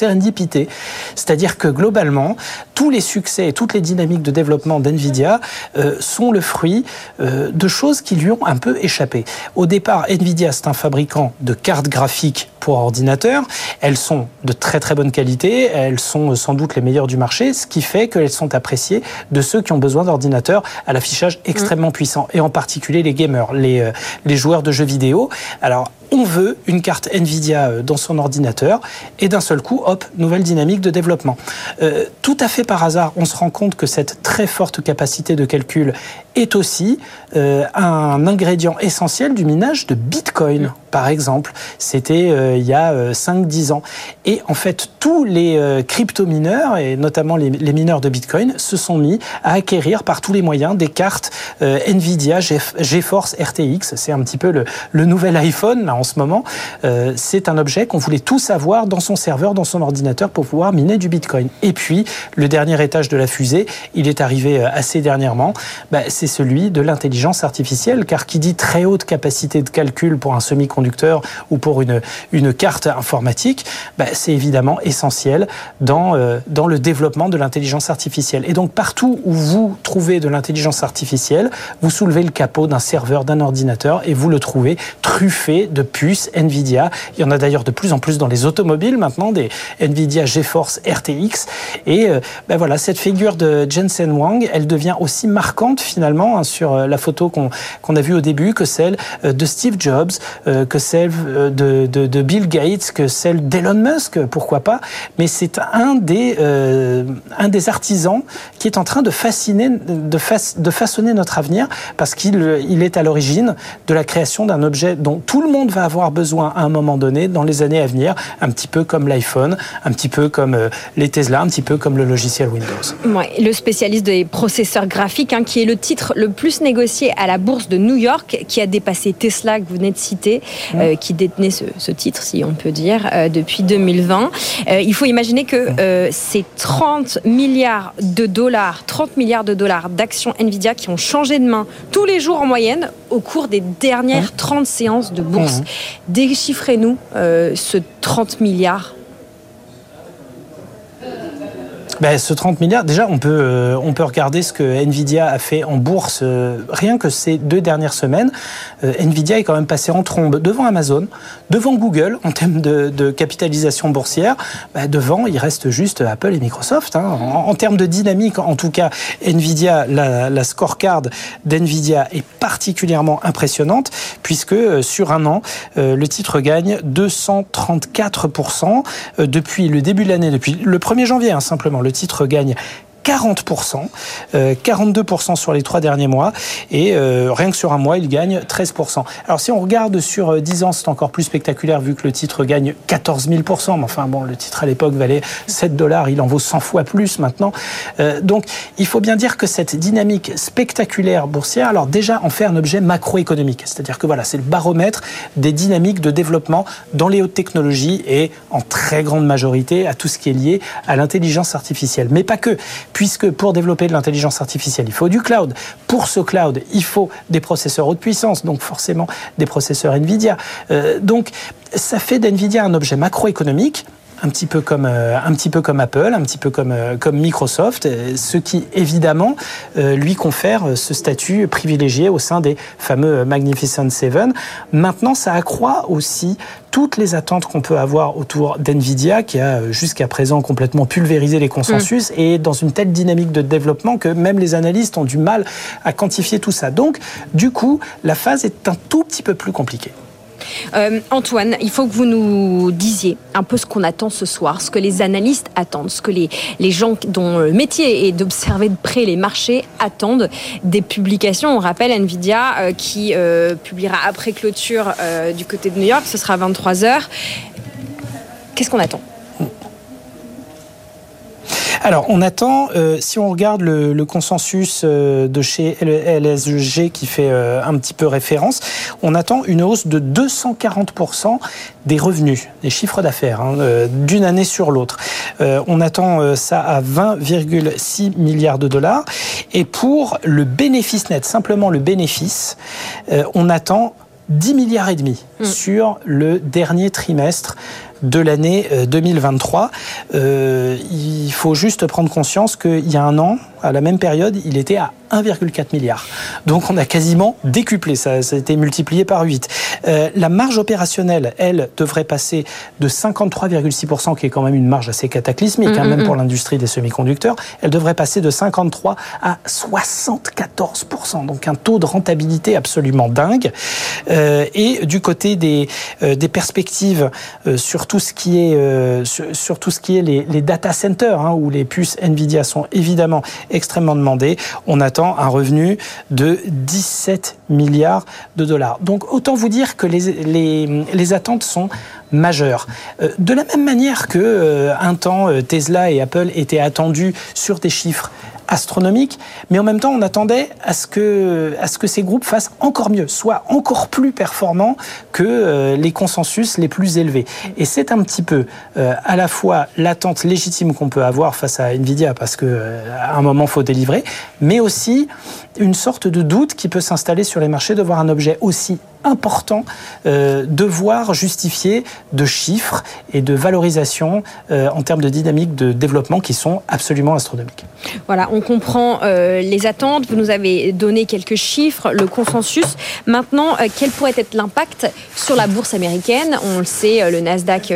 C'est-à-dire que globalement, tous les succès et toutes les dynamiques de développement d'Nvidia euh, sont le fruit euh, de choses qui lui ont un peu échappé. Au départ, Nvidia, c'est un fabricant de cartes graphiques pour ordinateur. Elles sont de très très bonne qualité, elles sont euh, sans doute les meilleures du marché, ce qui fait qu'elles sont appréciées de ceux qui ont besoin d'ordinateurs à l'affichage extrêmement puissant, et en particulier les gamers, les, les joueurs de jeux vidéo. Alors, on veut une carte Nvidia dans son ordinateur, et d'un seul coup, hop, nouvelle dynamique de développement. Euh, tout à fait par hasard, on se rend compte que cette très forte capacité de calcul est aussi euh, un ingrédient essentiel du minage de Bitcoin, par exemple. C'était euh, il y a euh, 5-10 ans. Et en fait, tous les euh, crypto-mineurs, et notamment les, les mineurs de Bitcoin, se sont mis à acquérir par tous les moyens des cartes euh, Nvidia Ge- GeForce RTX. C'est un petit peu le, le nouvel iPhone là, en ce moment. Euh, C'est un objet qu'on voulait tous avoir dans son serveur, dans son ordinateur pour pouvoir miner du Bitcoin. Et puis, le dernier étage de la fusée, il est arrivé assez dernièrement, bah, c'est celui de l'intelligence artificielle, car qui dit très haute capacité de calcul pour un semi-conducteur ou pour une, une carte informatique, bah, c'est évidemment essentiel dans, euh, dans le développement de l'intelligence artificielle. Et donc partout où vous trouvez de l'intelligence artificielle, vous soulevez le capot d'un serveur, d'un ordinateur, et vous le trouvez truffé de puces Nvidia. Il y en a d'ailleurs de plus en plus dans les automobiles maintenant, des Nvidia GeForce RTX. Et euh, ben voilà, cette figure de Jensen Wang, elle devient aussi marquante finalement hein, sur euh, la photo qu'on a vue au début que celle euh, de Steve Jobs, euh, que celle de, de, Bill Gates, que celle d'Elon Musk, pourquoi pas. Mais c'est un des un des artisans qui est en train de fasciner, de, fa- de façonner notre avenir parce qu'il il est à l'origine de la création d'un objet dont tout le monde va avoir besoin à un moment donné dans les années à venir, un petit peu comme l'iPhone, un petit peu comme les Tesla, un petit peu comme le logiciel Windows. Ouais, le spécialiste des processeurs graphiques, hein, qui est le titre le plus négocié à la bourse de New York, qui a dépassé Tesla que vous venez de citer, euh, qui détenait ce, ce titre, si on peut dire, euh, depuis 2020. Euh, il faut imaginer que c'est 30 milliards de dollars, 30 milliards de dollars d'actions Nvidia qui ont changé de main tous les jours en moyenne au cours des dernières 30 séances de bourse. Déchiffrez-nous ce 30 milliards. Ben, ce 30 milliards, déjà, on peut, euh, on peut regarder ce que Nvidia a fait en bourse euh, rien que ces deux dernières semaines. Euh, Nvidia est quand même passé en trombe devant Amazon, devant Google en termes de, de capitalisation boursière. Ben, devant, il reste juste Apple et Microsoft. hein. En, termes de dynamique, en tout cas, Nvidia, la, la scorecard d'Nvidia est particulièrement impressionnante puisque euh, sur un an, euh, le titre gagne 234% euh, depuis le début de l'année, depuis le 1er janvier hein, simplement. Le titre gagne 40%, euh, 42% sur les trois derniers mois, et euh, rien que sur un mois, il gagne 13%. Alors si on regarde sur euh, 10 ans, c'est encore plus spectaculaire vu que le titre gagne 14 000%, mais enfin bon, le titre à l'époque valait 7 dollars, il en vaut 100 fois plus maintenant. Euh, donc il faut bien dire que cette dynamique spectaculaire boursière, alors déjà en fait un objet macroéconomique, c'est-à-dire que voilà, c'est le baromètre des dynamiques de développement dans les hautes technologies et en très grande majorité à tout ce qui est lié à l'intelligence artificielle. Mais pas que, puisque pour développer de l'intelligence artificielle, il faut du cloud. Pour ce cloud, il faut des processeurs haute puissance, donc forcément des processeurs Nvidia. Euh, donc ça fait d'Nvidia un objet macroéconomique un petit peu comme un petit peu comme Apple, un petit peu comme comme Microsoft, ce qui évidemment lui confère ce statut privilégié au sein des fameux Magnificent Seven. Maintenant, ça accroît aussi toutes les attentes qu'on peut avoir autour d'NVIDIA, qui a jusqu'à présent complètement pulvérisé les consensus, mm. et dans une telle dynamique de développement que même les analystes ont du mal à quantifier tout ça. Donc, du coup, la phase est un tout petit peu plus compliquée. Euh, Antoine, il faut que vous nous disiez un peu ce qu'on attend ce soir, ce que les analystes attendent, ce que les, gens dont le métier est d'observer de près les marchés attendent des publications. On rappelle Nvidia euh, qui euh, publiera après clôture du côté de New York, ce sera 23h. Qu'est-ce qu'on attend? Alors, on attend, euh, si on regarde le, consensus euh, de chez LSG qui fait euh, un petit peu référence, on attend une hausse de 240% des revenus, des chiffres d'affaires, hein, d'une année sur l'autre. on attend ça à 20,6 milliards de dollars. Et pour le bénéfice net, simplement le bénéfice, on attend 10 milliards et demi hmm. sur le dernier trimestre de l'année 2023. Euh, euh, il faut juste prendre conscience qu'il y a un an, à la même période, il était à 1,4 milliard. Donc on a quasiment décuplé, ça, ça a été multiplié par 8. Euh, la marge opérationnelle, elle, devrait passer de 53,6%, qui est quand même une marge assez cataclysmique, hein, mm, même mm, pour mm. l'industrie des semi-conducteurs, elle devrait passer de 53 à 74%, donc un taux de rentabilité absolument dingue. Euh, et du côté des, euh, des perspectives sur ce qui est, sur, tout ce qui est les, data centers, hein, où les puces Nvidia sont évidemment extrêmement demandées, on attend un revenu de 17 milliards de dollars. Donc autant vous dire que les, attentes sont majeures. Euh, de la même manière que euh, un temps euh, Tesla et Apple étaient attendus sur des chiffres astronomique, mais en même temps, on attendait à ce que, à ce que ces groupes fassent encore mieux, soient encore plus performants que euh, les consensus les plus élevés. Et c'est un petit peu euh, à la fois l'attente légitime qu'on peut avoir face à Nvidia, parce que euh, un moment, faut délivrer, mais aussi une sorte de doute qui peut s'installer sur les marchés de voir un objet aussi important euh, devoir justifier de chiffres et de valorisation euh, en termes de dynamique de développement qui sont absolument astronomiques. Voilà, on comprend euh, les attentes. Vous nous avez donné quelques chiffres, le consensus. Maintenant, euh, quel pourrait être l'impact sur la bourse américaine? On le sait, le Nasdaq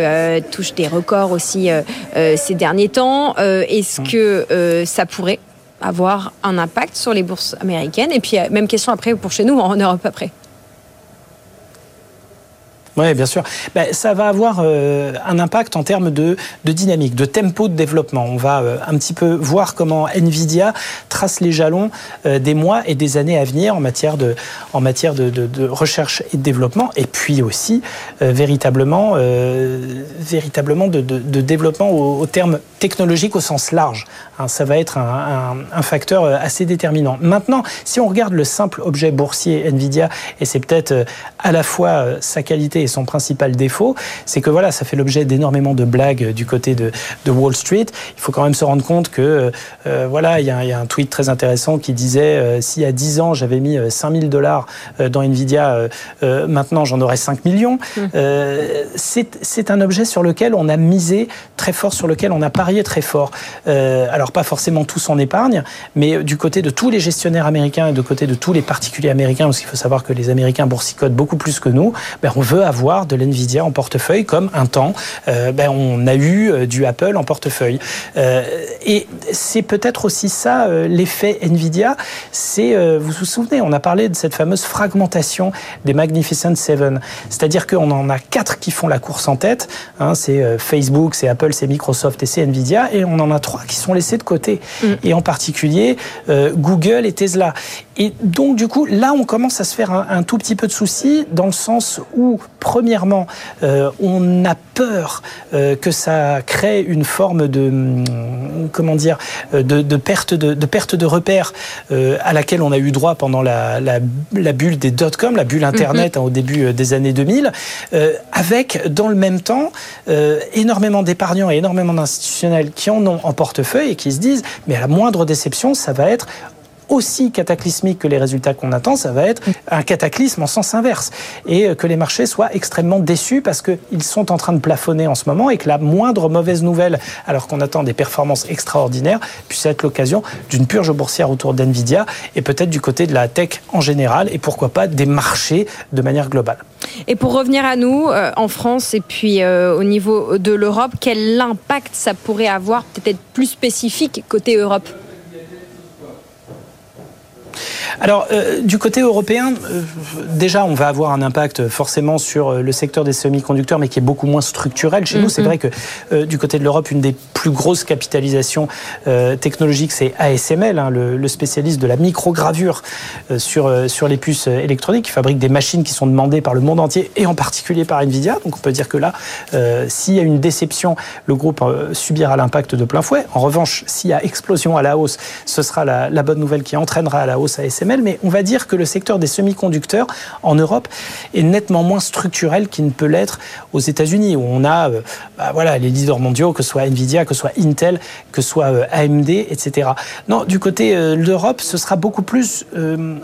touche des records aussi ces derniers temps. Est-ce que ça pourrait avoir un impact sur les bourses américaines Et puis, même question après pour chez nous, en Europe après. Oui, bien sûr. Ben, ça va avoir euh, un impact en termes de, dynamique, de tempo de développement. On va euh, un petit peu voir comment Nvidia trace les jalons euh, des mois et des années à venir en matière de, recherche et de développement, et puis aussi véritablement, véritablement de, développement au, terme technologique au sens large. Hein, ça va être un, facteur assez déterminant. Maintenant, si on regarde le simple objet boursier Nvidia, et c'est peut-être à la fois sa qualité son principal défaut, c'est que voilà, ça fait l'objet d'énormément de blagues du côté de, de, Wall Street. Il faut quand même se rendre compte que euh, voilà, il y, y, a un tweet très intéressant qui disait euh, si à 10 ans j'avais mis 5000 euh, dollars euh, dans Nvidia, maintenant j'en aurais 5 millions. Mmh. c'est un objet sur lequel on a misé très fort, sur lequel on a parié très fort. alors pas forcément tout son épargne, mais du côté de tous les gestionnaires américains et du côté de tous les particuliers américains, parce qu'il faut savoir que les Américains boursicotent beaucoup plus que nous, ben on veut avoir de l'NVIDIA en portefeuille comme un temps, euh, ben, on a eu euh, du Apple en portefeuille. Euh, et c'est peut-être aussi ça l'effet NVIDIA, c'est, vous vous souvenez, on a parlé de cette fameuse fragmentation des Magnificent Seven, c'est-à-dire qu'on en a quatre qui font la course en tête, hein, c'est Facebook, c'est Apple, c'est Microsoft et c'est NVIDIA, et on en a trois qui sont laissés de côté, mm. et en particulier Google et Tesla. Et donc du coup, là, on commence à se faire un, un tout petit peu de soucis dans le sens où Premièrement, euh, on a peur euh, que ça crée une forme de hum, comment dire euh, de, perte de, de, perte de repères à laquelle on a eu droit pendant la, bulle des dot-com, la bulle Internet mhm. hein, au début des années 2000, avec dans le même temps énormément d'épargnants et énormément d'institutionnels qui en ont en portefeuille et qui se disent mais à la moindre déception, ça va être aussi cataclysmique que les résultats qu'on attend, ça va être un cataclysme en sens inverse. Et que les marchés soient extrêmement déçus parce qu'ils sont en train de plafonner en ce moment et que la moindre mauvaise nouvelle, alors qu'on attend des performances extraordinaires, puisse être l'occasion d'une purge boursière autour d'NVIDIA et peut-être du côté de la tech en général et pourquoi pas des marchés de manière globale. Et pour revenir à nous, euh, en France et puis euh, au niveau de l'Europe, quel impact ça pourrait avoir peut-être plus spécifique côté Europe? Alors, euh, du côté européen, euh, déjà, on va avoir un impact forcément sur euh, le secteur des semi-conducteurs, mais qui est beaucoup moins structurel. Chez nous, c'est vrai que du côté de l'Europe, une des plus grosses capitalisations technologiques, c'est ASML, hein, le, le, spécialiste de la microgravure sur, sur les puces électroniques, qui fabrique des machines qui sont demandées par le monde entier, et en particulier par Nvidia. Donc, on peut dire que là, s'il y a une déception, le groupe subira l'impact de plein fouet. En revanche, s'il y a explosion à la hausse, ce sera la, la bonne nouvelle qui entraînera à la hausse ASML mais on va dire que le secteur des semi-conducteurs en Europe est nettement moins structurel qu'il ne peut l'être aux États-Unis, où on a euh, bah voilà, les leaders mondiaux, que ce soit Nvidia, que ce soit Intel, que ce soit euh, AMD, etc. Non, du côté euh, de l'Europe, ce sera beaucoup plus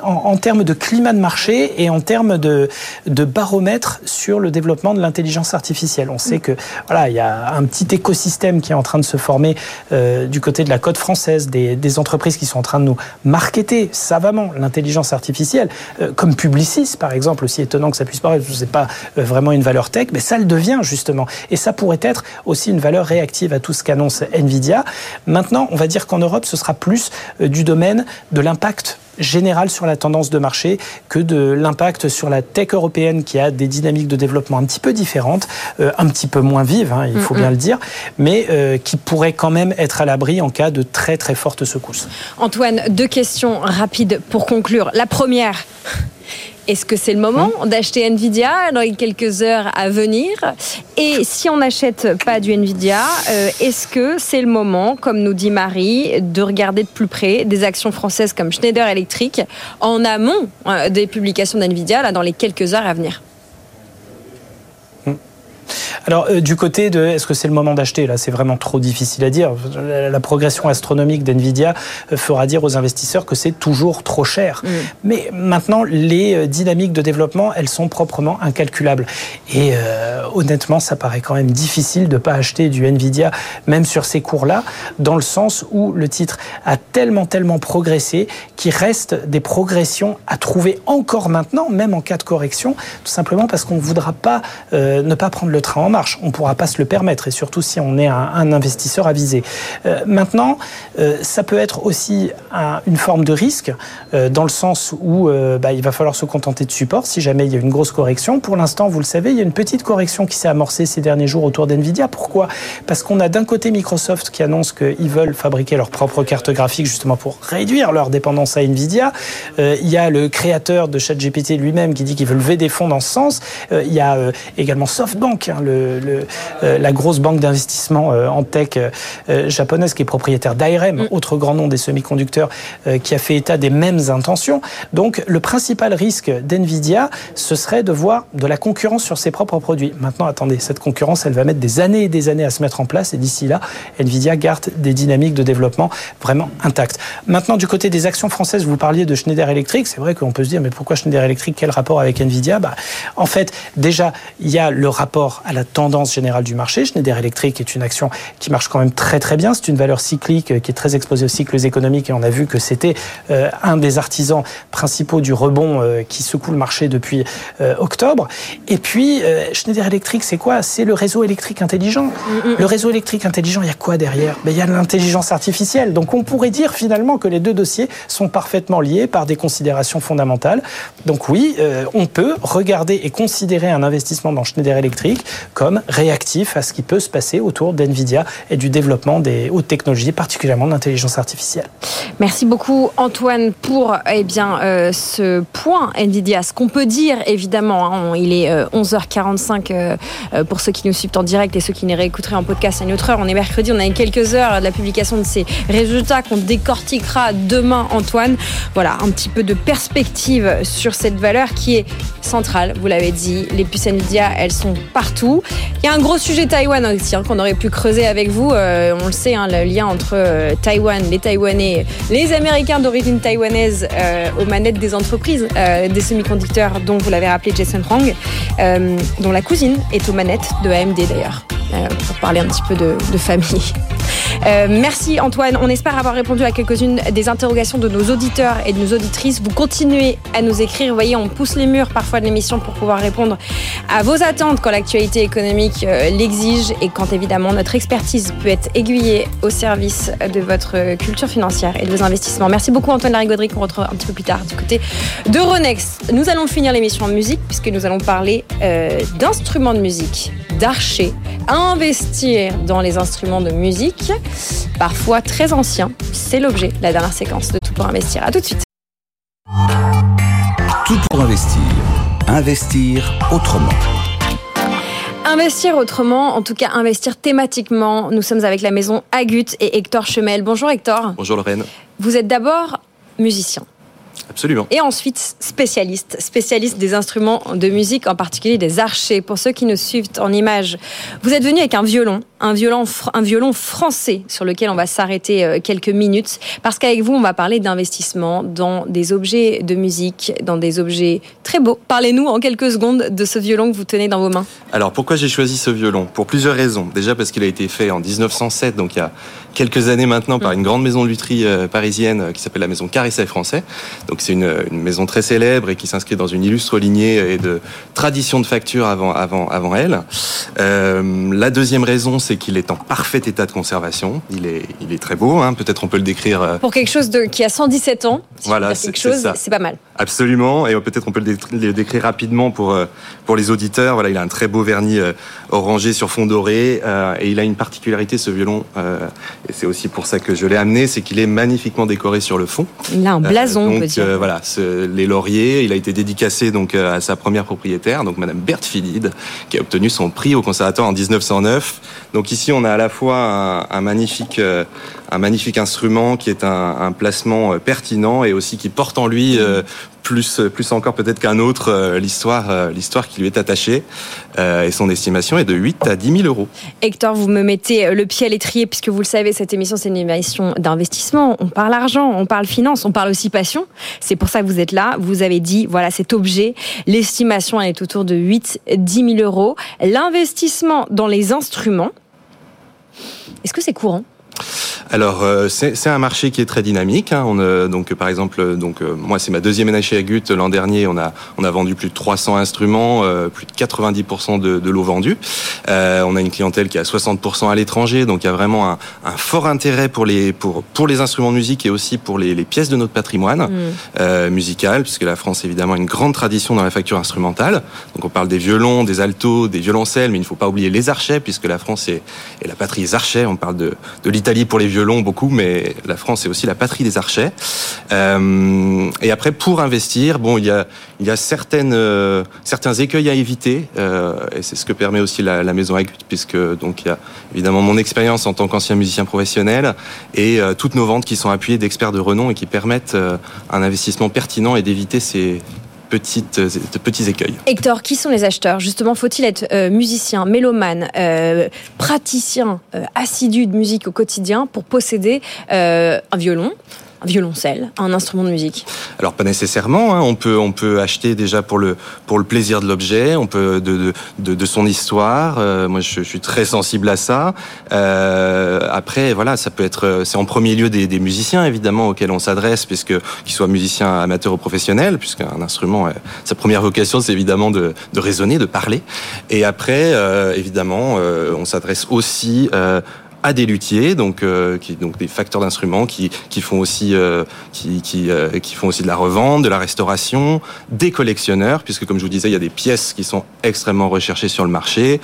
en, termes de climat de marché et en termes de, de baromètre sur le développement de l'intelligence artificielle. On sait que voilà, il y a un petit écosystème qui est en train de se former du côté de la côte française, des, des entreprises qui sont en train de nous marketer savamment l'intelligence artificielle, euh, comme Publicis par exemple, aussi étonnant que ça puisse paraître, ce n'est pas euh, vraiment une valeur tech, mais ça le devient justement. Et ça pourrait être aussi une valeur réactive à tout ce qu'annonce Nvidia. Maintenant, on va dire qu'en Europe, ce sera plus euh, du domaine de l'impact général sur la tendance de marché que de l'impact sur la tech européenne qui a des dynamiques de développement un petit peu différentes, euh, un petit peu moins vives, hein, il faut bien le dire, mais euh, qui pourraient quand même être à l'abri en cas de très très fortes secousses. Antoine, deux questions rapides pour conclure. La première, est-ce que c'est le moment hein d'acheter Nvidia dans les quelques heures à venir Et si on n'achète pas du Nvidia, euh, est-ce que c'est le moment, comme nous dit Marie, de regarder de plus près des actions françaises comme Schneider Electric en amont euh, des publications d'Nvidia là, dans les quelques heures à venir? Alors, euh, du côté de est-ce que c'est le moment d'acheter? Là, c'est vraiment trop difficile à dire. La, progression astronomique d'NVIDIA euh, fera dire aux investisseurs que c'est toujours trop cher. Mm. Mais maintenant, les euh, dynamiques de développement, elles sont proprement incalculables. Et honnêtement, ça paraît quand même difficile de ne pas acheter du NVIDIA, même sur ces cours-là, dans le sens où le titre a tellement, tellement progressé qu'il reste des progressions à trouver encore maintenant, même en cas de correction, tout simplement parce qu'on ne voudra pas ne pas prendre le train en marche. On ne pourra pas se le permettre, et surtout si on est un, investisseur avisé. Euh, maintenant, euh, ça peut être aussi une forme de risque, euh, dans le sens où bah, il va falloir se contenter de support si jamais il y a une grosse correction. Pour l'instant, vous le savez, il y a une petite correction qui s'est amorcée ces derniers jours autour d'NVIDIA. Pourquoi? Parce qu'on a d'un côté Microsoft qui annonce qu'ils veulent fabriquer leur propre carte graphique justement pour réduire leur dépendance à NVIDIA. il y a le créateur de ChatGPT lui-même qui dit qu'il veut lever des fonds dans ce sens. il y a également SoftBank, hein, le, euh, la grosse banque d'investissement euh, en tech euh, japonaise qui est propriétaire d'IRM, mm. autre grand nom des semi-conducteurs, qui a fait état des mêmes intentions. Donc le principal risque d'NVIDIA, ce serait de voir de la concurrence sur ses propres produits. Maintenant, attendez, cette concurrence, elle va mettre des années et des années à se mettre en place et d'ici là, NVIDIA garde des dynamiques de développement vraiment intactes. Maintenant, du côté des actions françaises, vous parliez de Schneider Electric, c'est vrai qu'on peut se dire, mais pourquoi Schneider Electric? Quel rapport avec NVIDIA? Bah, En fait, déjà, il y a le rapport à la tendance générale du marché. Schneider Electric est une action qui marche quand même très très bien. C'est une valeur cyclique euh, qui est très exposée aux cycles économiques et on a vu que c'était euh, un des artisans principaux du rebond euh, qui secoue le marché depuis octobre. Et puis Schneider Electric, c'est quoi? C'est le réseau électrique intelligent. Le réseau électrique intelligent, il y a quoi derrière? Ben, Il y a l'intelligence artificielle. Donc on pourrait dire finalement que les deux dossiers sont parfaitement liés par des considérations fondamentales. Donc oui, on peut regarder et considérer un investissement dans Schneider Electric comme réactif à ce qui peut se passer autour d'NVIDIA et du développement des hautes technologies, particulièrement de l'intelligence artificielle. Merci beaucoup Antoine pour eh bien, euh, ce point NVIDIA. Ce qu'on peut dire, évidemment, hein, il est 11h45 euh, euh, pour ceux qui nous suivent en direct et ceux qui nous réécouteraient en podcast à une autre heure. On est mercredi, on a quelques heures de la publication de ces résultats qu'on décortiquera demain, Antoine. Voilà, un petit peu de perspective sur cette valeur qui est centrale, vous l'avez dit. Les puces NVIDIA, elles sont partout Il y a un gros sujet Taïwan aussi hein, qu'on aurait pu creuser avec vous. Euh, on le sait, hein, le lien entre euh, Taïwan, les Taïwanais, les Américains d'origine taïwanaise euh, aux manettes des entreprises des semi-conducteurs, dont vous l'avez rappelé Jason Hwang, dont la cousine est aux manettes de AMD d'ailleurs, pour parler un petit peu de famille. Euh, merci Antoine. On espère avoir répondu à quelques-unes des interrogations de nos auditeurs et de nos auditrices. Vous continuez à nous écrire. Vous voyez, on pousse les murs parfois de l'émission pour pouvoir répondre à vos attentes quand l'actualité économique euh, l'exige et quand évidemment notre expertise peut être aiguillée au service de votre culture financière et de vos investissements. Merci beaucoup Antoine Larigauderie qu'on retrouve un petit peu plus tard du côté de Ronex. Nous allons finir l'émission en musique puisque nous allons parler euh, d'instruments de musique, d'archers, investir dans les instruments de musique parfois très ancien. C'est l'objet de la dernière séquence de Tout pour investir. À tout de suite. Tout pour investir. Investir autrement. Investir autrement, en tout cas investir thématiquement. Nous sommes avec la maison Agut et Hector Chemel. Bonjour Hector. Bonjour Lorraine. Vous êtes d'abord musicien. Absolument. Et ensuite, spécialiste, spécialiste des instruments de musique, en particulier des archers. Pour ceux qui nous suivent en images, vous êtes venu avec un violon, un violon, un violon français sur lequel on va s'arrêter euh, quelques minutes, parce qu'avec vous, on va parler d'investissement dans des objets de musique, dans des objets très beaux. Parlez-nous en quelques secondes de ce violon que vous tenez dans vos mains. Alors, pourquoi j'ai choisi ce violon? Pour plusieurs raisons. Déjà parce qu'il a été fait en 1907, donc il y a quelques années maintenant, par mm. une grande maison de lutherie euh, parisienne euh, qui s'appelle la maison Carisset Français. Donc c'est une, maison très célèbre et qui s'inscrit dans une illustre lignée et de tradition de facture avant, avant, avant elle. Euh, la deuxième raison, c'est qu'il est en parfait état de conservation. Il est, il est très beau, hein. peut-être on peut le décrire. Euh, Pour quelque chose de, qui a 117 ans, voilà, c'est pas mal. Absolument, et peut-être on peut le décrire rapidement pour, euh, pour les auditeurs. Voilà, il a un très beau vernis orangé sur fond doré, et il a une particularité, ce violon, et c'est aussi pour ça que je l'ai amené, c'est qu'il est magnifiquement décoré sur le fond. Il a un blason, on Euh, voilà, les lauriers. Il a été dédicacé donc euh, à sa première propriétaire, donc Madame Berthe Philide, qui a obtenu son prix au conservatoire en 1909. Donc ici, on a à la fois un, euh, un magnifique instrument qui est un, placement pertinent et aussi qui porte en lui plus, plus encore peut-être qu'un autre l'histoire, l'histoire qui lui est attachée. et son estimation est de 8 à 10 000 euros. Hector, vous me mettez le pied à l'étrier puisque vous le savez, cette émission c'est une émission d'investissement. On parle argent, on parle finance, on parle aussi passion. C'est pour ça que vous êtes là. Vous avez dit, voilà, cet objet, l'estimation est autour de 8-10 000 euros. L'investissement dans les instruments, est-ce que c'est courant? Alors euh, c'est un marché qui est très dynamique. Hein. On, euh, donc par exemple, donc euh, moi c'est ma deuxième année chez Agut. L'an dernier, on a on a vendu plus de 300 instruments, plus de 90% de, de l'eau vendue. on a une clientèle qui est à 60% à l'étranger, donc il y a vraiment un, un, fort intérêt pour les pour pour les instruments de musique et aussi pour les, les pièces de notre patrimoine mm. musical, puisque la France évidemment a une grande tradition dans la facture instrumentale. Donc on parle des violons, des altos, des violoncelles, mais il ne faut pas oublier les archets, puisque la France est, est la patrie des archets. On parle de de l'Italie pour les violons beaucoup, mais la France est aussi la patrie des archets. Euh, et après, pour investir, bon, il y a, il y a certaines, euh, certains écueils à éviter, euh, et c'est ce que permet aussi la, maison Agut, puisque donc il y a évidemment mon expérience en tant qu'ancien musicien professionnel et toutes nos ventes qui sont appuyées d'experts de renom et qui permettent un investissement pertinent et d'éviter ces euh, de petits écueils. Hector, qui sont les acheteurs? Justement, faut-il être euh, musicien, mélomane, euh, praticien assidu de musique au quotidien pour posséder un violon? Violoncelle, un instrument de musique Alors pas nécessairement. Hein. On peut on peut acheter déjà pour le pour le plaisir de l'objet. On peut de de, de, son histoire. Euh, moi je, suis très sensible à ça. Euh, après voilà ça peut être c'est en premier lieu des, musiciens évidemment auxquels on s'adresse puisque qu'ils soient musiciens amateurs ou professionnels puisqu'un instrument euh, sa première vocation c'est évidemment de de raisonner de parler. Et après euh, évidemment on s'adresse aussi à des luthiers, donc euh, qui donc des facteurs d'instruments qui, qui font aussi euh, qui qui, euh, qui font aussi de la revente, de la restauration, des collectionneurs puisque comme je vous disais, il y a des pièces qui sont extrêmement recherchées sur le marché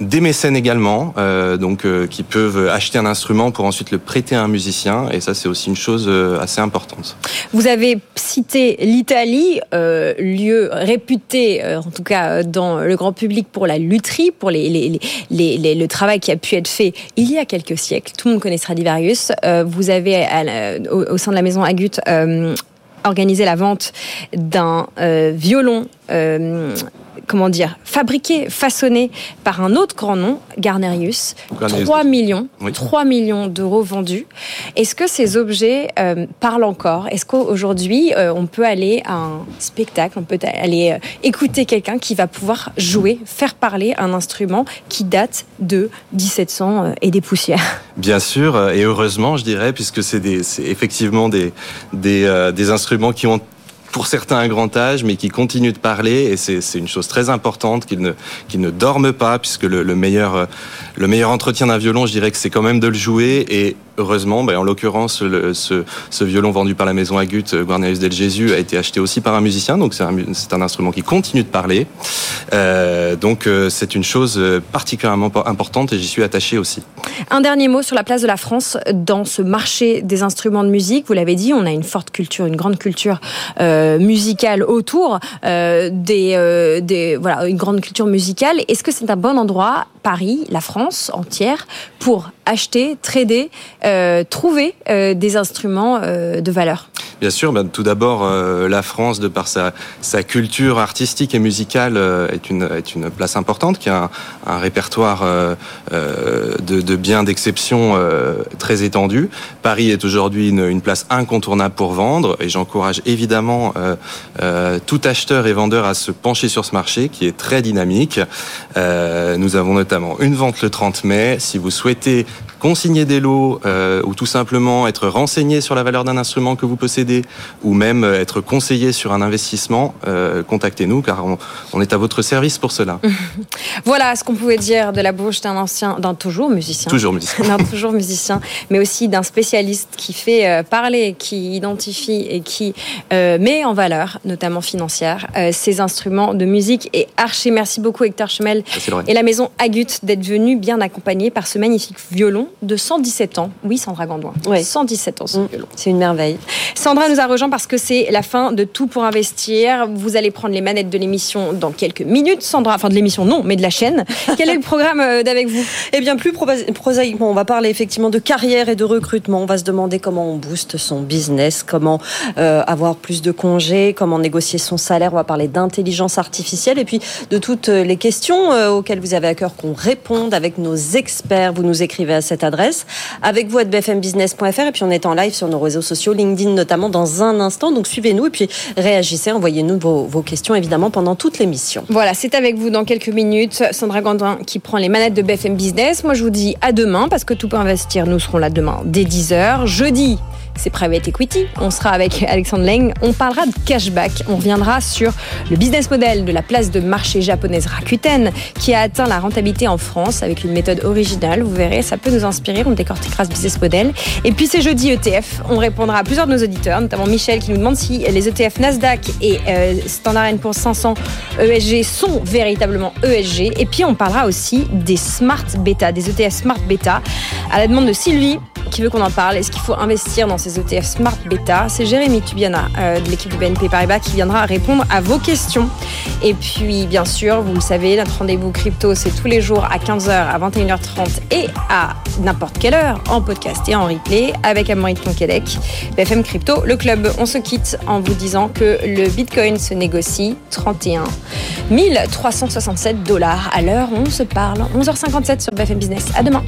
des mécènes également, euh, donc euh, qui peuvent acheter un instrument pour ensuite le prêter à un musicien, et ça c'est aussi une chose euh, assez importante. Vous avez cité l'Italie, lieu réputé, en tout cas dans le grand public pour la lutherie, pour le travail qui a pu être fait il y a quelques siècles. Tout le monde connaît Stradivarius. vous avez au, sein de la maison Agut organisé la vente d'un violon comment dire, fabriqué, façonné par un autre grand nom, Garnerius. Garnerius. 3 millions, Oui. 3 millions d'euros vendus. Est-ce que ces objets euh, parlent encore? Est-ce qu'aujourd'hui, euh, on peut aller à un spectacle, on peut aller euh, écouter quelqu'un qui va pouvoir jouer, faire parler un instrument qui date de 1700 euh, et des poussières? Bien sûr, euh, et heureusement, je dirais, puisque c'est effectivement des, des, euh, des instruments qui ont pour certains un grand âge, mais qui continuent de parler, et c'est une chose très importante qu'ils ne, ne dorment pas, puisque le, le meilleur, euh, le meilleur entretien d'un violon, je dirais que c'est quand même de le jouer, et heureusement, ben, en l'occurrence, ce, violon vendu par la maison Agut, euh, Guarnerius del Jésus, a été acheté aussi par un musicien, donc c'est un, instrument qui continue de parler. Euh, donc euh, c'est une chose particulièrement importante, et j'y suis attaché aussi. Un dernier mot sur la place de la France dans ce marché des instruments de musique. Vous l'avez dit, on a une forte culture, une grande culture musicale autour des voilà une grande culture musicale. Est-ce que c'est un bon endroit, Paris, la France entière, pour acheter, trader, euh, trouver euh, des instruments euh, de valeur Bien sûr, ben, tout d'abord, la France, de par sa, culture artistique et musicale, est, une, place importante, qui a un, répertoire de, biens d'exception très étendu. Paris est aujourd'hui une, place incontournable pour vendre, et j'encourage évidemment tout acheteur et vendeur à se pencher sur ce marché, qui est très dynamique. Nous avons notamment une vente le 30 mai. Si vous souhaitez consigner des lots euh, ou tout simplement être renseigné sur la valeur d'un instrument que vous possédez ou même euh, être conseillé sur un investissement, euh, contactez-nous car on, on est à votre service pour cela. Voilà ce qu'on pouvait dire de la bouche d'un ancien, d'un toujours musicien. Toujours musicien. d'un toujours musicien, mais aussi d'un spécialiste qui fait parler, qui identifie et qui euh, met en valeur, notamment financière, ces instruments de musique. Et archi, merci beaucoup Hector Chemel Lorraine. et la maison Agut d'être venu bien accompagné par ce magnifique violon de 117 ans. Oui, Sandra Gandoin. 117 ans ce violon. C'est une merveille. Sandra nous a rejoint parce que c'est la fin de Tout pour investir. Vous allez prendre les manettes de l'émission dans quelques minutes. Sandra, enfin de l'émission non, mais de la chaîne. Quel est le programme euh, d'avec vous? Eh bien, plus prosaïquement, on va parler effectivement de carrière et de recrutement. On va se demander comment on booste son business, comment euh, avoir plus de congés, comment négocier son salaire. On va parler d'intelligence artificielle et puis de toutes les questions euh, auxquelles vous avez à cœur qu'on réponde avec nos experts. Vous nous écrivez à cette adresse. Avec vous à bfmbusiness.fr et puis on est en live sur nos réseaux sociaux, LinkedIn notamment, dans un instant. Donc suivez-nous et puis réagissez, envoyez-nous vos, vos questions évidemment pendant toute l'émission. Voilà, c'est avec vous dans quelques minutes. Sandra Gandin qui prend les manettes de BFM Business. Moi, je vous dis à demain parce que tout peut investir. Nous serons là demain dès 10h. Jeudi, c'est Private Equity. On sera avec Alexandre Leng. On parlera de cashback. On reviendra sur le business model de la place de marché japonaise Rakuten qui a atteint la rentabilité en France avec une méthode originale. Vous verrez, ça peut nous inspirer. On décortiquera ce business model. Et puis c'est jeudi ETF. On répondra à plusieurs de nos auditeurs, notamment Michel qui nous demande si les ETF Nasdaq et euh, Standard Poor's 500 ESG sont véritablement ESG. Et puis on parlera aussi des smart beta, des ETF smart beta. À la demande de Sylvie qui veut qu'on en parle. Est-ce qu'il faut investir dans ces ETF Smart Beta C'est Jérémy Tubiana euh, de l'équipe du BNP Paribas qui viendra répondre à vos questions. Et puis, bien sûr, vous le savez, notre rendez-vous crypto, c'est tous les jours à 15h, à 21h30 et à n'importe quelle heure en podcast et en replay avec Amaury Tonquédec, BFM Crypto, le club. On se quitte en vous disant que le Bitcoin se négocie 31 367 dollars à l'heure on se parle. 11h57 sur BFM Business. À demain.